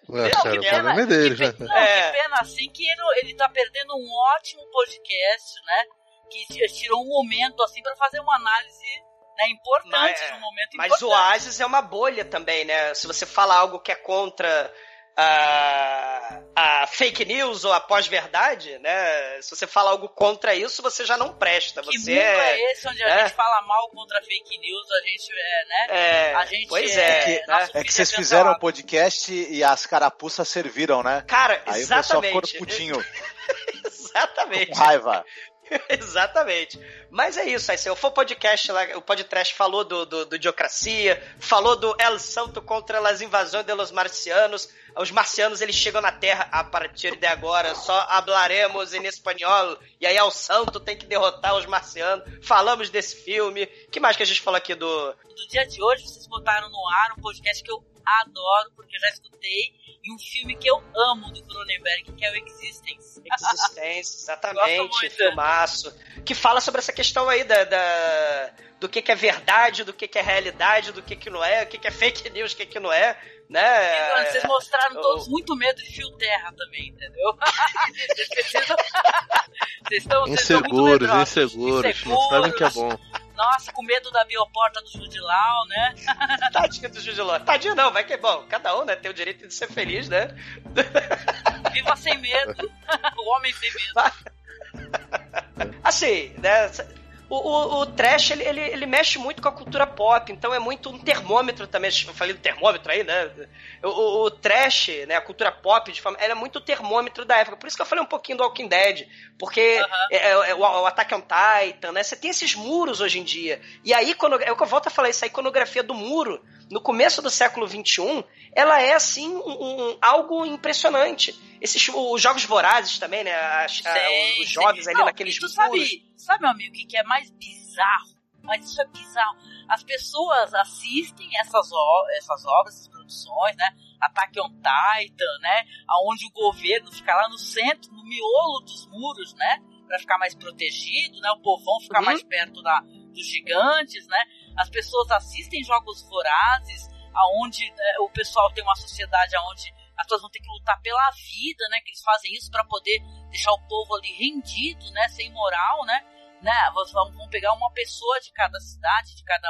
Ué, não, cara, que pena, é que, não, é. que pena assim que ele, ele tá perdendo um ótimo podcast, né? Que tirou um momento assim para fazer uma análise né, importante, mas, um momento mas importante. Mas o Oasis é uma bolha também, né? Se você fala algo que é contra a, a fake news ou a pós-verdade, né? Se você fala algo contra isso, você já não presta. Que você mundo é, é esse onde né? a gente fala mal contra a fake news, a gente é, né? É, a gente pois é. é, que, é que vocês é fizeram um cancelado. podcast e as carapuças serviram, né? Cara, Aí o pessoal ficou exatamente. putinho, exatamente. com raiva. Exatamente. Mas é isso, aí se eu for podcast lá, o podcast falou do, do, do Idiocracia, falou do El Santo contra as invasões de los marcianos. Os marcianos eles chegam na Terra a partir de agora, só hablaremos em espanhol. E aí El Santo tem que derrotar os marcianos. Falamos desse filme. que mais que a gente falou aqui do. Do dia de hoje, vocês botaram no ar um podcast que eu adoro, porque eu já escutei, e um filme que eu amo do Cronenberg, que é o Existence. Gosto exatamente, filmaço. Que fala sobre essa questão aí da, da- do que, que é verdade, do que, que é realidade, do que, que não é, o que, que é fake news, o que, que não é, né? Vocês mostraram todos muito medo de fio terra também, entendeu? Vocês precisam. Vocês estão. vocês estão muito Inseguros, medrosos. inseguros, sabem o que é bom. Nossa, com medo da bioporta do Judilau, né? Tadinho do Judiló. Tadinho não, vai que é bom. Cada um, né, tem o direito de ser feliz, né? Viva sem medo. o homem sem medo. Assim, né? O, o, o trash, ele, ele, ele mexe muito com a cultura pop, então é muito um termômetro também. Eu falei do termômetro aí, né? O, o, o trash, né? A cultura pop, de forma, ela é muito o termômetro da época. Por isso que eu falei um pouquinho do Walking Dead. Porque é, é, é o, o Attack on Titan, né? Você tem esses muros hoje em dia. E aí, quando, é o que eu volto a falar, essa iconografia do muro, no começo do século XXI, ela é, assim, um, um- algo impressionante. Esses os jogos vorazes também, né? A- os jovens ali Não, naqueles tu sabe, sabe, meu amigo, o que, que é mais bizarro? Mas isso é bizarro. As pessoas assistem essas, essas obras, essas produções, né? Attack on Titan, né? Onde o governo fica lá no centro, no miolo dos muros, né? Pra ficar mais protegido, né? O povão ficar Uhum. mais perto da, dos gigantes, né? As pessoas assistem jogos vorazes, aonde né, o pessoal tem uma sociedade aonde as pessoas vão ter que lutar pela vida, né? Que eles fazem isso para poder deixar o povo ali rendido, né? Sem moral, né? né? Vão, pegar uma pessoa de cada cidade, de cada,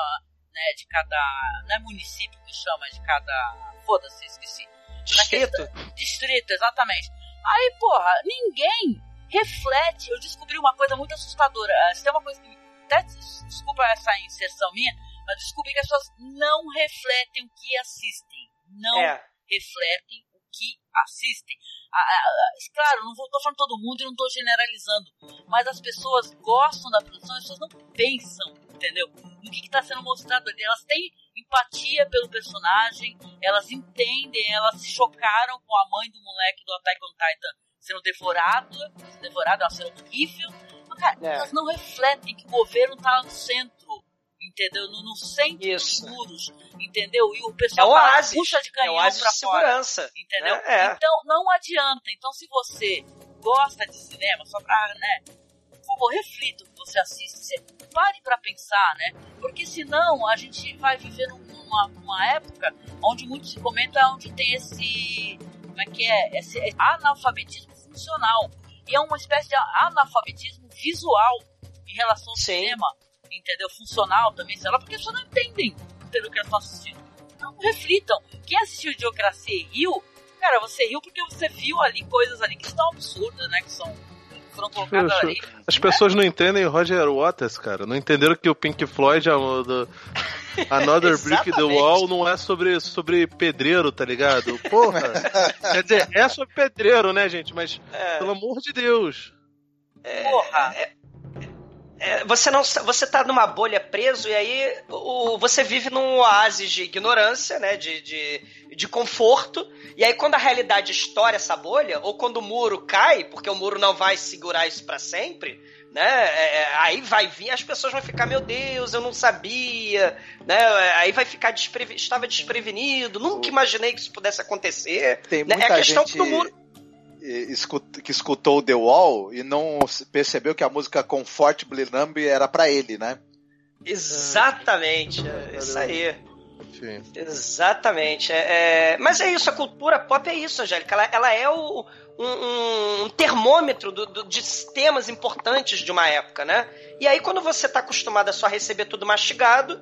né? De cada, não é município que chama, de cada, foda-se, esqueci. Distrito? Distrito, exatamente. Aí, porra, ninguém reflete. Eu descobri uma coisa muito assustadora. Ah, Se tem uma coisa que. Até, des- desculpa essa inserção minha, mas descobri que as pessoas não refletem o que assistem. Não É. refletem o que assistem. Ah, ah, ah, claro, não tô falando todo mundo e não tô generalizando, mas as pessoas gostam da produção, as pessoas não pensam, entendeu? No que está sendo mostrado ali. Elas têm empatia pelo personagem, elas entendem, elas se chocaram com a mãe do moleque do Attack on Titan sendo devorado, devorado é uma cena horrível. Cara, É. elas não refletem que o governo tá no centro, entendeu? No, no centro Isso. dos muros, entendeu? E o É pessoal lá, oásis. puxa de É canhão oásis pra de fora. segurança. Entendeu? né? É. Então não adianta. Então se você gosta de cinema, só pra, né? Por favor, reflita o que você assiste. Você pare pra pensar, né? Porque senão a gente vai viver numa, numa época onde muito se comenta onde tem esse. Como é que é? Esse analfabetismo funcional. E é uma espécie de analfabetismo visual em relação ao cinema. Entendeu? Funcional também, sei lá, porque as pessoas não entendem entendeu, o que elas estão assistindo. Não reflitam. Quem assistiu Idiocracia e riu, cara, você riu porque você viu ali coisas ali que estão absurdas, né? Que são. foram colocadas ali. As pessoas não entendem Roger Waters, cara. Não entenderam que o Pink Floyd, a, do Another Brick in the. Wall, não é sobre, sobre pedreiro, tá ligado? Porra! Quer dizer, é sobre pedreiro, né, gente? Mas, É. pelo amor de Deus. Porra! É, você não você tá numa bolha preso e aí o, você vive num oásis de ignorância, né, de, de, de conforto, e aí quando a realidade estoura essa bolha, ou quando o muro cai, porque o muro não vai segurar isso pra sempre, né, é, é, aí vai vir, as pessoas vão ficar, meu Deus, eu não sabia, né, é, aí vai ficar, despreve, estava desprevenido, nunca imaginei que isso pudesse acontecer, Tem né, muita é a questão gente do muro... que escutou The Wall e não percebeu que a música Comfortably Numb era pra ele, né? Exatamente, é isso aí. Enfim. Exatamente. É, é- Mas é isso, a cultura pop é isso, Angélica. Ela, ela é o- um, um- termômetro do- do- de temas importantes de uma época, né? E aí, quando você tá acostumado a só receber tudo mastigado,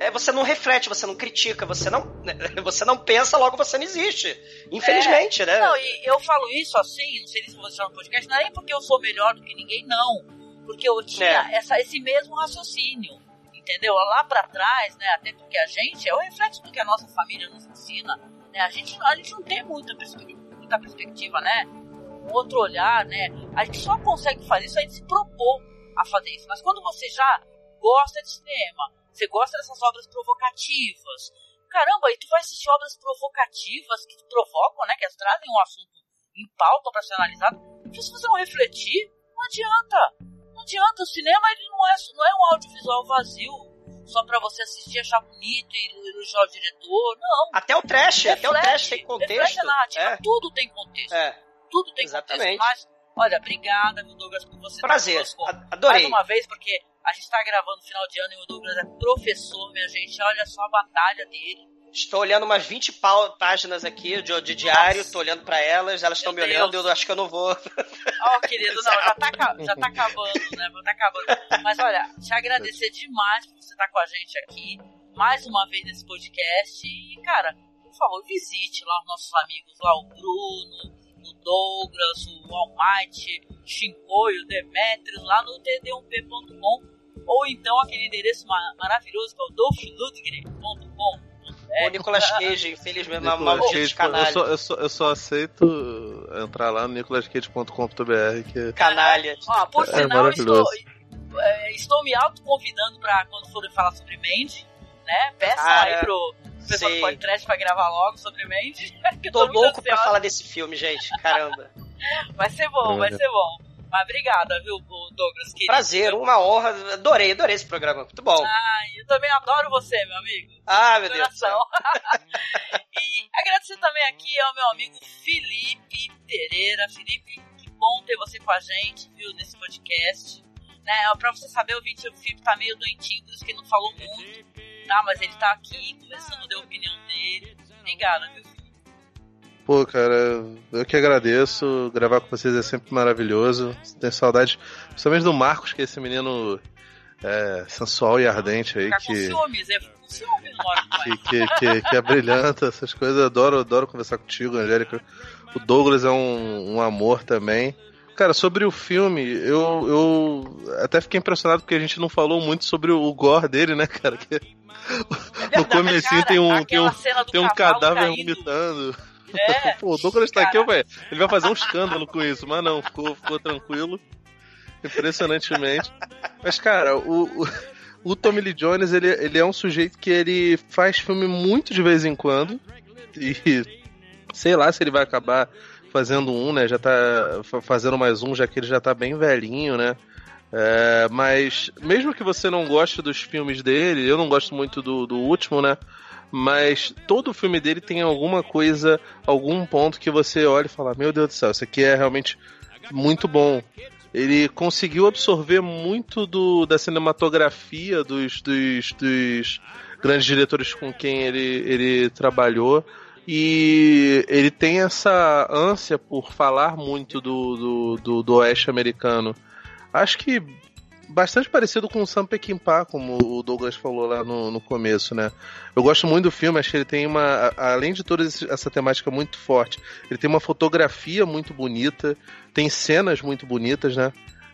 é, você não reflete, você não critica, você não, você não pensa, logo você não existe. Infelizmente, é, né? Não, e eu falo isso assim, não sei se você no podcast, não é nem porque eu sou melhor do que ninguém, não. Porque eu tinha É. essa, esse mesmo raciocínio, entendeu? Lá pra trás, né? Até porque a gente é o reflexo do que a nossa família nos ensina, né? A gente, a gente não tem muita perspectiva, muita perspectiva, né? Um outro olhar, né? A gente só consegue fazer isso, a gente se propor a fazer isso. Mas quando você já gosta de cinema, você gosta dessas obras provocativas, caramba, e tu vai assistir obras provocativas que te provocam, né? Que elas trazem um assunto em pauta pra ser analisado. Se você não refletir, não adianta. Não adianta. O cinema ele não é, não é um audiovisual vazio. Só pra você assistir, achar bonito e elogiar o diretor. Não. Até o trash, até o trash tem Reflete contexto. a narrativa. É. Tudo tem contexto. É. Tudo tem Exatamente. contexto. Mas, olha, obrigada, meu Douglas, por você Prazer. Adorei. Mais uma vez, porque a gente tá gravando final de ano e o Douglas é professor, minha gente. Olha só a batalha dele. Estou olhando umas 20 pau- páginas aqui de, de diário, tô olhando pra elas, elas estão me olhando, eu acho que eu não vou. Ó, querido, não, já tá, já tá acabando, né? Já tá acabando. Mas olha, te agradecer demais por você estar com a gente aqui, mais uma vez nesse podcast. E, cara, por favor, visite lá os nossos amigos, lá o Bruno, o Douglas, o Almighty, o Shinkoi, o Demetrius, lá no td1p.com. Ou então aquele endereço ma- maravilhoso que é o dolphludgren.com. o Nicolas Cage, infelizmente, uma Nicolas maldita Cage, canalha. eu, só, eu, só, eu só aceito entrar lá no nicolascage.com.br que Canalha. Ó, por É sinal, estou, é, estou me autoconvidando pra quando forem falar sobre Mandy, né? Peçam Cara, aí pro pessoal do podcast pra gravar logo sobre Mandy. Tô muito louco pra ansiosa. falar desse filme, gente. Caramba. Vai ser bom, vai ser bom. Mas obrigada, viu, Douglas? querido. Prazer, uma honra. Adorei, adorei esse programa. Muito bom. Ai, eu também adoro você, meu amigo. Ah, meu Deus Coração. e agradecer também aqui ao meu amigo Felipe Pereira. Felipe, que bom ter você com a gente, viu, nesse podcast. Né, pra você saber, o Felipe, tá meio doentinho, por isso que ele não falou muito. Tá, mas ele tá aqui conversando, deu a opinião dele. Obrigada, viu, Felipe? Pô, cara, eu que agradeço. Gravar com vocês é sempre maravilhoso. Tenho saudade, principalmente do Marcos, que é esse menino é, sensual e ardente aí, Ficar com que, ciúmes, é com ciúmes que que, que, que, é brilhante, essas coisas. Adoro, adoro conversar contigo, Angélica. O Douglas é um, um amor também. Cara, sobre o filme, eu, eu até fiquei impressionado porque a gente não falou muito sobre o gore dele, né, cara? Que no comecinho tem um, tem um, tem um cadáver caindo. vomitando. É, Pô, o Douglas tá aqui, velho. Ele vai fazer um escândalo com isso, mas não, ficou, ficou tranquilo. Impressionantemente. Mas, cara, o, o, o Tommy Lee Jones, ele, ele é um sujeito que ele faz filme muito de vez em quando. E sei lá se ele vai acabar fazendo um, né? Já tá fa- fazendo mais um, já que ele já tá bem velhinho, né? É, mas mesmo que você não goste dos filmes dele, eu não gosto muito do, do último, né? Mas todo filme dele tem alguma coisa, algum ponto que você olha e fala: Meu Deus do céu, isso aqui é realmente muito bom. Ele conseguiu absorver muito do, da cinematografia dos, dos, dos grandes diretores com quem ele, ele trabalhou. E ele tem essa ânsia por falar muito do, do, do, do oeste americano. Acho que bastante parecido com o Sam Peckinpah, como o Douglas falou lá no, no começo, né? Eu gosto muito do filme, acho que ele tem uma, além de toda essa temática muito forte, ele tem uma fotografia muito bonita, tem cenas muito bonitas, né?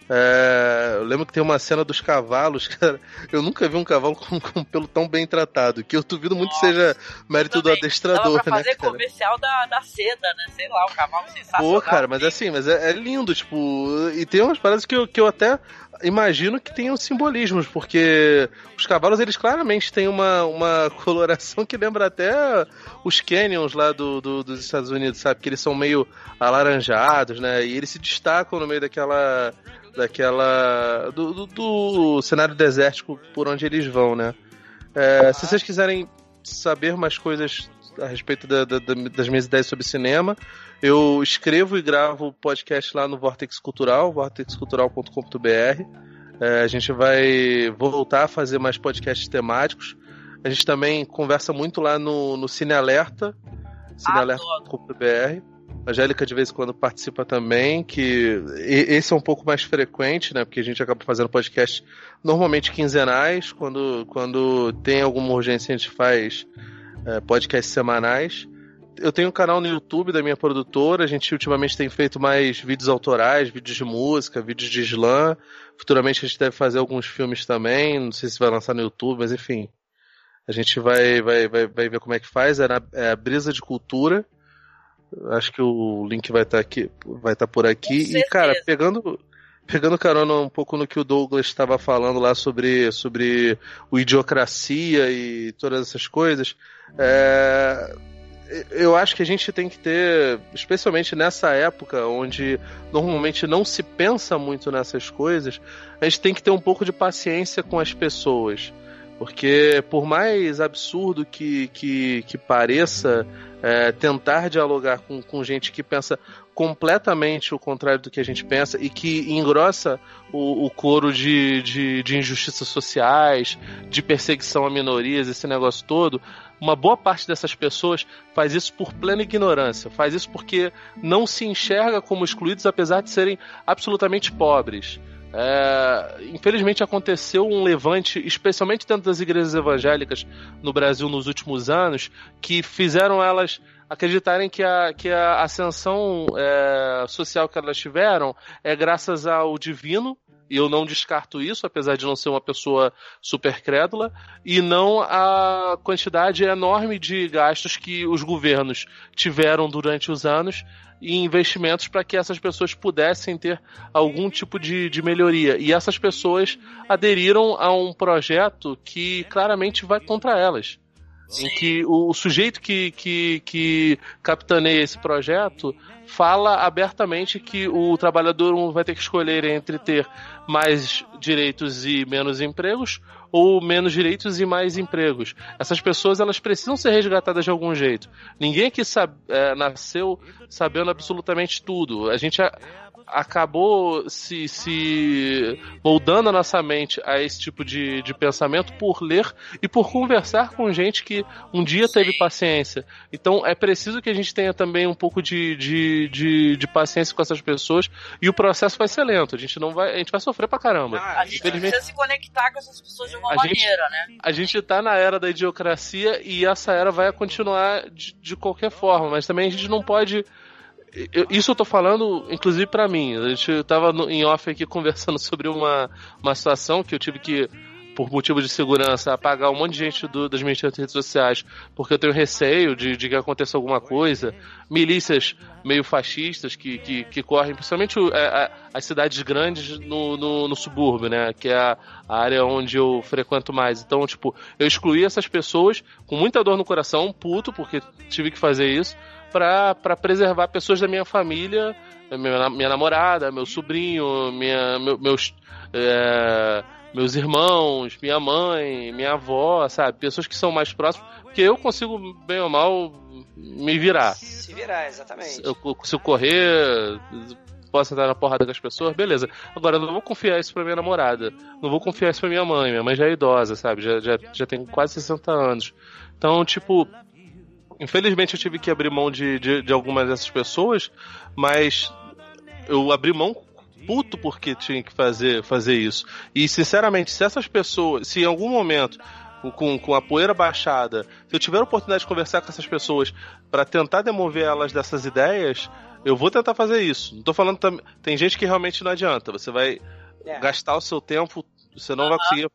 É, eu lembro que tem uma cena dos cavalos, cara. Eu nunca vi um cavalo com, com pelo tão bem tratado, que eu duvido muito que seja mérito do Dava adestrador, pra né, fazer cara? comercial da, da seda, né? Sei lá, o cavalo sensacional. Pô, cara, mas assim, mas é, é lindo, tipo, e tem umas paradas que eu, que eu até imagino que tenham simbolismos, porque os cavalos, eles claramente têm uma, uma coloração que lembra até os canyons lá do, do- dos Estados Unidos, sabe? Que eles são meio alaranjados, né? E eles se destacam no meio daquela. daquela. do, do- do cenário desértico por onde eles vão, né? É, se vocês quiserem saber mais coisas a respeito da- da- da- das minhas ideias sobre cinema, eu escrevo e gravo podcast lá no Vortex Cultural, vortexcultural.com.br. É, a gente vai voltar a fazer mais podcasts temáticos. A gente também conversa muito lá no, no Cine Alerta, cinealerta.com.br. A Angélica de vez em quando participa também, que esse é um pouco mais frequente, né? Porque a gente acaba fazendo podcast normalmente quinzenais. Quando, quando tem alguma urgência, a gente faz é, podcasts semanais. Eu tenho um canal no YouTube da minha produtora. A gente ultimamente tem feito mais vídeos autorais, vídeos de música, vídeos de slam. Futuramente a gente deve fazer alguns filmes também. Não sei se vai lançar no YouTube, mas enfim. A gente vai, vai, vai, vai ver como é que faz. É, na, é a Brisa de Cultura. Acho que o link vai estar tá aqui, vai estar tá por aqui. E, cara, pegando, pegando carona um pouco no que o Douglas estava falando lá sobre, sobre o idiocracia e todas essas coisas, é, eu acho que a gente tem que ter, especialmente nessa época onde normalmente não se pensa muito nessas coisas, a gente tem que ter um pouco de paciência com as pessoas. Porque por mais absurdo que, que, que pareça, é, tentar dialogar com, com gente que pensa completamente o contrário do que a gente pensa e que engrossa o, o coro de, de, de injustiças sociais, de perseguição a minorias, esse negócio todo, uma boa parte dessas pessoas faz isso por plena ignorância, faz isso porque não se enxerga como excluídos, apesar de serem absolutamente pobres. É, infelizmente aconteceu um levante, especialmente dentro das igrejas evangélicas no Brasil nos últimos anos, que fizeram elas acreditarem que a, que a ascensão é, social que elas tiveram é graças ao divino, e eu não descarto isso, apesar de não ser uma pessoa super crédula, e não a quantidade enorme de gastos que os governos tiveram durante os anos e investimentos para que essas pessoas pudessem ter algum tipo de, de melhoria. E essas pessoas aderiram a um projeto que claramente vai contra elas. Sim. Em que o, o sujeito que, que, que capitaneia esse projeto fala abertamente que o trabalhador vai ter que escolher entre ter mais direitos e menos empregos ou menos direitos e mais empregos. Essas pessoas elas precisam ser resgatadas de algum jeito. Ninguém aqui sabe, é, nasceu sabendo absolutamente tudo. A gente acabou se, se moldando a nossa mente a esse tipo de, de pensamento por ler e por conversar com gente que um dia teve paciência. Então é preciso que a gente tenha também um pouco de, de, de, de, paciência com essas pessoas e o processo vai ser lento. A gente não vai, a gente vai sofrer pra caramba. Ah, a gente precisa se conectar com essas pessoas de alguma a maneira, gente, né? A gente tá na era da idiocracia e essa era vai continuar de, de qualquer forma, mas também a gente não pode isso eu tô falando, inclusive, para mim. A gente tava no, em off aqui conversando sobre uma, uma situação que eu tive que, por motivo de segurança, apagar um monte de gente do, das minhas redes sociais, porque eu tenho receio de, de que aconteça alguma coisa. Milícias meio fascistas que, que, que correm, principalmente é, as cidades grandes no, no, no, subúrbio, né? Que é a, a área onde eu frequento mais. Então, tipo, eu excluí essas pessoas com muita dor no coração, puto, porque tive que fazer isso para preservar pessoas da minha família, minha, minha namorada, meu sobrinho, minha, meu, meus, é, meus irmãos, minha mãe, minha avó, sabe? Pessoas que são mais próximas, porque eu consigo, bem ou mal, me virar. Se virar, exatamente. Eu consigo correr, posso entrar na porrada com as pessoas, beleza. Agora, eu não vou confiar isso pra minha namorada. Não vou confiar isso pra minha mãe. Minha mãe já é idosa, sabe? Já, já, já tem quase 60 anos. Então, tipo, Infelizmente eu tive que abrir mão de, de, de algumas dessas pessoas, mas eu abri mão puto porque tinha que fazer, fazer isso. E sinceramente, se essas pessoas, se em algum momento com, com a poeira baixada, se eu tiver a oportunidade de conversar com essas pessoas para tentar demover elas dessas ideias, eu vou tentar fazer isso. Não tô falando também. Tem gente que realmente não adianta. Você vai é. gastar o seu tempo, você não vai conseguir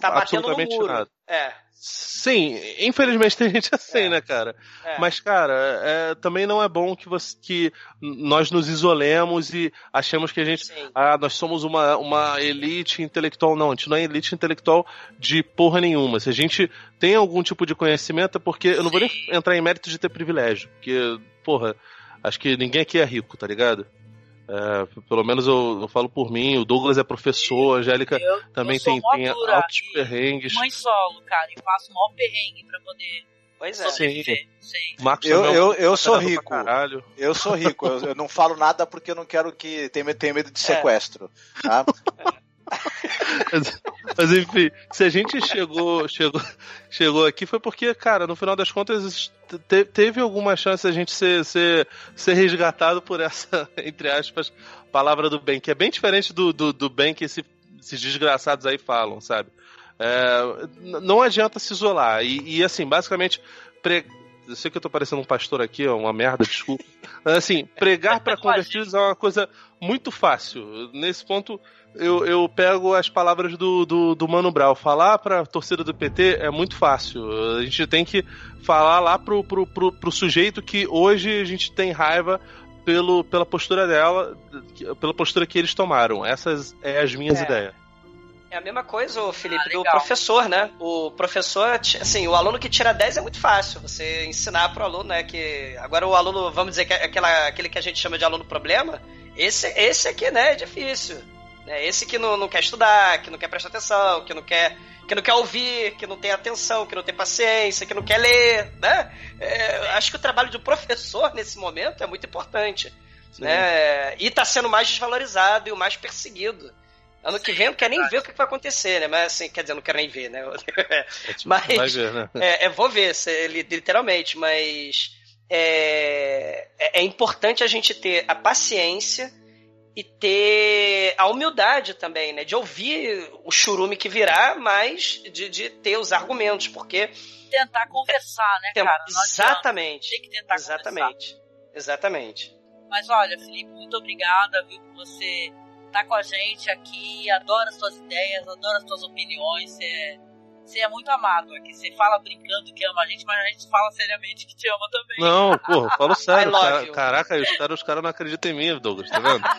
tá absolutamente nada. É. Sim, infelizmente tem gente assim, é. né, cara? É. Mas, cara, é, também não é bom que, você, que nós nos isolemos e achemos que a gente. Sim. Ah, nós somos uma, uma elite intelectual. Não, a gente não é elite intelectual de porra nenhuma. Se a gente tem algum tipo de conhecimento, é porque. Eu não vou nem entrar em mérito de ter privilégio. Porque, porra, acho que ninguém aqui é rico, tá ligado? É, pelo menos eu, eu, falo por mim, o Douglas é professor, a Angélica eu, também eu tem, tem altos perrengues. Mãe solo, cara, e faço o maior perrengue pra poder Pois é. Sim. Sim. Marcos eu, eu, eu sou rico. Eu sou rico. eu, eu, não falo nada porque eu não quero que tenha, tenha medo de é. sequestro. É. Tá? Mas, mas, enfim, se a gente chegou, chegou, chegou aqui foi porque, cara, no final das contas te, teve alguma chance a gente ser, ser, ser resgatado por essa, entre aspas, palavra do bem, que é bem diferente do, do, do bem que esse, esses desgraçados aí falam, sabe? É, não adianta se isolar. E, e assim, basicamente, pre... eu sei que eu tô parecendo um pastor aqui, é uma merda, desculpa. Assim, pregar para convertidos é uma coisa muito fácil. Nesse ponto, eu, eu pego as palavras do, do, do Mano Brown. Falar pra torcida do PT é muito fácil. A gente tem que falar lá pro, pro, pro, pro sujeito que hoje a gente tem raiva pelo, pela postura dela, pela postura que eles tomaram. Essas é as minhas É. ideias. É a mesma coisa, Felipe, Ah, do professor, né? O professor, assim, o aluno que tira 10 é muito fácil. Você ensinar pro aluno, né? Que. Agora o aluno, vamos dizer que é aquela, aquele que a gente chama de aluno problema, esse, esse aqui, né, é difícil. É esse que não, não quer estudar, que não quer prestar atenção, que não quer, que não quer ouvir, que não tem atenção, que não tem paciência, que não quer ler, né? É, acho que o trabalho do professor nesse momento é muito importante. Né? E tá sendo mais desvalorizado e o mais perseguido. Ano que vem eu não quero nem ver o que vai acontecer, né? Mas assim, quer dizer, eu não quero nem ver, né? Mas Vai ver, né? é, é, vou ver, literalmente, mas é, é, é importante a gente ter a paciência e ter a humildade também, né? De ouvir o churume que virá, mas de, de ter os argumentos, porque Tentar conversar, né, tem- cara? Não exatamente, Tem que tentar exatamente, exatamente. Mas olha, Felipe, muito obrigada, viu, por você estar com a gente aqui. Adoro as suas ideias, adoro as suas opiniões. Você é, você é muito amado aqui. Você fala brincando que ama a gente, mas a gente fala seriamente que te ama também. Não, porra, falo sério. You. caraca, os caras os cara não acreditam em mim, Douglas, tá vendo?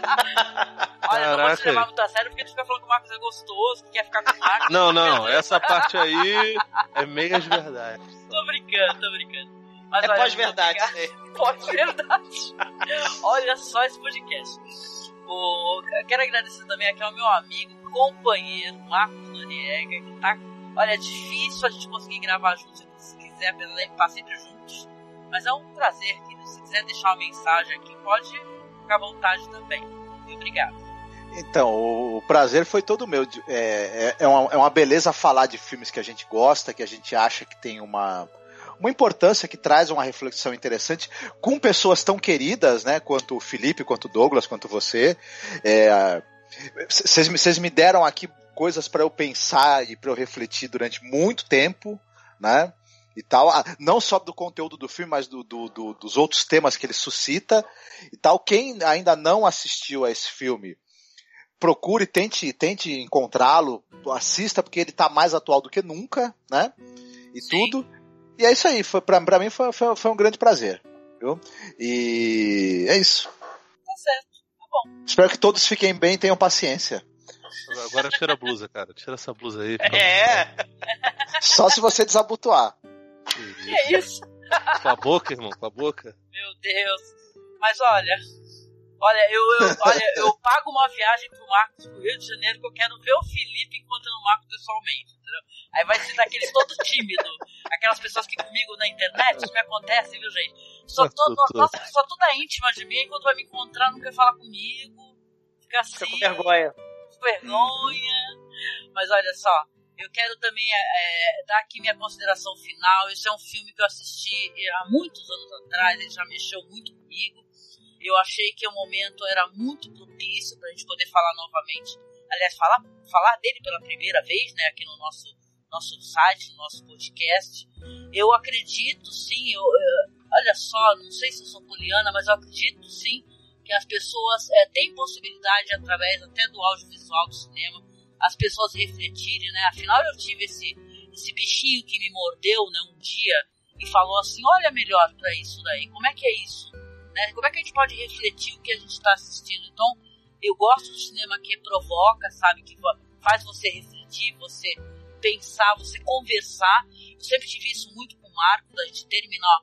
Olha, não vou te Caraca. levar muito a sério porque tu fica falando que o Marcos é gostoso, que quer ficar com o Marcos. Não, não, essa parte aí é meias verdade. Tô brincando, tô brincando. Mas É pós-verdade. obrigado. Pós-verdade. Olha só esse podcast. O, eu quero agradecer também aqui ao meu amigo, companheiro, Marcos Noriega, que tá. Olha, é difícil a gente conseguir gravar juntos, se quiser estar sempre juntos. Mas é um prazer, querido. Se quiser deixar uma mensagem aqui, pode ficar à vontade também. E obrigado. Então, o, prazer foi todo meu. É, é, é, uma, é uma beleza falar de filmes que a gente gosta, que a gente acha que tem uma, uma importância, que traz uma reflexão interessante, com pessoas tão queridas, né? Quanto o Felipe, quanto o Douglas, quanto você. Vocês me deram aqui coisas para eu pensar e para eu refletir durante muito tempo, né? E tal, Ah, não só do conteúdo do filme, mas do, do- do- dos outros temas que ele suscita e tal. Quem ainda não assistiu a esse filme, procure, tente, tente encontrá-lo, assista, porque ele tá mais atual do que nunca, né? E tudo. E é isso aí, foi, pra, pra mim foi, foi, foi um grande prazer. Viu? E é isso. Tá certo, tá bom. Espero que todos fiquem bem e tenham paciência. Agora tira a blusa, cara. Tira essa blusa aí. É. Só se você desabotoar. Que é isso? Com a boca, irmão, com a boca. Meu Deus. Mas olha, olha, eu, eu- olha, eu pago uma viagem pro Marcos pro Rio de Janeiro que eu quero ver o Felipe encontrando o Marcos pessoalmente, entendeu? Aí vai ser daqueles todo tímido, aquelas pessoas que comigo na internet, isso me acontece, viu, gente? Só tô, Tô, tô. nossa, só toda íntima de mim, quando vai me encontrar não quer falar comigo, fica assim, Fica com vergonha. Vergonha. Mas olha só, eu quero também é, dar aqui minha consideração final. Esse é um filme que eu assisti há muitos anos atrás, ele já mexeu muito comigo. Eu achei que o momento era muito propício para a gente poder falar novamente. Aliás, falar, falar dele pela primeira vez, né, aqui no nosso, nosso site, no nosso podcast. Eu acredito, sim, eu, eu- olha só, não sei se eu sou poliana, mas eu acredito, sim, que as pessoas é, têm possibilidade, através até do audiovisual do cinema, as pessoas refletirem, né? Afinal, eu tive esse, esse bichinho que me mordeu, né, um dia, e falou assim, olha melhor para isso daí, como é que é isso? Né? Como é que a gente pode refletir o que a gente está assistindo? Então, eu gosto do cinema que provoca, sabe, que faz você refletir, você pensar, você conversar. Eu sempre tive isso muito com o Marco, da gente terminar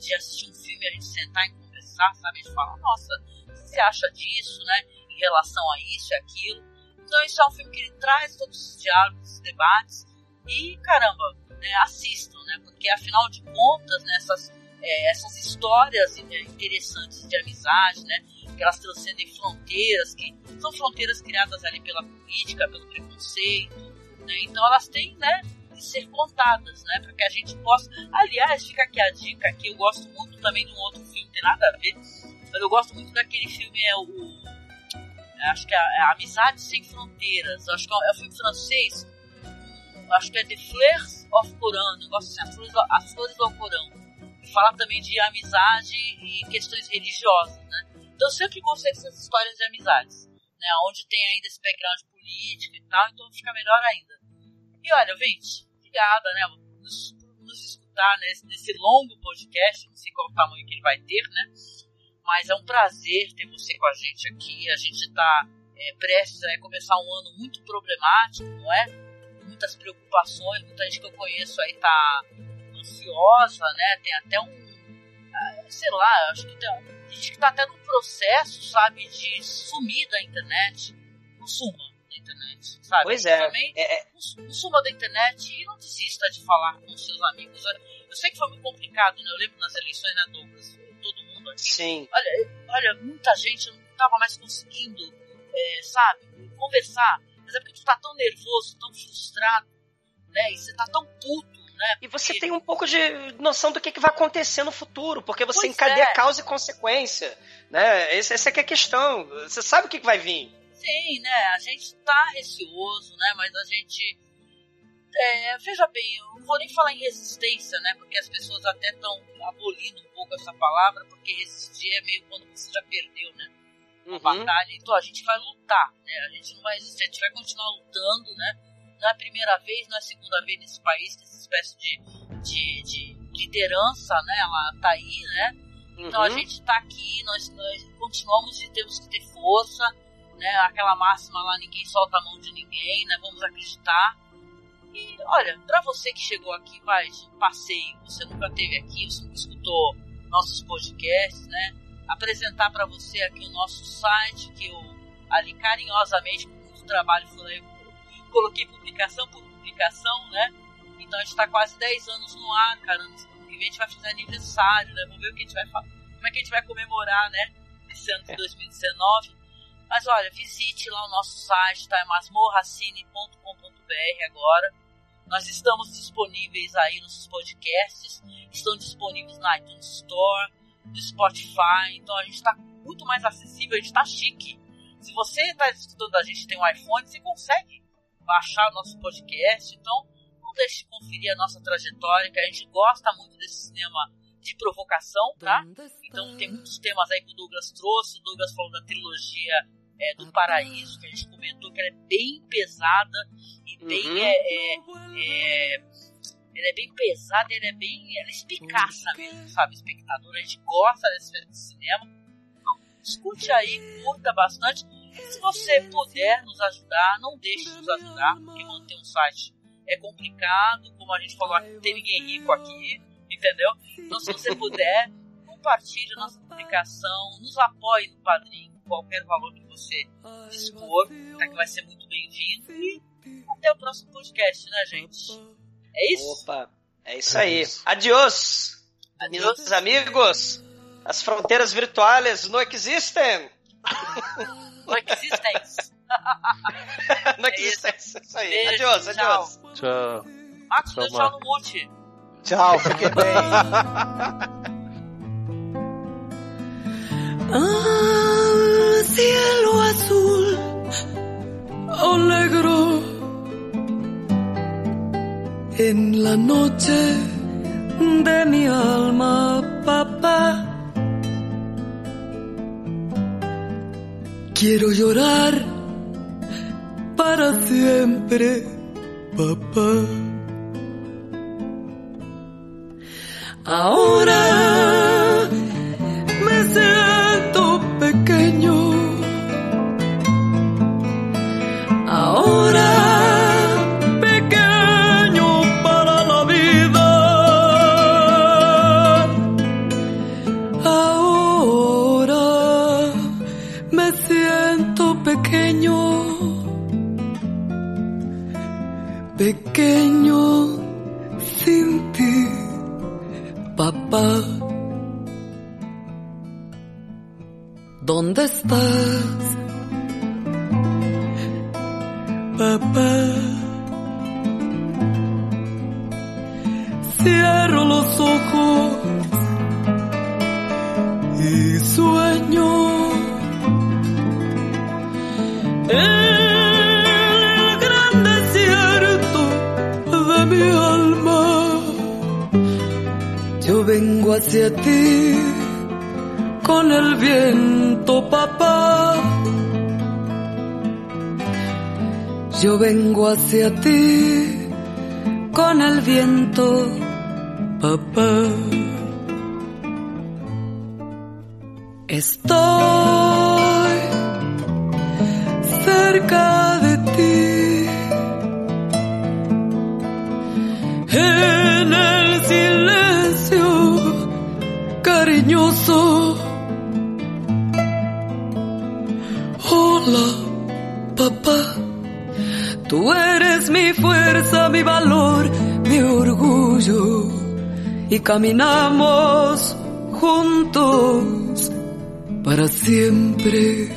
de assistir um filme, a gente sentar e conversar, sabe? A gente fala, nossa, o que você acha disso, né? Em relação a isso e aquilo. Então, isso é um filme que ele traz todos esses diálogos, esses debates. E, caramba, né, assistam, né? Porque, afinal de contas, né, essas, é, essas histórias é, interessantes de amizade, né? que elas transcendem fronteiras, que são fronteiras criadas ali pela política, pelo preconceito, né? Então elas têm, né, ser contadas, né, para que a gente possa. Aliás, fica aqui a dica que eu gosto muito também de um outro filme, não tem nada a ver, mas eu gosto muito daquele filme é o acho que é, é Amizade Sem Fronteiras, acho que é, é um filme francês, acho que é The Fleurs of Coran, negócio assim, as flores, as flores do Corão, fala também de amizade e questões religiosas, né? Então eu sempre gostei dessas histórias de amizades, né? Onde tem ainda esse background político e tal, então fica melhor ainda. E olha, gente, obrigada, né? Nos, nos escutar nesse, nesse longo podcast, não sei qual o tamanho que ele vai ter, né? Mas é um prazer ter você com a gente aqui. A gente está é, prestes a começar um ano muito problemático, não é? Muitas preocupações, muita gente que eu conheço aí tá ansiosa, né? Tem até um. Ah, sei lá, acho que tem gente que tá até num processo, sabe, de sumir da internet. Não internet, sabe? Pois é. Também, é, é. Não suma da internet e não desista de falar com seus amigos. Eu sei que foi muito complicado, né? Eu lembro nas eleições, né, Douglas? Todo mundo aqui. Sim. Olha, olha muita gente não tava mais conseguindo, é, sabe, conversar. Mas é porque tu tá tão nervoso, tão frustrado, né? E você tá tão puto né? E você tem um pouco de noção do que, que vai acontecer no futuro, porque você pois encadeia é. causa e consequência, né? Essa, essa é a questão. Você sabe o que, que vai vir. Sim, né? A gente tá receoso, né? Mas a gente. É, veja bem, eu não vou nem falar em resistência, né? Porque as pessoas até estão abolindo um pouco essa palavra, porque resistir é meio quando você já perdeu, né? Uma uhum. batalha. Então a gente vai lutar, né? A gente não vai resistir, a gente vai continuar lutando, né? Não é a primeira vez, não é a segunda vez nesse país que essa espécie de, de, de liderança, né? Ela tá aí, né? Então uhum. a gente tá aqui, nós, nós continuamos e temos que ter força, né? Aquela máxima lá, ninguém solta a mão de ninguém, né? Vamos acreditar. E olha, para você que chegou aqui, vai, passeio, você nunca esteve aqui, você nunca escutou nossos podcasts, né? Apresentar para você aqui o nosso site, que eu ali carinhosamente, com muito trabalho, falei, coloquei publicação por publicação, né? Então a gente está quase 10 anos no ar, cara. Ano que vem a gente vai fazer aniversário, né? Vamos ver o que a gente vai fazer. Como é que a gente vai comemorar, né? Esse ano de 2019. Mas olha, visite lá o nosso site, tá? É masmorracine.com.br agora. Nós estamos disponíveis aí nos podcasts, estão disponíveis na iTunes Store, no Spotify, então a gente está muito mais acessível, a gente está chique. Se você está escutando a gente tem um iPhone, você consegue baixar o nosso podcast. Então, não deixe de conferir a nossa trajetória, que a gente gosta muito desse cinema de provocação, tá? Então, tem muitos temas aí que o Douglas trouxe. O Douglas falou da trilogia é, do Paraíso, que a gente comentou que ela é bem pesada e bem. Uhum. É, é, é, ela é bem pesada, ela é bem. Ela é espicaça mesmo, sabe? Espectador, a gente gosta desse, desse cinema. Então, escute aí, curta bastante. Se você puder nos ajudar, não deixe de nos ajudar, porque manter um site é complicado, como a gente falou, não tem ninguém rico aqui, entendeu? Então se você puder, compartilhe a nossa publicação, nos apoie no padrinho, qualquer valor que você dispor, tá, que vai ser muito bem-vindo. E até o próximo podcast, né, gente? É isso? Opa, é isso aí. Adiós, Adiós. meus amigos. As fronteiras virtuais não existem. No existência. no existência, isso aí. Beijo, adiós, tchau. adiós. Tchau. Marcos, tchau, tchau no mute. Tchau, fique bem. Cielo azul o negro en la noche de mi alma, papá. Quiero llorar para siempre, papá. Ahora ¿Dónde estás? Papá. Cierro los ojos y sueño. El gran desierto de mi alma. Yo vengo hacia ti con el viento, papá. Yo vengo hacia ti con el viento, papá. Estoy fuerza, mi valor, mi orgullo. Y caminamos juntos para siempre.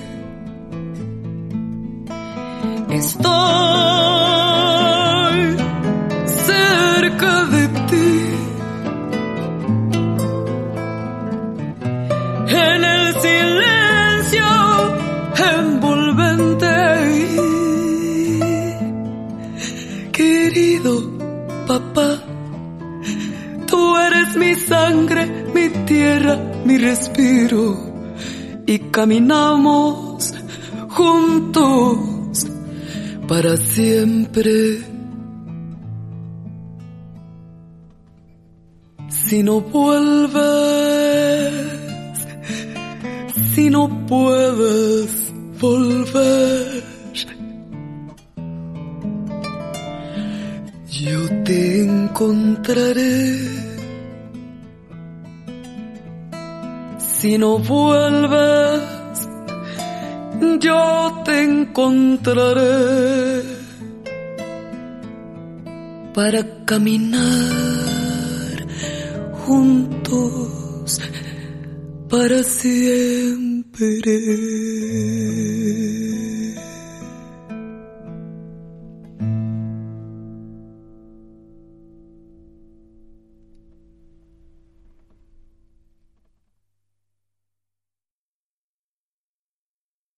Mi respiro. Y caminamos juntos para siempre. Si no vuelves, si no puedes volver, yo te encontraré. Si no vuelves, yo te encontraré para caminar juntos para siempre.